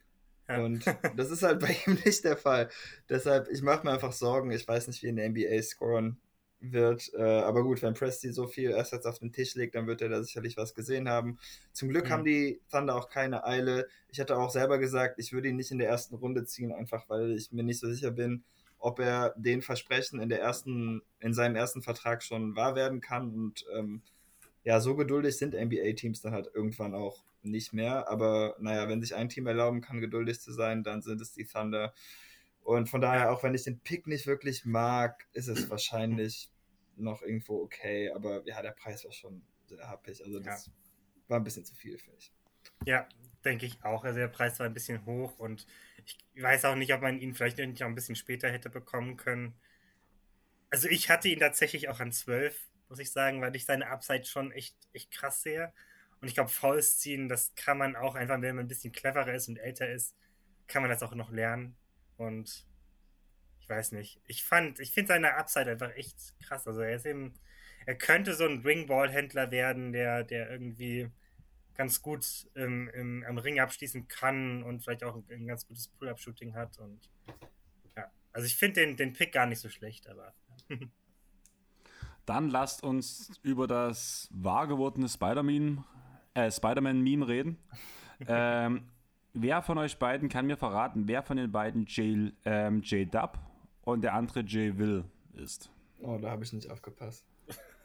Ja. Und das ist halt bei ihm nicht der Fall. Deshalb, ich mache mir einfach Sorgen. Ich weiß nicht, wie in der NBA scoren wird. Äh, aber gut, wenn Presti so viel Assets auf den Tisch legt, dann wird er da sicherlich was gesehen haben. Zum Glück mhm. haben die Thunder auch keine Eile. Ich hatte auch selber gesagt, ich würde ihn nicht in der ersten Runde ziehen, einfach weil ich mir nicht so sicher bin, ob er den Versprechen in der ersten, in seinem ersten Vertrag schon wahr werden kann. Und ähm, ja, so geduldig sind NBA-Teams dann halt irgendwann auch nicht mehr. Aber naja, wenn sich ein Team erlauben kann, geduldig zu sein, dann sind es die Thunder. Und von daher, auch wenn ich den Pick nicht wirklich mag, ist es wahrscheinlich noch irgendwo okay. Aber ja, der Preis war schon sehr happig. Also das ja. war ein bisschen zu viel, finde ich. Ja, denke ich auch. Also der Preis war ein bisschen hoch und ich weiß auch nicht, ob man ihn vielleicht noch ein bisschen später hätte bekommen können. Also ich hatte ihn tatsächlich auch an 12, muss ich sagen, weil ich seine Upside schon echt, echt krass sehe. Und ich glaube, Fouls ziehen, das kann man auch einfach, wenn man ein bisschen cleverer ist und älter ist, kann man das auch noch lernen. Und ich weiß nicht. Ich fand, ich finde seine Upside einfach echt krass. Also er ist eben, er könnte so ein Ringball-Händler werden, der, der irgendwie ganz gut im, im, am Ring abschließen kann und vielleicht auch ein, ein ganz gutes Pull-Up-Shooting hat. Und ja, also ich finde den, den Pick gar nicht so schlecht, aber. Dann lasst uns über das wahr gewordene Spider-Man äh, Spider reden. ähm, wer von euch beiden kann mir verraten, wer von den beiden J, ähm, J Dub und der andere J Will ist? Oh, da habe ich nicht aufgepasst.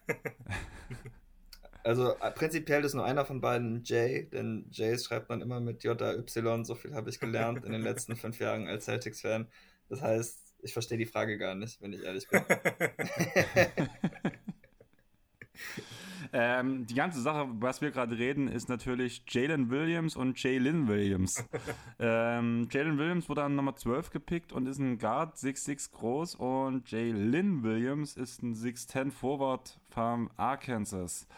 also äh, prinzipiell ist nur einer von beiden J, denn J schreibt man immer mit J-Y, so viel habe ich gelernt in den letzten fünf Jahren als Celtics-Fan. Das heißt, ich verstehe die Frage gar nicht, wenn ich ehrlich bin. Ähm, die ganze Sache, was wir gerade reden, ist natürlich Jalen Williams und Jalen Williams. ähm, Jalen Williams wurde an Nummer 12 gepickt und ist ein Guard 6'6 groß und Jalen Williams ist ein 6'10 Forward vom Arkansas.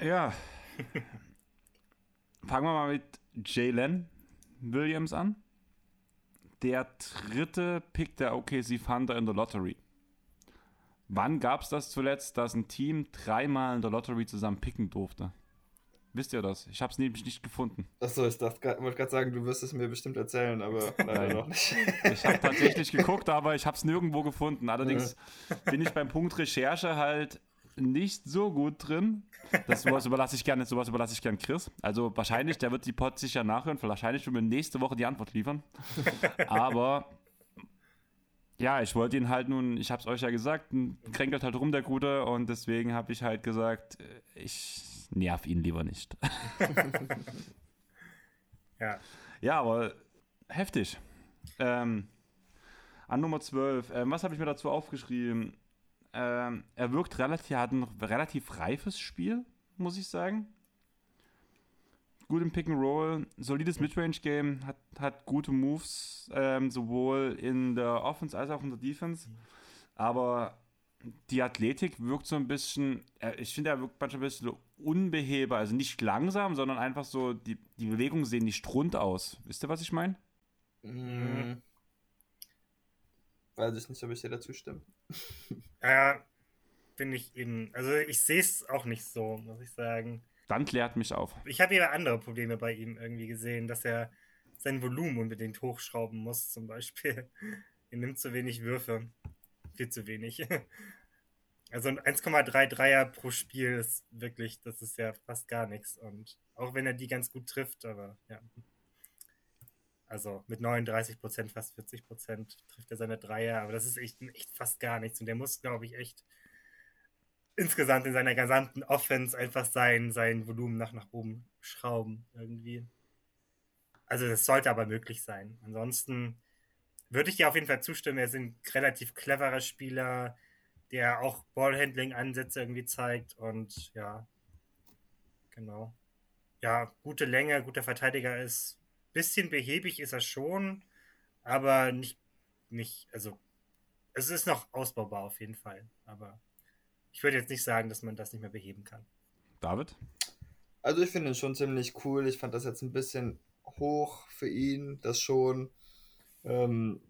Ja. Fangen wir mal mit Jalen Williams an. Der dritte Pick der OKC Thunder in der Lottery. Wann gab es das zuletzt, dass ein Team dreimal in der Lottery zusammen picken durfte? Wisst ihr das? Ich habe es nämlich nicht gefunden. Achso, ich wollte gerade sagen, du wirst es mir bestimmt erzählen, aber leider noch nicht. Ich habe tatsächlich geguckt, aber ich habe es nirgendwo gefunden. Allerdings bin ich beim Punkt Recherche halt nicht so gut drin. Das sowas überlasse ich gerne, sowas überlasse ich gerne Chris. Also wahrscheinlich, der wird die Pod sicher nachhören. Wahrscheinlich wird mir nächste Woche die Antwort liefern. Aber ja, ich wollte ihn halt nun, ich habe es euch ja gesagt, kränkelt halt rum der Gute und deswegen habe ich halt gesagt, ich nerv ihn lieber nicht. ja. Ja, aber heftig. Ähm, an Nummer 12, ähm, was habe ich mir dazu aufgeschrieben? Ähm, er wirkt relativ, er hat ein relativ reifes Spiel, muss ich sagen. Gut im Pick and Roll, solides Midrange-Game, hat, hat gute Moves, ähm, sowohl in der Offense als auch in der Defense. Aber die Athletik wirkt so ein bisschen, ich finde, er wirkt manchmal ein bisschen unbeheber, also nicht langsam, sondern einfach so, die, die Bewegungen sehen nicht rund aus. Wisst ihr, was ich meine? Mhm. Weiß ich nicht, ob ich dir dazu stimme. Ja, bin ich eben, also ich sehe es auch nicht so, muss ich sagen. Dann klärt mich auf. Ich habe ja andere Probleme bei ihm irgendwie gesehen, dass er sein Volumen unbedingt hochschrauben muss, zum Beispiel. Er nimmt zu wenig Würfe. Viel zu wenig. Also ein 1,33er pro Spiel ist wirklich, das ist ja fast gar nichts. Und auch wenn er die ganz gut trifft, aber ja. Also mit 39 Prozent, fast 40 Prozent trifft er seine Dreier, aber das ist echt, echt fast gar nichts. Und der muss, glaube ich, echt insgesamt in seiner gesamten Offense einfach sein, sein Volumen nach, nach oben schrauben irgendwie. Also das sollte aber möglich sein. Ansonsten würde ich dir auf jeden Fall zustimmen, er ist ein relativ cleverer Spieler, der auch Ballhandling-Ansätze irgendwie zeigt und ja, genau. Ja, gute Länge, guter Verteidiger ist. Bisschen behäbig ist er schon, aber nicht, nicht, also es ist noch ausbaubar auf jeden Fall, aber ich würde jetzt nicht sagen, dass man das nicht mehr beheben kann. David? Also ich finde ihn schon ziemlich cool. Ich fand das jetzt ein bisschen hoch für ihn, das schon. Ähm,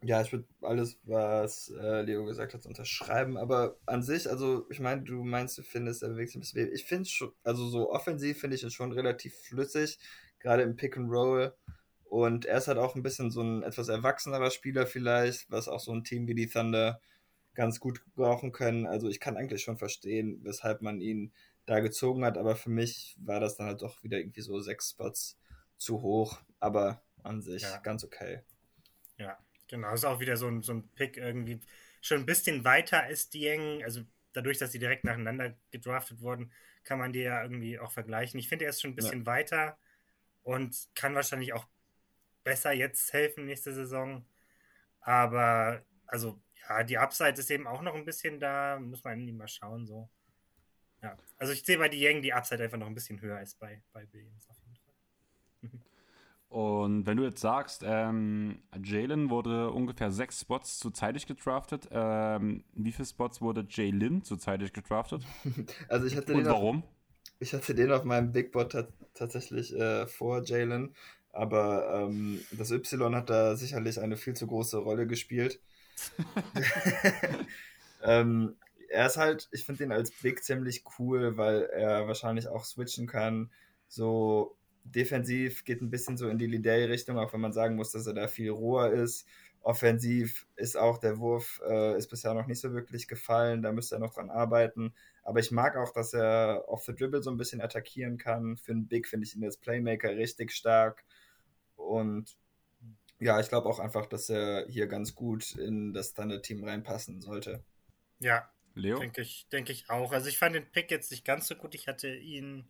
ja, ich würde alles, was äh, Leo gesagt hat, unterschreiben. Aber an sich, also ich meine, du meinst, du findest, er bewegt sich ein bisschen. Ich finde schon, also so offensiv finde ich ihn schon relativ flüssig, gerade im Pick and Roll. Und er ist halt auch ein bisschen so ein etwas erwachsenerer Spieler vielleicht, was auch so ein Team wie die Thunder ganz gut brauchen können. Also ich kann eigentlich schon verstehen, weshalb man ihn da gezogen hat, aber für mich war das dann halt doch wieder irgendwie so sechs Spots zu hoch, aber an sich ja. ganz okay. Ja, genau. Ist auch wieder so ein, so ein Pick irgendwie schon ein bisschen weiter ist Dieng. Also dadurch, dass sie direkt nacheinander gedraftet wurden, kann man die ja irgendwie auch vergleichen. Ich finde, er ist schon ein bisschen ja. weiter und kann wahrscheinlich auch besser jetzt helfen nächste Saison. Aber also ja, die Upside ist eben auch noch ein bisschen da. Muss man mal schauen so. Ja, also ich sehe bei Dieng die Upside einfach noch ein bisschen höher als bei, bei Williams auf jeden Fall. Und wenn du jetzt sagst, ähm, Jalen wurde ungefähr sechs Spots zuzeitig gedraftet, ähm, wie viele Spots wurde Jalen zuzeitig gedraftet? also ich hatte Und warum? Auf, ich hatte den auf meinem Big Board tatsächlich äh, vor Jalen, aber ähm, das Y hat da sicherlich eine viel zu große Rolle gespielt. ähm, er ist halt, ich finde ihn als Big ziemlich cool, weil er wahrscheinlich auch switchen kann. So defensiv geht ein bisschen so in die Liddell-Richtung, auch wenn man sagen muss, dass er da viel roher ist. Offensiv ist auch der Wurf, äh, ist bisher noch nicht so wirklich gefallen, da müsste er noch dran arbeiten. Aber ich mag auch, dass er off the dribble so ein bisschen attackieren kann. Für einen Big finde ich ihn als Playmaker richtig stark. Und ja, ich glaube auch einfach, dass er hier ganz gut in das Thunder-Team reinpassen sollte. Ja, Leo? Denke ich, denke ich auch. Also ich fand den Pick jetzt nicht ganz so gut. Ich hatte ihn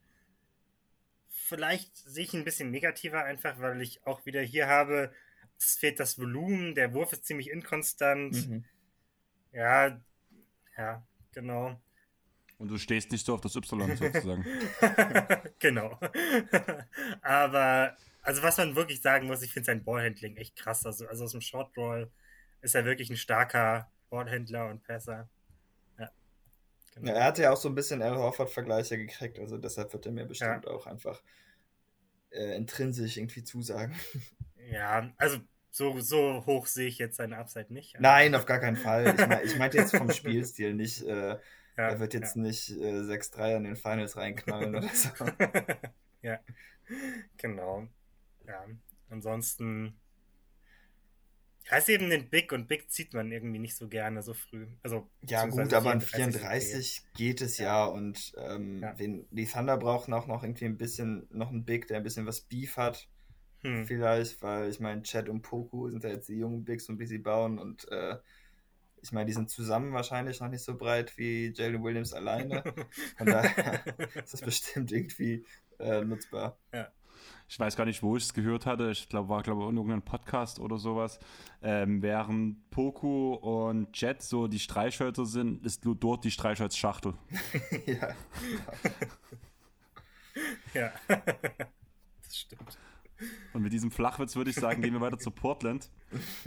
vielleicht sehe ich ihn ein bisschen negativer, einfach weil ich auch wieder hier habe, es fehlt das Volumen, der Wurf ist ziemlich inkonstant. Mhm. Ja, ja, genau. Und du stehst nicht so auf das Y sozusagen. genau. Aber also was man wirklich sagen muss, ich finde sein Ballhandling echt krass. Also, also aus dem Short Roll ist er wirklich ein starker Ballhändler und Passer. Ja, genau. ja, er hatte ja auch so ein bisschen Al Horford-Vergleiche gekriegt, also deshalb wird er mir bestimmt ja. auch einfach äh, intrinsisch irgendwie zusagen. Ja, also so, so hoch sehe ich jetzt seine Upside nicht. Nein, auf gar keinen Fall. Ich, mein, ich meinte jetzt vom Spielstil nicht. Äh, ja, er wird jetzt ja. nicht äh, 6-3 an den Finals reinknallen oder so. ja, genau. Ja, ansonsten. Ja, ist eben den Big und Big zieht man irgendwie nicht so gerne so früh. Also, ja, gut, aber an 34 geht es ja, ja und ähm, ja. Wen, die Thunder brauchen auch noch irgendwie ein bisschen, noch einen Big, der ein bisschen was Beef hat. Hm. Vielleicht, weil ich meine, Chad und Poku sind ja jetzt die jungen Bigs und wie sie bauen und äh, ich meine, die sind zusammen wahrscheinlich noch nicht so breit wie Jalen Williams alleine. Von daher ist das bestimmt irgendwie äh, nutzbar. Ja. Ich weiß gar nicht, wo ich es gehört hatte. Ich glaube, war glaube in irgendeinem Podcast oder sowas. Ähm, während Poku und Jet so die Streichhölzer sind, ist nur dort die Streichholzschachtel. ja. ja. das stimmt. Und mit diesem Flachwitz würde ich sagen, gehen wir weiter zu Portland.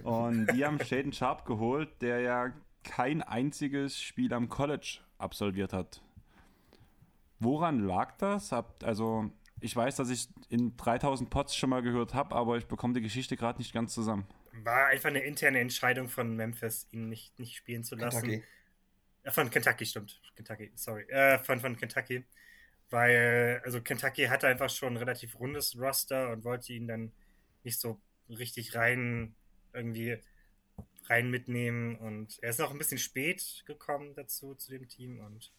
Und die haben Shaden Sharp geholt, der ja kein einziges Spiel am College absolviert hat. Woran lag das? Also, ich weiß, dass ich in 3000 Pots schon mal gehört habe, aber ich bekomme die Geschichte gerade nicht ganz zusammen. War einfach eine interne Entscheidung von Memphis, ihn nicht, nicht spielen zu lassen. Kentucky. Äh, von Kentucky, stimmt. Kentucky, sorry. Äh, von, von Kentucky weil, also Kentucky hatte einfach schon ein relativ rundes Roster und wollte ihn dann nicht so richtig rein irgendwie rein mitnehmen und er ist noch ein bisschen spät gekommen dazu zu dem Team und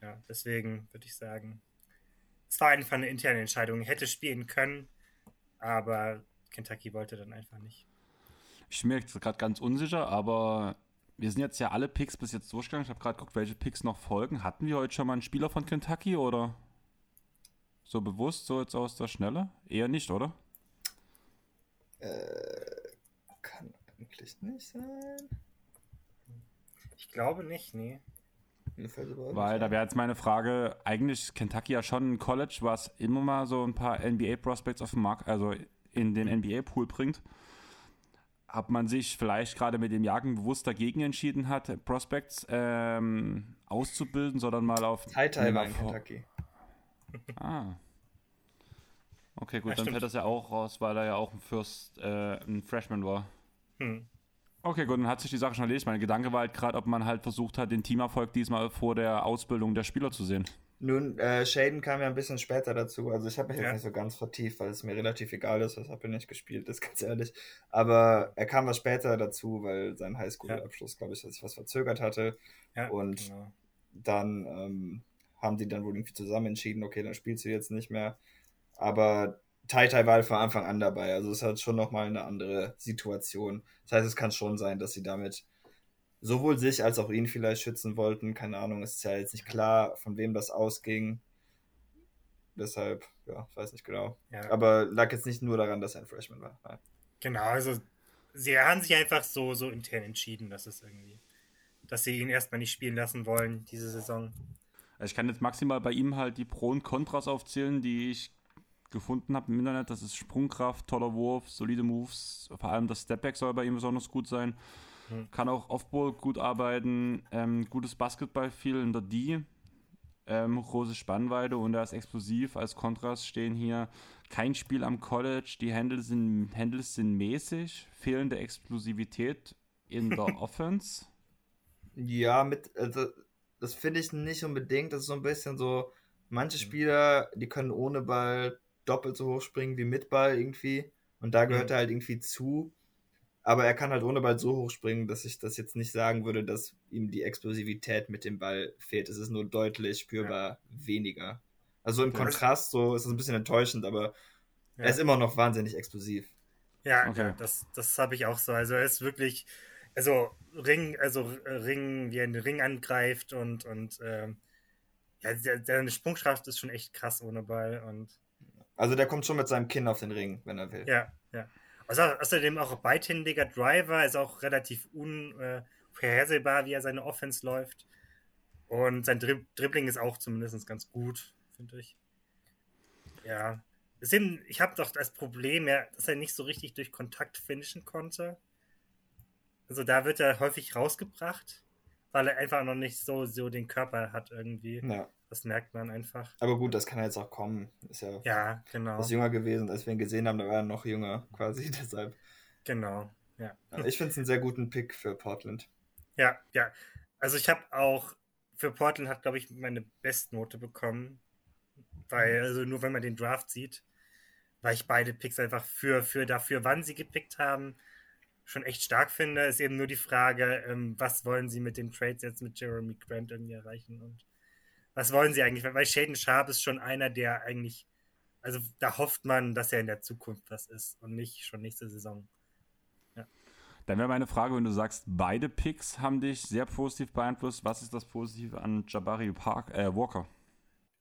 ja, deswegen würde ich sagen, es war einfach eine interne Entscheidung. Hätte spielen können, aber Kentucky wollte dann einfach nicht. Ich bin mir gerade ganz unsicher, aber wir sind jetzt ja alle Picks bis jetzt durchgegangen. Ich habe gerade geguckt, welche Picks noch folgen. Hatten wir heute schon mal einen Spieler von Kentucky oder so bewusst, so jetzt aus der Schnelle? Eher nicht, oder? Äh, kann eigentlich nicht sein. Ich glaube nicht, nee. Weil da wäre jetzt meine Frage, eigentlich ist Kentucky ja schon ein College, was immer mal so ein paar NBA-Prospects auf den Markt, also in den NBA-Pool bringt ob man sich vielleicht gerade mit dem Jagen bewusst dagegen entschieden hat, Prospects ähm, auszubilden, sondern mal auf. Tai war in Kentucky. Ah. Okay, gut, ja, dann stimmt. fällt das ja auch raus, weil er ja auch ein First, äh, ein Freshman war. Hm. Okay, gut, dann hat sich die Sache schon erledigt. Mein Gedanke war halt gerade, ob man halt versucht hat, den Teamerfolg diesmal vor der Ausbildung der Spieler zu sehen. Nun, äh, Shaden kam ja ein bisschen später dazu. Also ich habe mich ja. jetzt nicht so ganz vertieft, weil es mir relativ egal ist, was habe ich nicht gespielt, ist ganz ehrlich. Aber er kam was später dazu, weil sein Highschool-Abschluss, ja. glaube ich, sich was verzögert hatte. Ja, und genau. dann ähm, haben die dann wohl irgendwie zusammen entschieden, okay, dann spielst du jetzt nicht mehr. Aber Tai Tai war von Anfang an dabei. Also es hat schon nochmal eine andere Situation. Das heißt, es kann schon sein, dass sie damit sowohl sich als auch ihn vielleicht schützen wollten. Keine Ahnung, es ist ja jetzt nicht klar, von wem das ausging. Deshalb, ja, weiß nicht genau. Ja. Aber lag jetzt nicht nur daran, dass er ein Freshman war. Nein. Genau, also sie haben sich einfach so, so intern entschieden, dass es irgendwie, dass sie ihn erstmal nicht spielen lassen wollen, diese Saison. Also ich kann jetzt maximal bei ihm halt die Pro und Kontras aufzählen, die ich gefunden habe im Internet. Das ist Sprungkraft, toller Wurf, solide Moves, vor allem das Stepback soll bei ihm besonders gut sein. Mhm. Kann auch Offball gut arbeiten. Ähm, gutes Basketball viel in der D. Ähm, große Spannweite und er ist explosiv. Als Kontrast stehen hier kein Spiel am College. Die Handles sind, Handles sind mäßig. Fehlende Explosivität in der Offense. Ja, mit, also, das finde ich nicht unbedingt. Das ist so ein bisschen so, manche mhm. Spieler, die können ohne Ball doppelt so hoch springen wie mit Ball irgendwie. Und da gehört mhm. er halt irgendwie zu. Aber er kann halt ohne Ball so hoch springen, dass ich das jetzt nicht sagen würde, dass ihm die Explosivität mit dem Ball fehlt. Es ist nur deutlich spürbar ja. weniger. Also im Kontrast so ist es ein bisschen enttäuschend, aber ja. er ist immer noch wahnsinnig explosiv. Ja, okay. das, das habe ich auch so. Also er ist wirklich, also Ring, also Ring, wie er den Ring angreift und, und ähm, ja, seine Sprungkraft ist schon echt krass ohne Ball und also der kommt schon mit seinem Kinn auf den Ring, wenn er will. Ja, ja. Also außerdem auch beidhändiger Driver, ist auch relativ unvorhersehbar, wie er seine Offense läuft. Und sein Dri Dribbling ist auch zumindest ganz gut, finde ich. Ja. Eben, ich habe doch das Problem, ja, dass er nicht so richtig durch Kontakt finishen konnte. Also da wird er häufig rausgebracht, weil er einfach noch nicht so, so den Körper hat irgendwie. Ja. Das merkt man einfach. Aber gut, das kann jetzt auch kommen. Ist ja, ja genau. was jünger gewesen, als wir ihn gesehen haben, da war er noch jünger quasi, deshalb. Genau, ja. Ich finde es einen sehr guten Pick für Portland. Ja, ja. Also ich habe auch für Portland hat, glaube ich, meine Bestnote bekommen. Weil, also nur wenn man den Draft sieht, weil ich beide Picks einfach für, für dafür, wann sie gepickt haben, schon echt stark finde. Ist eben nur die Frage, ähm, was wollen sie mit den Trades jetzt mit Jeremy Grant irgendwie erreichen und was wollen sie eigentlich? Weil Shaden Sharp ist schon einer, der eigentlich, also da hofft man, dass er in der Zukunft was ist und nicht schon nächste Saison. Ja. Dann wäre meine Frage, wenn du sagst, beide Picks haben dich sehr positiv beeinflusst, was ist das Positive an Jabari Park, äh, Walker?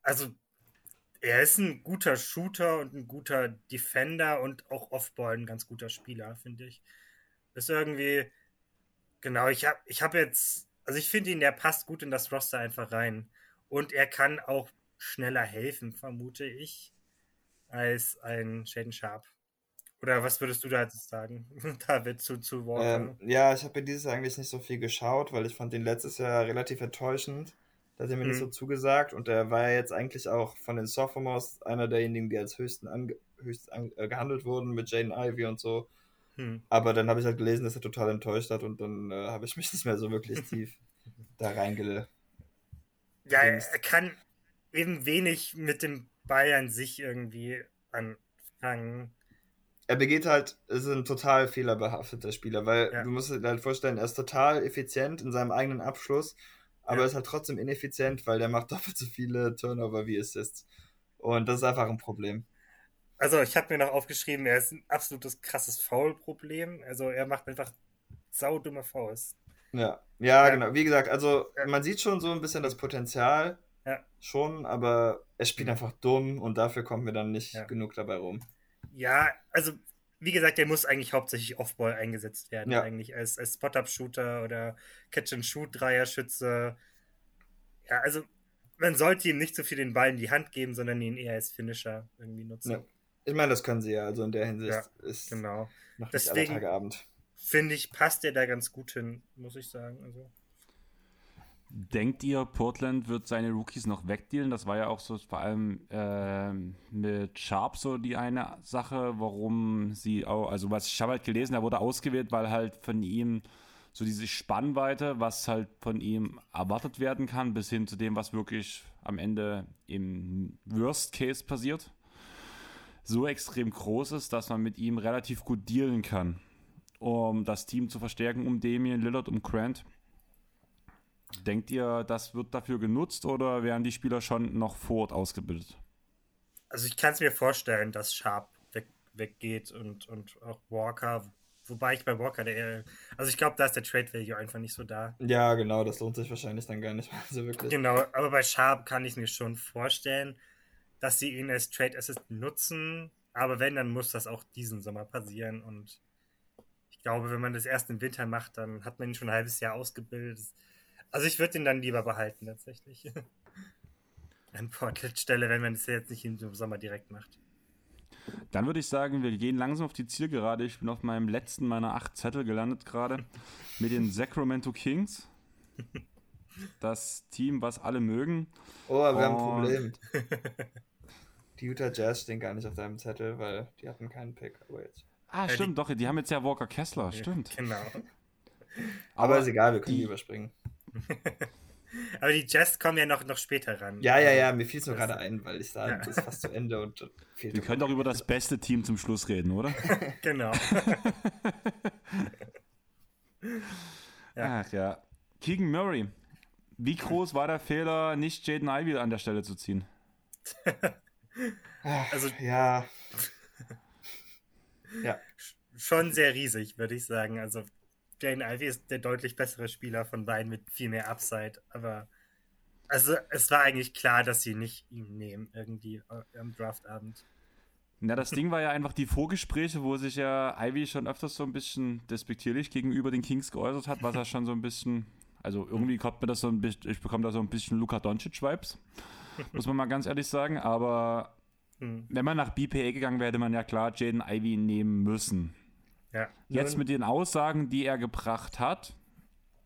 Also er ist ein guter Shooter und ein guter Defender und auch Offball ein ganz guter Spieler, finde ich. Ist irgendwie, genau, ich habe ich hab jetzt, also ich finde ihn, der passt gut in das Roster einfach rein. Und er kann auch schneller helfen, vermute ich, als ein Shaden Sharp. Oder was würdest du da jetzt sagen, David, zu, zu Walker? Ähm, ja, ich habe mir dieses eigentlich nicht so viel geschaut, weil ich fand ihn letztes Jahr relativ enttäuschend. Da hat er mir mhm. nicht so zugesagt und er war ja jetzt eigentlich auch von den Sophomores einer derjenigen, die als höchsten ange höchst an äh, gehandelt wurden mit Jane Ivy und so. Mhm. Aber dann habe ich halt gelesen, dass er total enttäuscht hat und dann äh, habe ich mich nicht mehr so wirklich tief da reingelegt. Ja, er kann eben wenig mit dem Bayern sich irgendwie anfangen. Er begeht halt, ist ein total fehlerbehafteter Spieler, weil ja. du musst dir halt vorstellen, er ist total effizient in seinem eigenen Abschluss aber ja. ist halt trotzdem ineffizient, weil der macht doppelt so viele Turnover wie Assists. Und das ist einfach ein Problem. Also ich habe mir noch aufgeschrieben, er ist ein absolutes krasses Foul-Problem. Also er macht einfach saudumme Fouls. Ja. ja, ja, genau. Wie gesagt, also ja. man sieht schon so ein bisschen das Potenzial. Ja. Schon, aber er spielt mhm. einfach dumm und dafür kommt mir dann nicht genug dabei rum. Ja, also wie gesagt, der muss eigentlich hauptsächlich Offball eingesetzt werden, eigentlich als, als Spot-Up-Shooter oder Catch-and-Shoot-Dreierschütze. Ja, also man sollte ihm nicht so viel den Ball in die Hand geben, sondern ihn eher als Finisher irgendwie nutzen. Ich meine, das können sie ja, also in der Hinsicht ja, ist genau. noch nicht Deswegen, aller Tage Abend. Finde ich, passt der da ganz gut hin, muss ich sagen. Also. Denkt ihr, Portland wird seine Rookies noch wegdealen? Das war ja auch so vor allem äh, mit Sharp so die eine Sache, warum sie auch, also was ich habe halt gelesen, er wurde ausgewählt, weil halt von ihm so diese Spannweite, was halt von ihm erwartet werden kann, bis hin zu dem, was wirklich am Ende im Worst Case passiert, so extrem groß ist, dass man mit ihm relativ gut dealen kann, um das Team zu verstärken, um Damien Lillard, um Grant. Denkt ihr, das wird dafür genutzt oder werden die Spieler schon noch vor Ort ausgebildet? Also ich kann es mir vorstellen, dass Sharp weg, weggeht und, und auch Walker, wobei ich bei Walker, der, also ich glaube, da ist der Trade Value einfach nicht so da. Ja, genau, das lohnt sich wahrscheinlich dann gar nicht mehr so wirklich. Genau, aber bei Sharp kann ich mir schon vorstellen, dass sie ihn als Trade Assist nutzen, aber wenn, dann muss das auch diesen Sommer passieren und ich glaube, wenn man das erst im Winter macht, dann hat man ihn schon ein halbes Jahr ausgebildet. Also ich würde ihn dann lieber behalten, tatsächlich. An Portlet-Stelle, wenn man das jetzt nicht im Sommer direkt macht. Dann würde ich sagen, wir gehen langsam auf die Zielgerade. Ich bin auf meinem letzten meiner acht Zettel gelandet gerade mit den Sacramento Kings. Das Team, was alle mögen. Oh, wir Und haben ein Problem. Die Utah Jazz stehen gar nicht auf deinem Zettel, weil die hatten keinen Pick. Aber jetzt. Ah, ja, stimmt, die... doch. Die haben jetzt ja Walker Kessler. Stimmt. Genau. Aber, aber ist egal, wir können die, die überspringen. Aber die Jazz kommen ja noch, noch später ran. Ja, ja, ja, mir fiel es nur gerade ein, weil ich sage, ja. das ist fast zu Ende und fehlt. Wir können doch über das beste Team zum Schluss reden, oder? genau. ja. Ach ja. Keegan Murray. Wie groß war der Fehler, nicht Jaden Ivey an der Stelle zu ziehen? also, ja. Ja. Schon sehr riesig, würde ich sagen. Also Jane Ivy ist der deutlich bessere Spieler von beiden mit viel mehr Upside, aber also es war eigentlich klar, dass sie nicht ihn nehmen, irgendwie äh, am Draftabend. Na, das Ding war ja einfach die Vorgespräche, wo sich ja Ivy schon öfters so ein bisschen despektierlich gegenüber den Kings geäußert hat, was er schon so ein bisschen, also irgendwie kommt mir das so ein bisschen, ich bekomme da so ein bisschen Luka Doncic-Vibes, muss man mal ganz ehrlich sagen, aber hm. wenn man nach BPA gegangen wäre, hätte man ja klar Jaden Ivy nehmen müssen. Ja. Jetzt mit den Aussagen, die er gebracht hat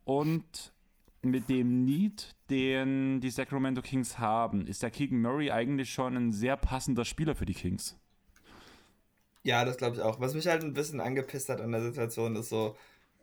und mit dem Need, den die Sacramento Kings haben, ist der Keegan Murray eigentlich schon ein sehr passender Spieler für die Kings. Ja, das glaube ich auch. Was mich halt ein bisschen angepisst hat an der Situation ist so,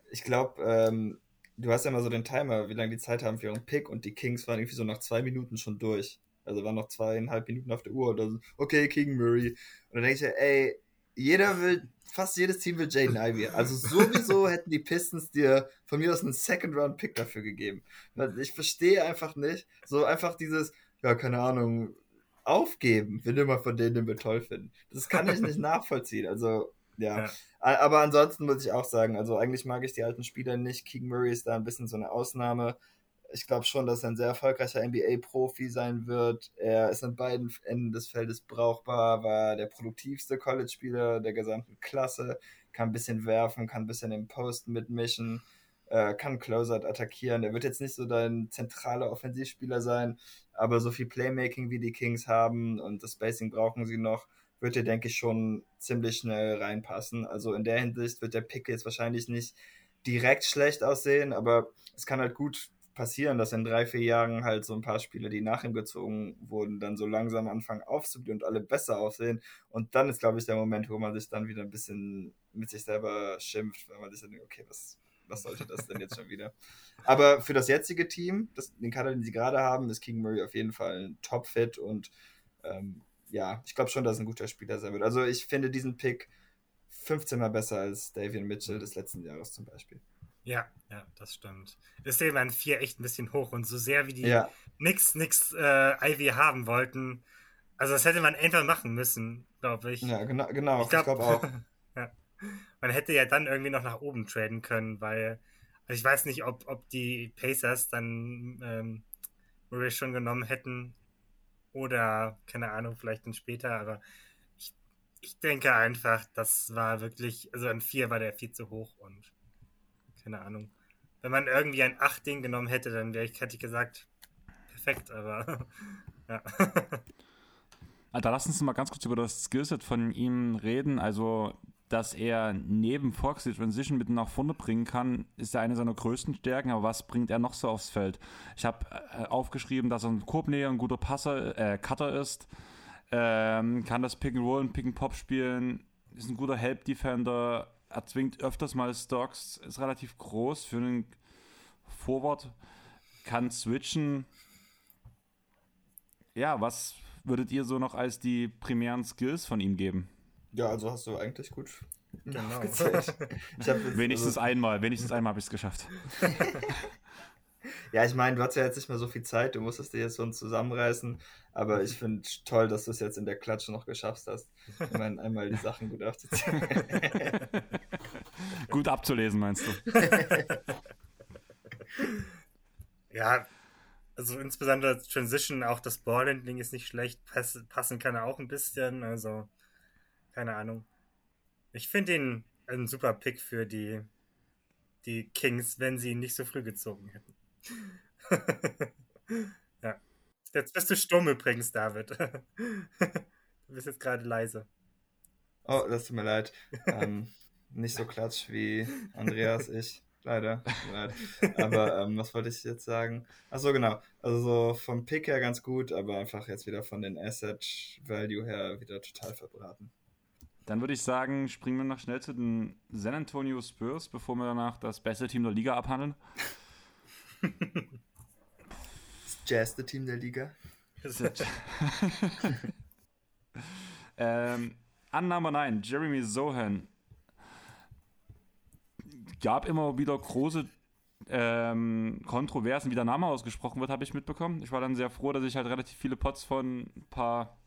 ich glaube, ähm, du hast ja immer so den Timer, wie lange die Zeit haben für ihren Pick und die Kings waren irgendwie so nach zwei Minuten schon durch. Also waren noch zweieinhalb Minuten auf der Uhr oder so. Okay, King Murray. Und dann denke ich, ey, jeder will, fast jedes Team will Jaden Ivy. Also sowieso hätten die Pistons dir von mir aus einen Second-Round-Pick dafür gegeben. Ich verstehe einfach nicht, so einfach dieses, ja, keine Ahnung, aufgeben, wenn mal von denen, den wir toll finden. Das kann ich nicht nachvollziehen. Also, ja. ja. Aber ansonsten muss ich auch sagen, also eigentlich mag ich die alten Spieler nicht. King Murray ist da ein bisschen so eine Ausnahme. Ich glaube schon, dass er ein sehr erfolgreicher NBA-Profi sein wird. Er ist an beiden Enden des Feldes brauchbar, war der produktivste College-Spieler der gesamten Klasse, kann ein bisschen werfen, kann ein bisschen im Post mitmischen äh, kann Closer attackieren. Er wird jetzt nicht so dein zentraler Offensivspieler sein, aber so viel Playmaking wie die Kings haben und das Spacing brauchen sie noch, wird er, denke ich, schon ziemlich schnell reinpassen. Also in der Hinsicht wird der Pick jetzt wahrscheinlich nicht direkt schlecht aussehen, aber es kann halt gut passieren, dass in drei, vier Jahren halt so ein paar Spieler, die nach ihm gezogen wurden, dann so langsam anfangen aufzublühen und alle besser aussehen. Und dann ist, glaube ich, der Moment, wo man sich dann wieder ein bisschen mit sich selber schimpft, weil man sich dann denkt, okay, was, was sollte das denn jetzt schon wieder? Aber für das jetzige Team, das, den Kader, den sie gerade haben, ist King Murray auf jeden Fall ein Top-Fit und ähm, ja, ich glaube schon, dass er ein guter Spieler sein wird. Also ich finde diesen Pick 15 mal besser als Davian Mitchell des letzten Jahres zum Beispiel. Ja, ja, das stimmt. Ist eben ein 4 echt ein bisschen hoch und so sehr wie die ja. nix, nix äh, Ivy haben wollten, also das hätte man einfach machen müssen, glaube ich. Ja, genau, genau. Ich glaube glaub auch. man hätte ja dann irgendwie noch nach oben traden können, weil also ich weiß nicht, ob, ob die Pacers dann ähm, Murray schon genommen hätten oder keine Ahnung, vielleicht dann später, aber ich, ich denke einfach, das war wirklich, also ein 4 war der viel zu hoch und keine Ahnung. Wenn man irgendwie ein 8 Ding genommen hätte, dann wäre ich, hätte ich gesagt, perfekt, aber ja. Alter, lass uns mal ganz kurz über das Skillset von ihm reden. Also dass er neben Fox die Transition mit nach vorne bringen kann, ist ja eine seiner größten Stärken. Aber was bringt er noch so aufs Feld? Ich habe äh, aufgeschrieben, dass er ein Korbnäher, ein guter Passer, äh, Cutter ist, ähm, kann das Pick and Roll und Pick and Pop spielen, ist ein guter Help Defender, er zwingt öfters mal Stocks, ist relativ groß für einen Forward, kann switchen. Ja, was würdet ihr so noch als die primären Skills von ihm geben? Ja, also hast du eigentlich gut genau. wenigstens also, einmal, wenigstens einmal habe ich es geschafft. ja, ich meine, du hast ja jetzt nicht mehr so viel Zeit, du musstest dir jetzt so zusammenreißen, aber ich finde toll, dass du es jetzt in der Klatsche noch geschafft hast, ich meine, einmal die Sachen gut aufzuziehen. gut abzulesen, meinst du? ja, also insbesondere Transition, auch das Ballhandling ist nicht schlecht, passen kann er auch ein bisschen, also keine Ahnung. Ich finde ihn ein super Pick für die, die Kings, wenn sie ihn nicht so früh gezogen hätten. ja. Jetzt bist du stumm übrigens, David. du bist jetzt gerade leise. Oh, das tut mir leid. Ähm, nicht so klatsch wie Andreas, ich. Leider. aber ähm, was wollte ich jetzt sagen? Achso, genau. Also so vom Pick her ganz gut, aber einfach jetzt wieder von den Asset Value her wieder total verbraten. Dann würde ich sagen, springen wir noch schnell zu den San Antonio Spurs, bevor wir danach das beste Team der Liga abhandeln. Das Jazz Team der Liga. ähm, Annahme 9, Jeremy Sohan. Gab immer wieder große ähm, Kontroversen, wie der Name ausgesprochen wird, habe ich mitbekommen. Ich war dann sehr froh, dass ich halt relativ viele Pots von ein paar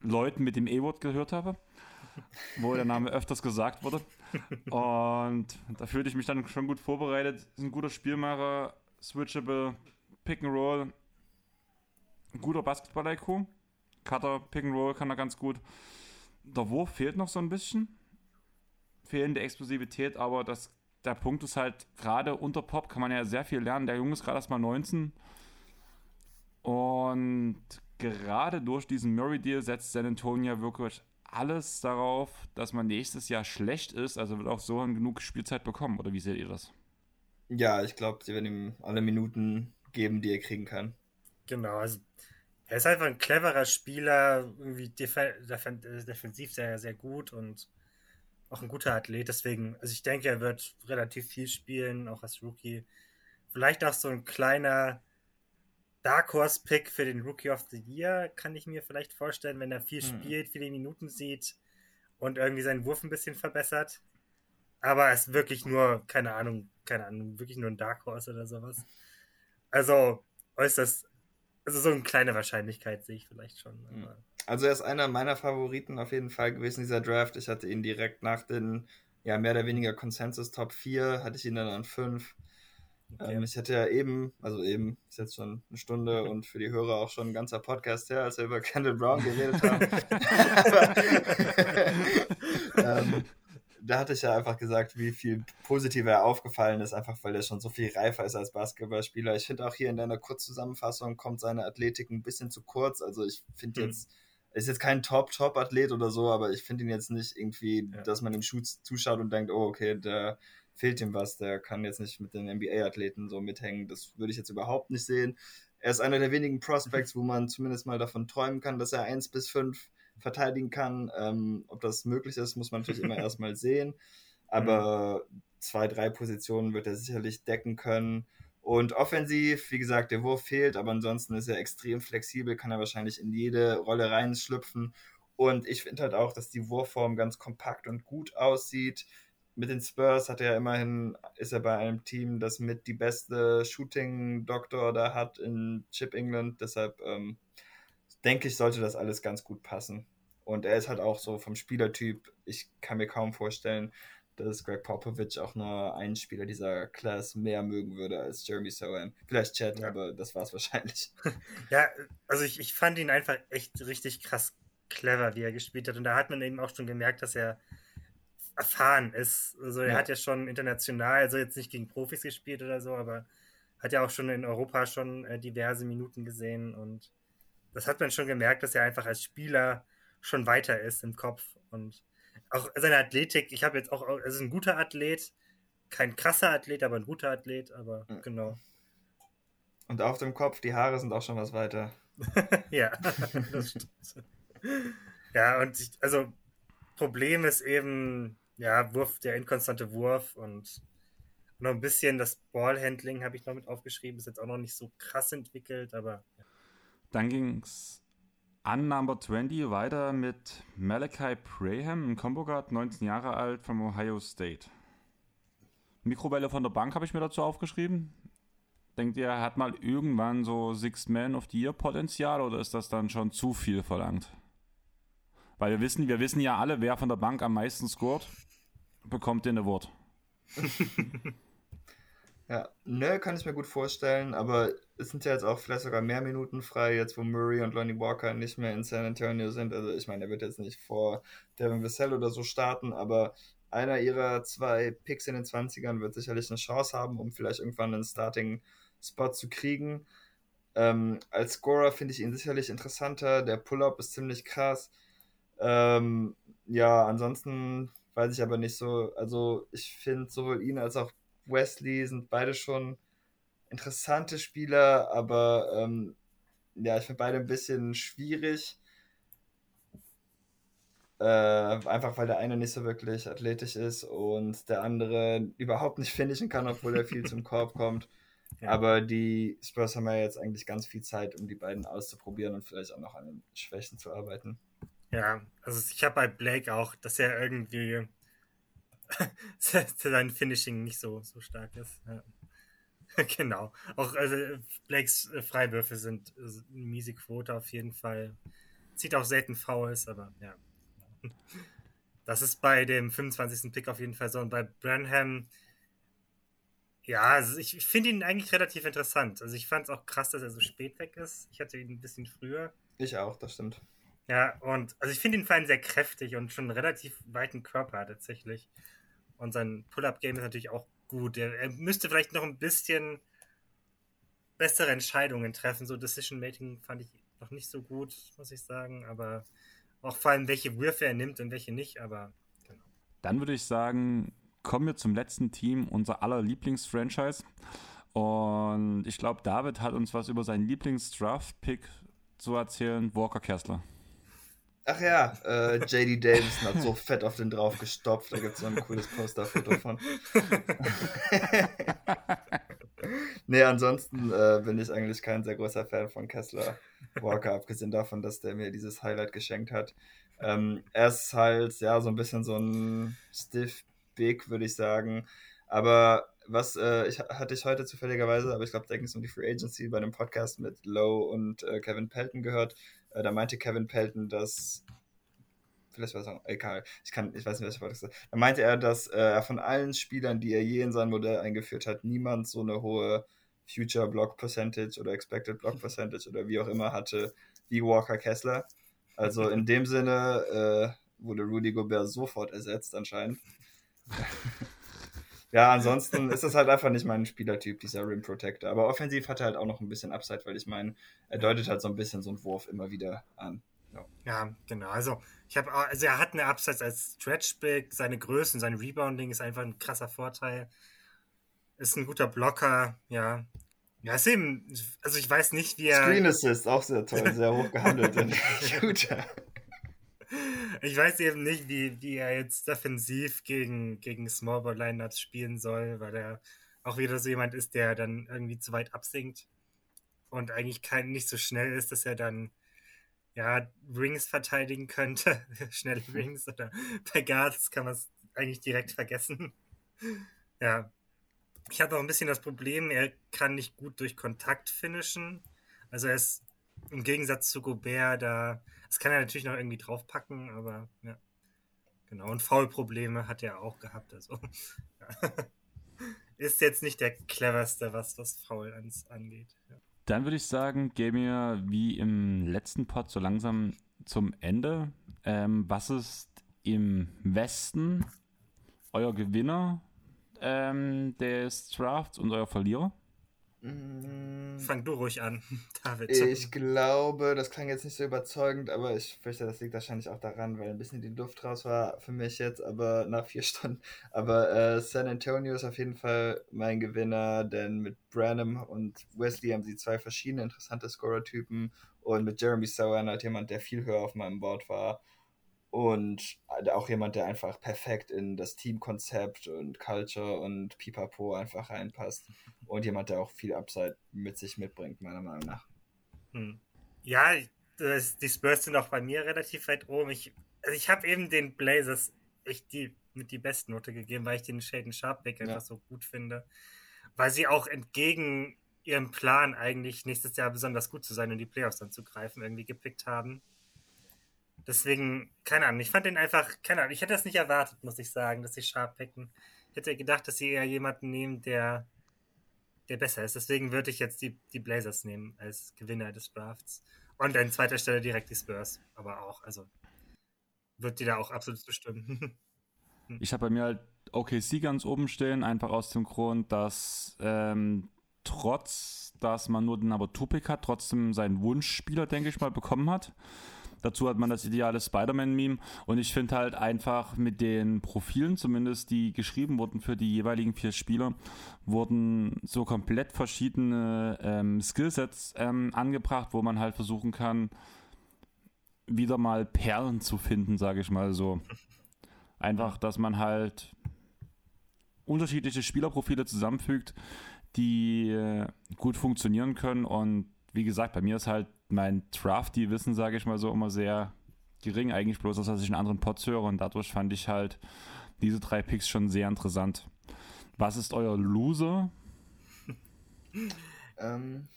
Leuten mit dem E-Wort gehört habe, wo der Name öfters gesagt wurde. Und da fühlte ich mich dann schon gut vorbereitet. Ist ein guter Spielmacher, switchable, Pick and Roll, guter Basketball-IQ. Cutter, Pick and Roll kann er ganz gut. Der Wurf fehlt noch so ein bisschen. Fehlende Explosivität, aber das, der Punkt ist halt, gerade unter Pop kann man ja sehr viel lernen. Der Junge ist gerade erst mal 19. Und gerade durch diesen Murray-Deal setzt San Antonio wirklich alles darauf, dass man nächstes Jahr schlecht ist, also wird auch so genug Spielzeit bekommen, oder wie seht ihr das? Ja, ich glaube, sie werden ihm alle Minuten geben, die er kriegen kann. Genau, also Er ist einfach ein cleverer Spieler, irgendwie def defensiv sehr, sehr gut und auch ein guter Athlet. Deswegen, also ich denke, er wird relativ viel spielen, auch als Rookie. Vielleicht auch so ein kleiner Dark Horse Pick für den Rookie of the Year, kann ich mir vielleicht vorstellen, wenn er viel hm. spielt, viele Minuten sieht und irgendwie seinen Wurf ein bisschen verbessert. Aber es ist wirklich nur, keine Ahnung, keine Ahnung, wirklich nur ein Dark Horse oder sowas. Also äußerst also so eine kleine Wahrscheinlichkeit sehe ich vielleicht schon. Hm. Also er ist einer meiner Favoriten auf jeden Fall gewesen, dieser Draft. Ich hatte ihn direkt nach den, ja, mehr oder weniger Consensus Top 4, hatte ich ihn dann an 5. Okay. Ähm, ich hatte ja eben, also eben, ist jetzt schon eine Stunde und für die Hörer auch schon ein ganzer Podcast her, als wir über Kendall Brown geredet haben. Ähm, da hatte ich ja einfach gesagt, wie viel positiver er aufgefallen ist, einfach weil er schon so viel reifer ist als Basketballspieler. Ich finde auch hier in deiner Kurzzusammenfassung kommt seine Athletik ein bisschen zu kurz. Also ich finde mhm. jetzt, er ist jetzt kein Top-Top-Athlet oder so, aber ich finde ihn jetzt nicht irgendwie, ja. dass man dem Shoot zuschaut und denkt, oh, okay, der fehlt ihm was, der kann jetzt nicht mit den NBA-Athleten so mithängen. Das würde ich jetzt überhaupt nicht sehen. Er ist einer der wenigen Prospects, wo man zumindest mal davon träumen kann, dass er 1 bis 5 verteidigen kann. Ähm, ob das möglich ist, muss man natürlich immer erstmal sehen. Aber zwei, drei Positionen wird er sicherlich decken können. Und offensiv, wie gesagt, der Wurf fehlt, aber ansonsten ist er extrem flexibel, kann er wahrscheinlich in jede Rolle reinschlüpfen. Und ich finde halt auch, dass die Wurfform ganz kompakt und gut aussieht. Mit den Spurs hat er immerhin, ist er bei einem Team, das mit die beste Shooting-Doktor da hat in Chip England. Deshalb ähm, denke ich, sollte das alles ganz gut passen. Und er ist halt auch so vom Spielertyp, ich kann mir kaum vorstellen, dass Greg Popovich auch nur einen Spieler dieser Class mehr mögen würde als Jeremy Sohan. Vielleicht Chad, ja. aber das war es wahrscheinlich. Ja, also ich, ich fand ihn einfach echt richtig krass clever, wie er gespielt hat. Und da hat man eben auch schon gemerkt, dass er erfahren ist. Also er ja. hat ja schon international, also jetzt nicht gegen Profis gespielt oder so, aber hat ja auch schon in Europa schon äh, diverse Minuten gesehen und das hat man schon gemerkt, dass er einfach als Spieler schon weiter ist im Kopf und auch seine Athletik. Ich habe jetzt auch, er ist ein guter Athlet, kein krasser Athlet, aber ein guter Athlet, aber mhm. genau. Und auf dem Kopf, die Haare sind auch schon was weiter. ja, das stimmt. Ja, und ich, also Problem ist eben, ja, Wurf, der inkonstante Wurf und noch ein bisschen das Ballhandling habe ich noch mit aufgeschrieben. Ist jetzt auch noch nicht so krass entwickelt, aber dann ging es an Number 20 weiter mit Malachi Praham, ein Combo Guard, 19 Jahre alt, vom Ohio State. Mikrowelle von der Bank habe ich mir dazu aufgeschrieben. Denkt ihr, er hat mal irgendwann so Six Man of the Year Potenzial oder ist das dann schon zu viel verlangt? Weil wir wissen, wir wissen ja alle, wer von der Bank am meisten scoret, bekommt den Award. Ja, ne, kann ich mir gut vorstellen, aber es sind ja jetzt auch vielleicht sogar mehr Minuten frei, jetzt wo Murray und Lonnie Walker nicht mehr in San Antonio sind. Also ich meine, er wird jetzt nicht vor Devin Vassell oder so starten, aber einer ihrer zwei Picks in den 20ern wird sicherlich eine Chance haben, um vielleicht irgendwann einen Starting-Spot zu kriegen. Ähm, als Scorer finde ich ihn sicherlich interessanter. Der Pull-Up ist ziemlich krass. Ähm, ja, ansonsten weiß ich aber nicht so. Also ich finde sowohl ihn als auch Wesley sind beide schon interessante Spieler, aber ähm, ja, ich finde beide ein bisschen schwierig. Äh, einfach weil der eine nicht so wirklich athletisch ist und der andere überhaupt nicht finishen kann, obwohl er viel zum Korb kommt. Ja. Aber die Spurs haben ja jetzt eigentlich ganz viel Zeit, um die beiden auszuprobieren und vielleicht auch noch an den Schwächen zu arbeiten. Ja, also ich habe bei Blake auch, dass er irgendwie sein Finishing nicht so, so stark ist. Ja. genau. Auch also Blakes äh, Freiwürfe sind eine miese Quote auf jeden Fall. Zieht auch selten Fouls, aber ja. Das ist bei dem 25. Pick auf jeden Fall so. Und bei Branham, ja, also ich, ich finde ihn eigentlich relativ interessant. Also ich fand es auch krass, dass er so spät weg ist. Ich hatte ihn ein bisschen früher. Ich auch, das stimmt. Ja, und also ich finde ihn vor allem sehr kräftig und schon einen relativ weiten Körper tatsächlich. Und sein Pull-Up-Game ist natürlich auch gut. Er, er, müsste vielleicht noch ein bisschen bessere Entscheidungen treffen. So Decision-Making fand ich noch nicht so gut, muss ich sagen. Aber auch vor allem, welche Würfe er nimmt und welche nicht. Aber genau. Dann würde ich sagen, kommen wir zum letzten Team, unser aller Lieblings-Franchise. Und ich glaube, David hat uns was über seinen Lieblings-Draft-Pick zu erzählen, Walker Kessler. Ach ja, äh, JD Davidson hat so fett auf den drauf gestopft. Da gibt es so ein cooles Posterfoto von. nee, ansonsten äh, bin ich eigentlich kein sehr großer Fan von Kessler Walker, abgesehen davon, dass der mir dieses Highlight geschenkt hat. Ähm, er ist halt, ja, so ein bisschen so ein Stiff Big, würde ich sagen. Aber was äh, ich, hatte ich heute zufälligerweise, aber ich glaube, da ging es um die Free Agency bei einem Podcast mit Lowe und äh, Kevin Pelton gehört. Äh, da meinte Kevin Pelton, dass vielleicht war es auch egal, ich kann, ich weiß nicht, welches Wort das ist. Da meinte er, dass äh, er von allen Spielern, die er je in sein Modell eingeführt hat, niemand so eine hohe Future Block Percentage oder Expected Block Percentage oder wie auch immer hatte wie Walker Kessler. Also in dem Sinne äh, wurde Rudy Gobert sofort ersetzt anscheinend. ja, ansonsten ist das halt einfach nicht mein Spielertyp, dieser Rim Protector. Aber offensiv hat er halt auch noch ein bisschen Upside, weil ich meine, er deutet halt so ein bisschen so einen Wurf immer wieder an. Ja, ja genau. Also, ich habe also er hat eine Upside als Stretch Big, seine Größe und sein Rebounding ist einfach ein krasser Vorteil. Ist ein guter Blocker, ja. Ja, ist eben, also ich weiß nicht, wie er. Screen Assist, auch sehr toll, sehr hoch gehandelt Shooter ich weiß eben nicht, wie, wie er jetzt defensiv gegen, gegen Smallball Lineups spielen soll, weil er auch wieder so jemand ist, der dann irgendwie zu weit absinkt und eigentlich kein, nicht so schnell ist, dass er dann ja, Rings verteidigen könnte, schnelle Rings oder bei Guards kann man es eigentlich direkt vergessen. ja. Ich habe auch ein bisschen das Problem, er kann nicht gut durch Kontakt finishen. Also er ist im Gegensatz zu Gobert da das kann er natürlich noch irgendwie draufpacken, aber ja. Genau, und Foul-Probleme hat er auch gehabt. Also ja. ist jetzt nicht der cleverste, was das Foul angeht. Ja. Dann würde ich sagen, gehen wir wie im letzten Pod so langsam zum Ende. Ähm, was ist im Westen euer Gewinner ähm, des Drafts und euer Verlierer? Mm. Fang du ruhig an, David. Ich glaube, das klang jetzt nicht so überzeugend, aber ich fürchte, das liegt wahrscheinlich auch daran, weil ein bisschen die Luft raus war für mich jetzt, aber nach vier Stunden. Aber äh, San Antonio ist auf jeden Fall mein Gewinner, denn mit Branham und Wesley haben sie zwei verschiedene interessante Scorer-Typen und mit Jeremy Sowen hat jemand, der viel höher auf meinem Board war und auch jemand, der einfach perfekt in das Teamkonzept und Culture und Pipapo einfach reinpasst und jemand, der auch viel Upside mit sich mitbringt, meiner Meinung nach. Hm. Ja, das, die Spurs sind auch bei mir relativ weit oben. Ich, also ich habe eben den Blazers echt die, mit die Bestnote gegeben, weil ich den Shaden Sharp Weg ja. einfach so gut finde. Weil sie auch entgegen ihrem Plan eigentlich nächstes Jahr besonders gut zu sein und die Playoffs dann zu greifen, irgendwie gepickt haben. Deswegen, keine Ahnung, ich fand den einfach, keine Ahnung, ich hätte das nicht erwartet, muss ich sagen, dass sie Sharp picken. Ich hätte gedacht, dass sie eher jemanden nehmen, der der besser ist. Deswegen würde ich jetzt die, die Blazers nehmen als Gewinner des Drafts. Und an zweiter Stelle direkt die Spurs. Aber auch, also wird die da auch absolut bestimmen. ich habe bei mir halt OKC ganz oben stehen, einfach aus dem Grund, dass ähm, trotz, dass man nur den aber Tupik hat, trotzdem seinen Wunschspieler, denke ich mal, bekommen hat. Dazu hat man das ideale Spider-Man-Meme. Und ich finde halt einfach mit den Profilen, zumindest die geschrieben wurden für die jeweiligen vier Spieler, wurden so komplett verschiedene ähm, Skillsets ähm, angebracht, wo man halt versuchen kann, wieder mal Perlen zu finden, sage ich mal so. Einfach, dass man halt unterschiedliche Spielerprofile zusammenfügt, die äh, gut funktionieren können. Und wie gesagt, bei mir ist halt mein Drafty-Wissen, sage ich mal so, immer sehr gering, eigentlich bloß, dass ich in anderen Pots höre und dadurch fand ich halt diese drei Picks schon sehr interessant. Was ist euer Loser? ähm.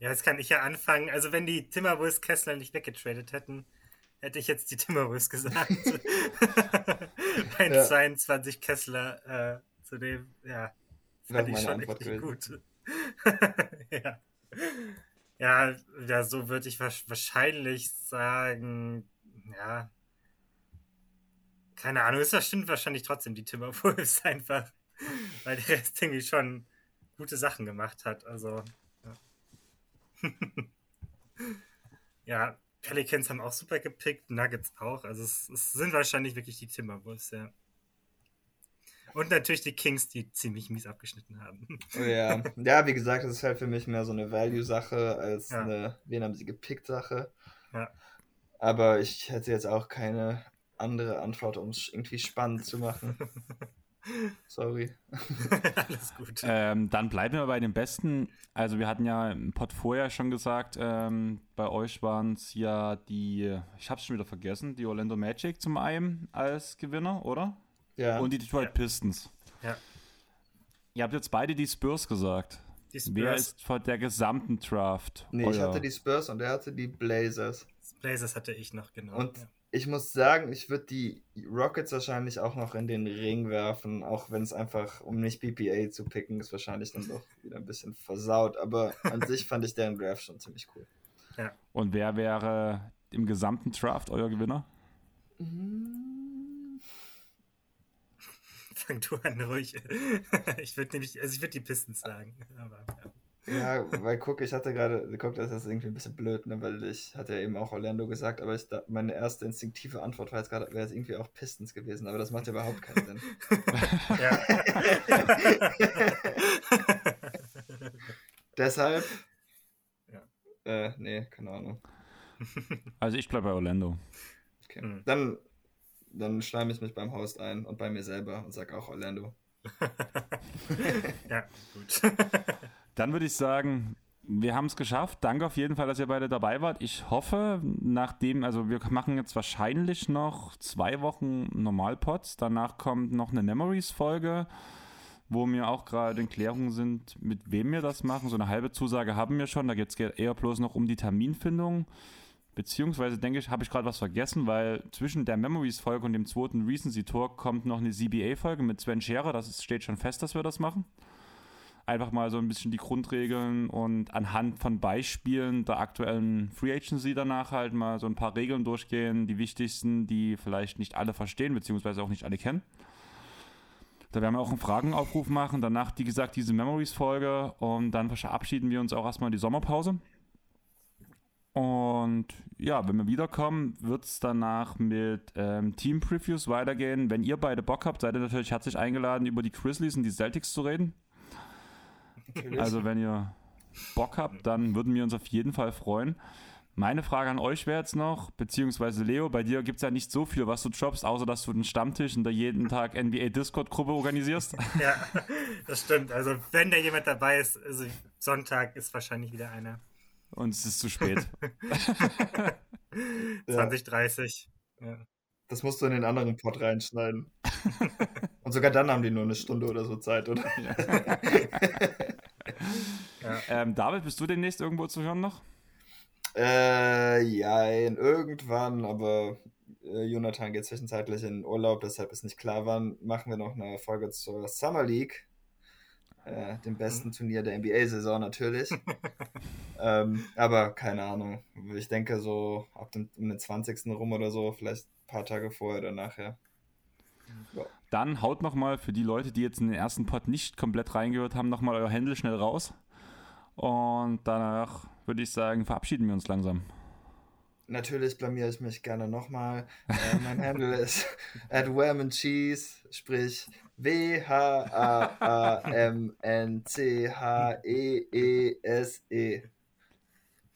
Ja, jetzt kann ich ja anfangen. Also, wenn die Timberwolves Kessler nicht weggetradet hätten, hätte ich jetzt die Timberwolves gesagt. 1,22 ja. Kessler äh, zu dem, ja, fand ich schon Antwort richtig gewesen. gut. ja. Ja, ja so würde ich wahrscheinlich sagen, ja. Keine Ahnung, es stimmt wahrscheinlich trotzdem die Timberwolves einfach, weil der Rest irgendwie schon gute Sachen gemacht hat. Also, ja. ja, Pelicans haben auch super gepickt, Nuggets auch. Also, es, es sind wahrscheinlich wirklich die Timberwolves, ja. Und natürlich die Kings, die ziemlich mies abgeschnitten haben. Oh ja. ja, wie gesagt, das ist halt für mich mehr so eine Value-Sache als ja. eine, wen haben sie gepickt Sache. Ja. Aber ich hätte jetzt auch keine andere Antwort, um es irgendwie spannend zu machen. Sorry. Alles gut. Ähm, dann bleiben wir bei den Besten. Also wir hatten ja im Pod vorher schon gesagt, ähm, bei euch waren es ja die, ich habe es schon wieder vergessen, die Orlando Magic zum einen als Gewinner, oder? Ja. Und die Detroit ja. Pistons. Ja. Ihr habt jetzt beide die Spurs gesagt. Die Spurs. Wer ist von der gesamten Draft? Nee, euer? ich hatte die Spurs und er hatte die Blazers. Blazers hatte ich noch, genau. Und ja ich muss sagen, ich würde die Rockets wahrscheinlich auch noch in den Ring werfen, auch wenn es einfach, um nicht BPA zu picken, ist wahrscheinlich dann doch wieder ein bisschen versaut. Aber an sich fand ich deren Draft schon ziemlich cool. Ja. Und wer wäre im gesamten Draft euer Gewinner? Fang du an, ruhig. Ich würde nämlich, also ich würde die Pistons sagen. Aber, ja. Ja, weil guck, ich hatte gerade, guck, das ist irgendwie ein bisschen blöd, ne, weil ich hatte ja eben auch Orlando gesagt, aber ich, meine erste instinktive Antwort war jetzt gerade, wäre jetzt irgendwie auch Pistons gewesen, aber das macht ja überhaupt keinen Sinn. Ja. Deshalb. Ja. Äh, nee, keine Ahnung. Also ich bleibe bei Orlando. Okay. Mhm. Dann, dann schleime ich mich beim Host ein und bei mir selber und sag auch Orlando. ja, gut. Dann würde ich sagen, wir haben es geschafft. Danke auf jeden Fall, dass ihr beide dabei wart. Ich hoffe, nachdem, also wir machen jetzt wahrscheinlich noch zwei Wochen Normalpods. Danach kommt noch eine Memories-Folge, wo mir auch gerade in Klärung sind, mit wem wir das machen. So eine halbe Zusage haben wir schon. Da geht es eher bloß noch um die Terminfindung. Beziehungsweise denke ich, habe ich gerade was vergessen, weil zwischen der Memories-Folge und dem zweiten Recency-Talk kommt noch eine CBA-Folge mit Sven Scherer. Das ist, steht schon fest, dass wir das machen einfach mal so ein bisschen die Grundregeln und anhand von Beispielen der aktuellen Free Agency danach halt mal so ein paar Regeln durchgehen, die wichtigsten, die vielleicht nicht alle verstehen, beziehungsweise auch nicht alle kennen. Da werden wir auch einen Fragenaufruf machen. Danach, wie gesagt, diese Memories-Folge und dann verabschieden wir uns auch erstmal in die Sommerpause. Und ja, wenn wir wiederkommen, wird es danach mit ähm, Team-Previews weitergehen. Wenn ihr beide Bock habt, seid ihr natürlich herzlich eingeladen, über die Grizzlies und die Celtics zu reden. Also wenn ihr Bock habt, dann würden wir uns auf jeden Fall freuen. Meine Frage an euch wäre jetzt noch, beziehungsweise Leo, bei dir gibt es ja nicht so viel, was du droppst, außer dass du einen Stammtisch in der jeden Tag NBA Discord-Gruppe organisierst. Ja, das stimmt. Also wenn da jemand dabei ist, also Sonntag ist wahrscheinlich wieder einer. Und es ist zu spät. 2030. Ja. Das musst du in den anderen Pod reinschneiden. Und sogar dann haben die nur eine Stunde oder so Zeit, oder? Ja. ja. ähm, David, bist du demnächst irgendwo zu hören noch? Äh, ja, irgendwann, aber äh, Jonathan geht zwischenzeitlich in Urlaub, deshalb ist nicht klar, wann machen wir noch eine Folge zur Summer League. Äh, dem besten mhm. Turnier der NBA-Saison natürlich. ähm, aber keine Ahnung. Ich denke so ab dem, um den 20. rum oder so, vielleicht ein paar Tage vorher oder nachher. Ja. Dann haut nochmal für die Leute, die jetzt in den ersten Pod nicht komplett reingehört haben, nochmal euer Händel schnell raus. Und danach würde ich sagen, verabschieden wir uns langsam. Natürlich blamiere ich mich gerne nochmal. Äh, mein Handle ist at Cheese, sprich W-H-A-A-M-N-C-H-E-E-S-E. -E.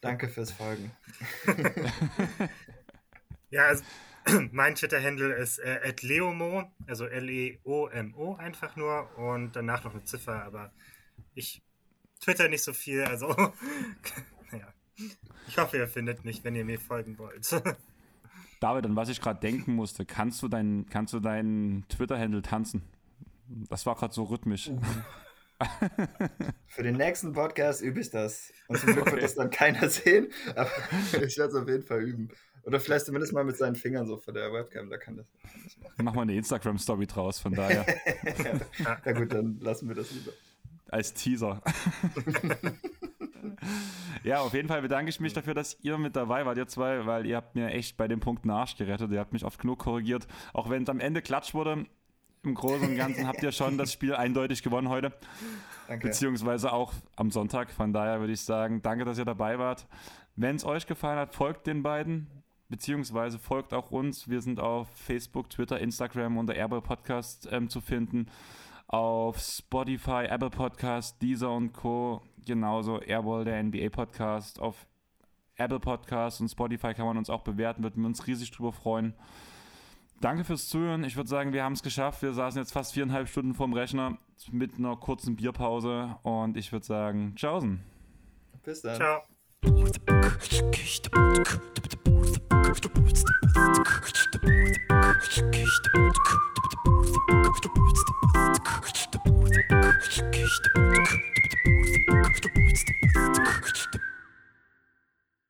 Danke fürs Folgen. ja, also mein Twitter-Handle ist äh, @leomo, also L-E-O-M-O einfach nur und danach noch eine Ziffer, aber ich twitter nicht so viel, also. Ich hoffe, ihr findet mich, wenn ihr mir folgen wollt. David, an was ich gerade denken musste, kannst du deinen kannst du deinen Twitter-Handle tanzen? Das war gerade so rhythmisch. Für den nächsten Podcast übe ich das. Und zum Glück okay. wird das dann keiner sehen, aber ich werde es auf jeden Fall üben. Oder vielleicht zumindest mal mit seinen Fingern so vor der Webcam, da kann das, machen. Mach mal eine Instagram-Story draus, von daher. ja, ja gut, dann lassen wir das lieber. Als Teaser. Ja, auf jeden Fall bedanke ich mich dafür, dass ihr mit dabei wart, ihr zwei, weil ihr habt mir echt bei dem Punkt Arsch gerettet. Ihr habt mich oft genug korrigiert. Auch wenn es am Ende Klatsch wurde, im Großen und Ganzen habt ihr schon das Spiel eindeutig gewonnen heute. Danke. Beziehungsweise auch am Sonntag. Von daher würde ich sagen, danke, dass ihr dabei wart. Wenn es euch gefallen hat, folgt den beiden. beziehungsweise folgt auch uns. Wir sind auf Facebook, Twitter, Instagram unter Airball Podcast ähm, zu finden. Auf Spotify, Apple Podcast, Deezer und Co. Genauso Airball, der NBA Podcast. Auf Apple Podcast und Spotify kann man uns auch bewerten, würden wir uns riesig drüber freuen. Danke fürs Zuhören. Ich würde sagen, wir haben es geschafft. Wir saßen jetzt fast viereinhalb Stunden vorm Rechner mit einer kurzen Bierpause und ich würde sagen, tschaußen. Bis dann. Ciao. Ciao.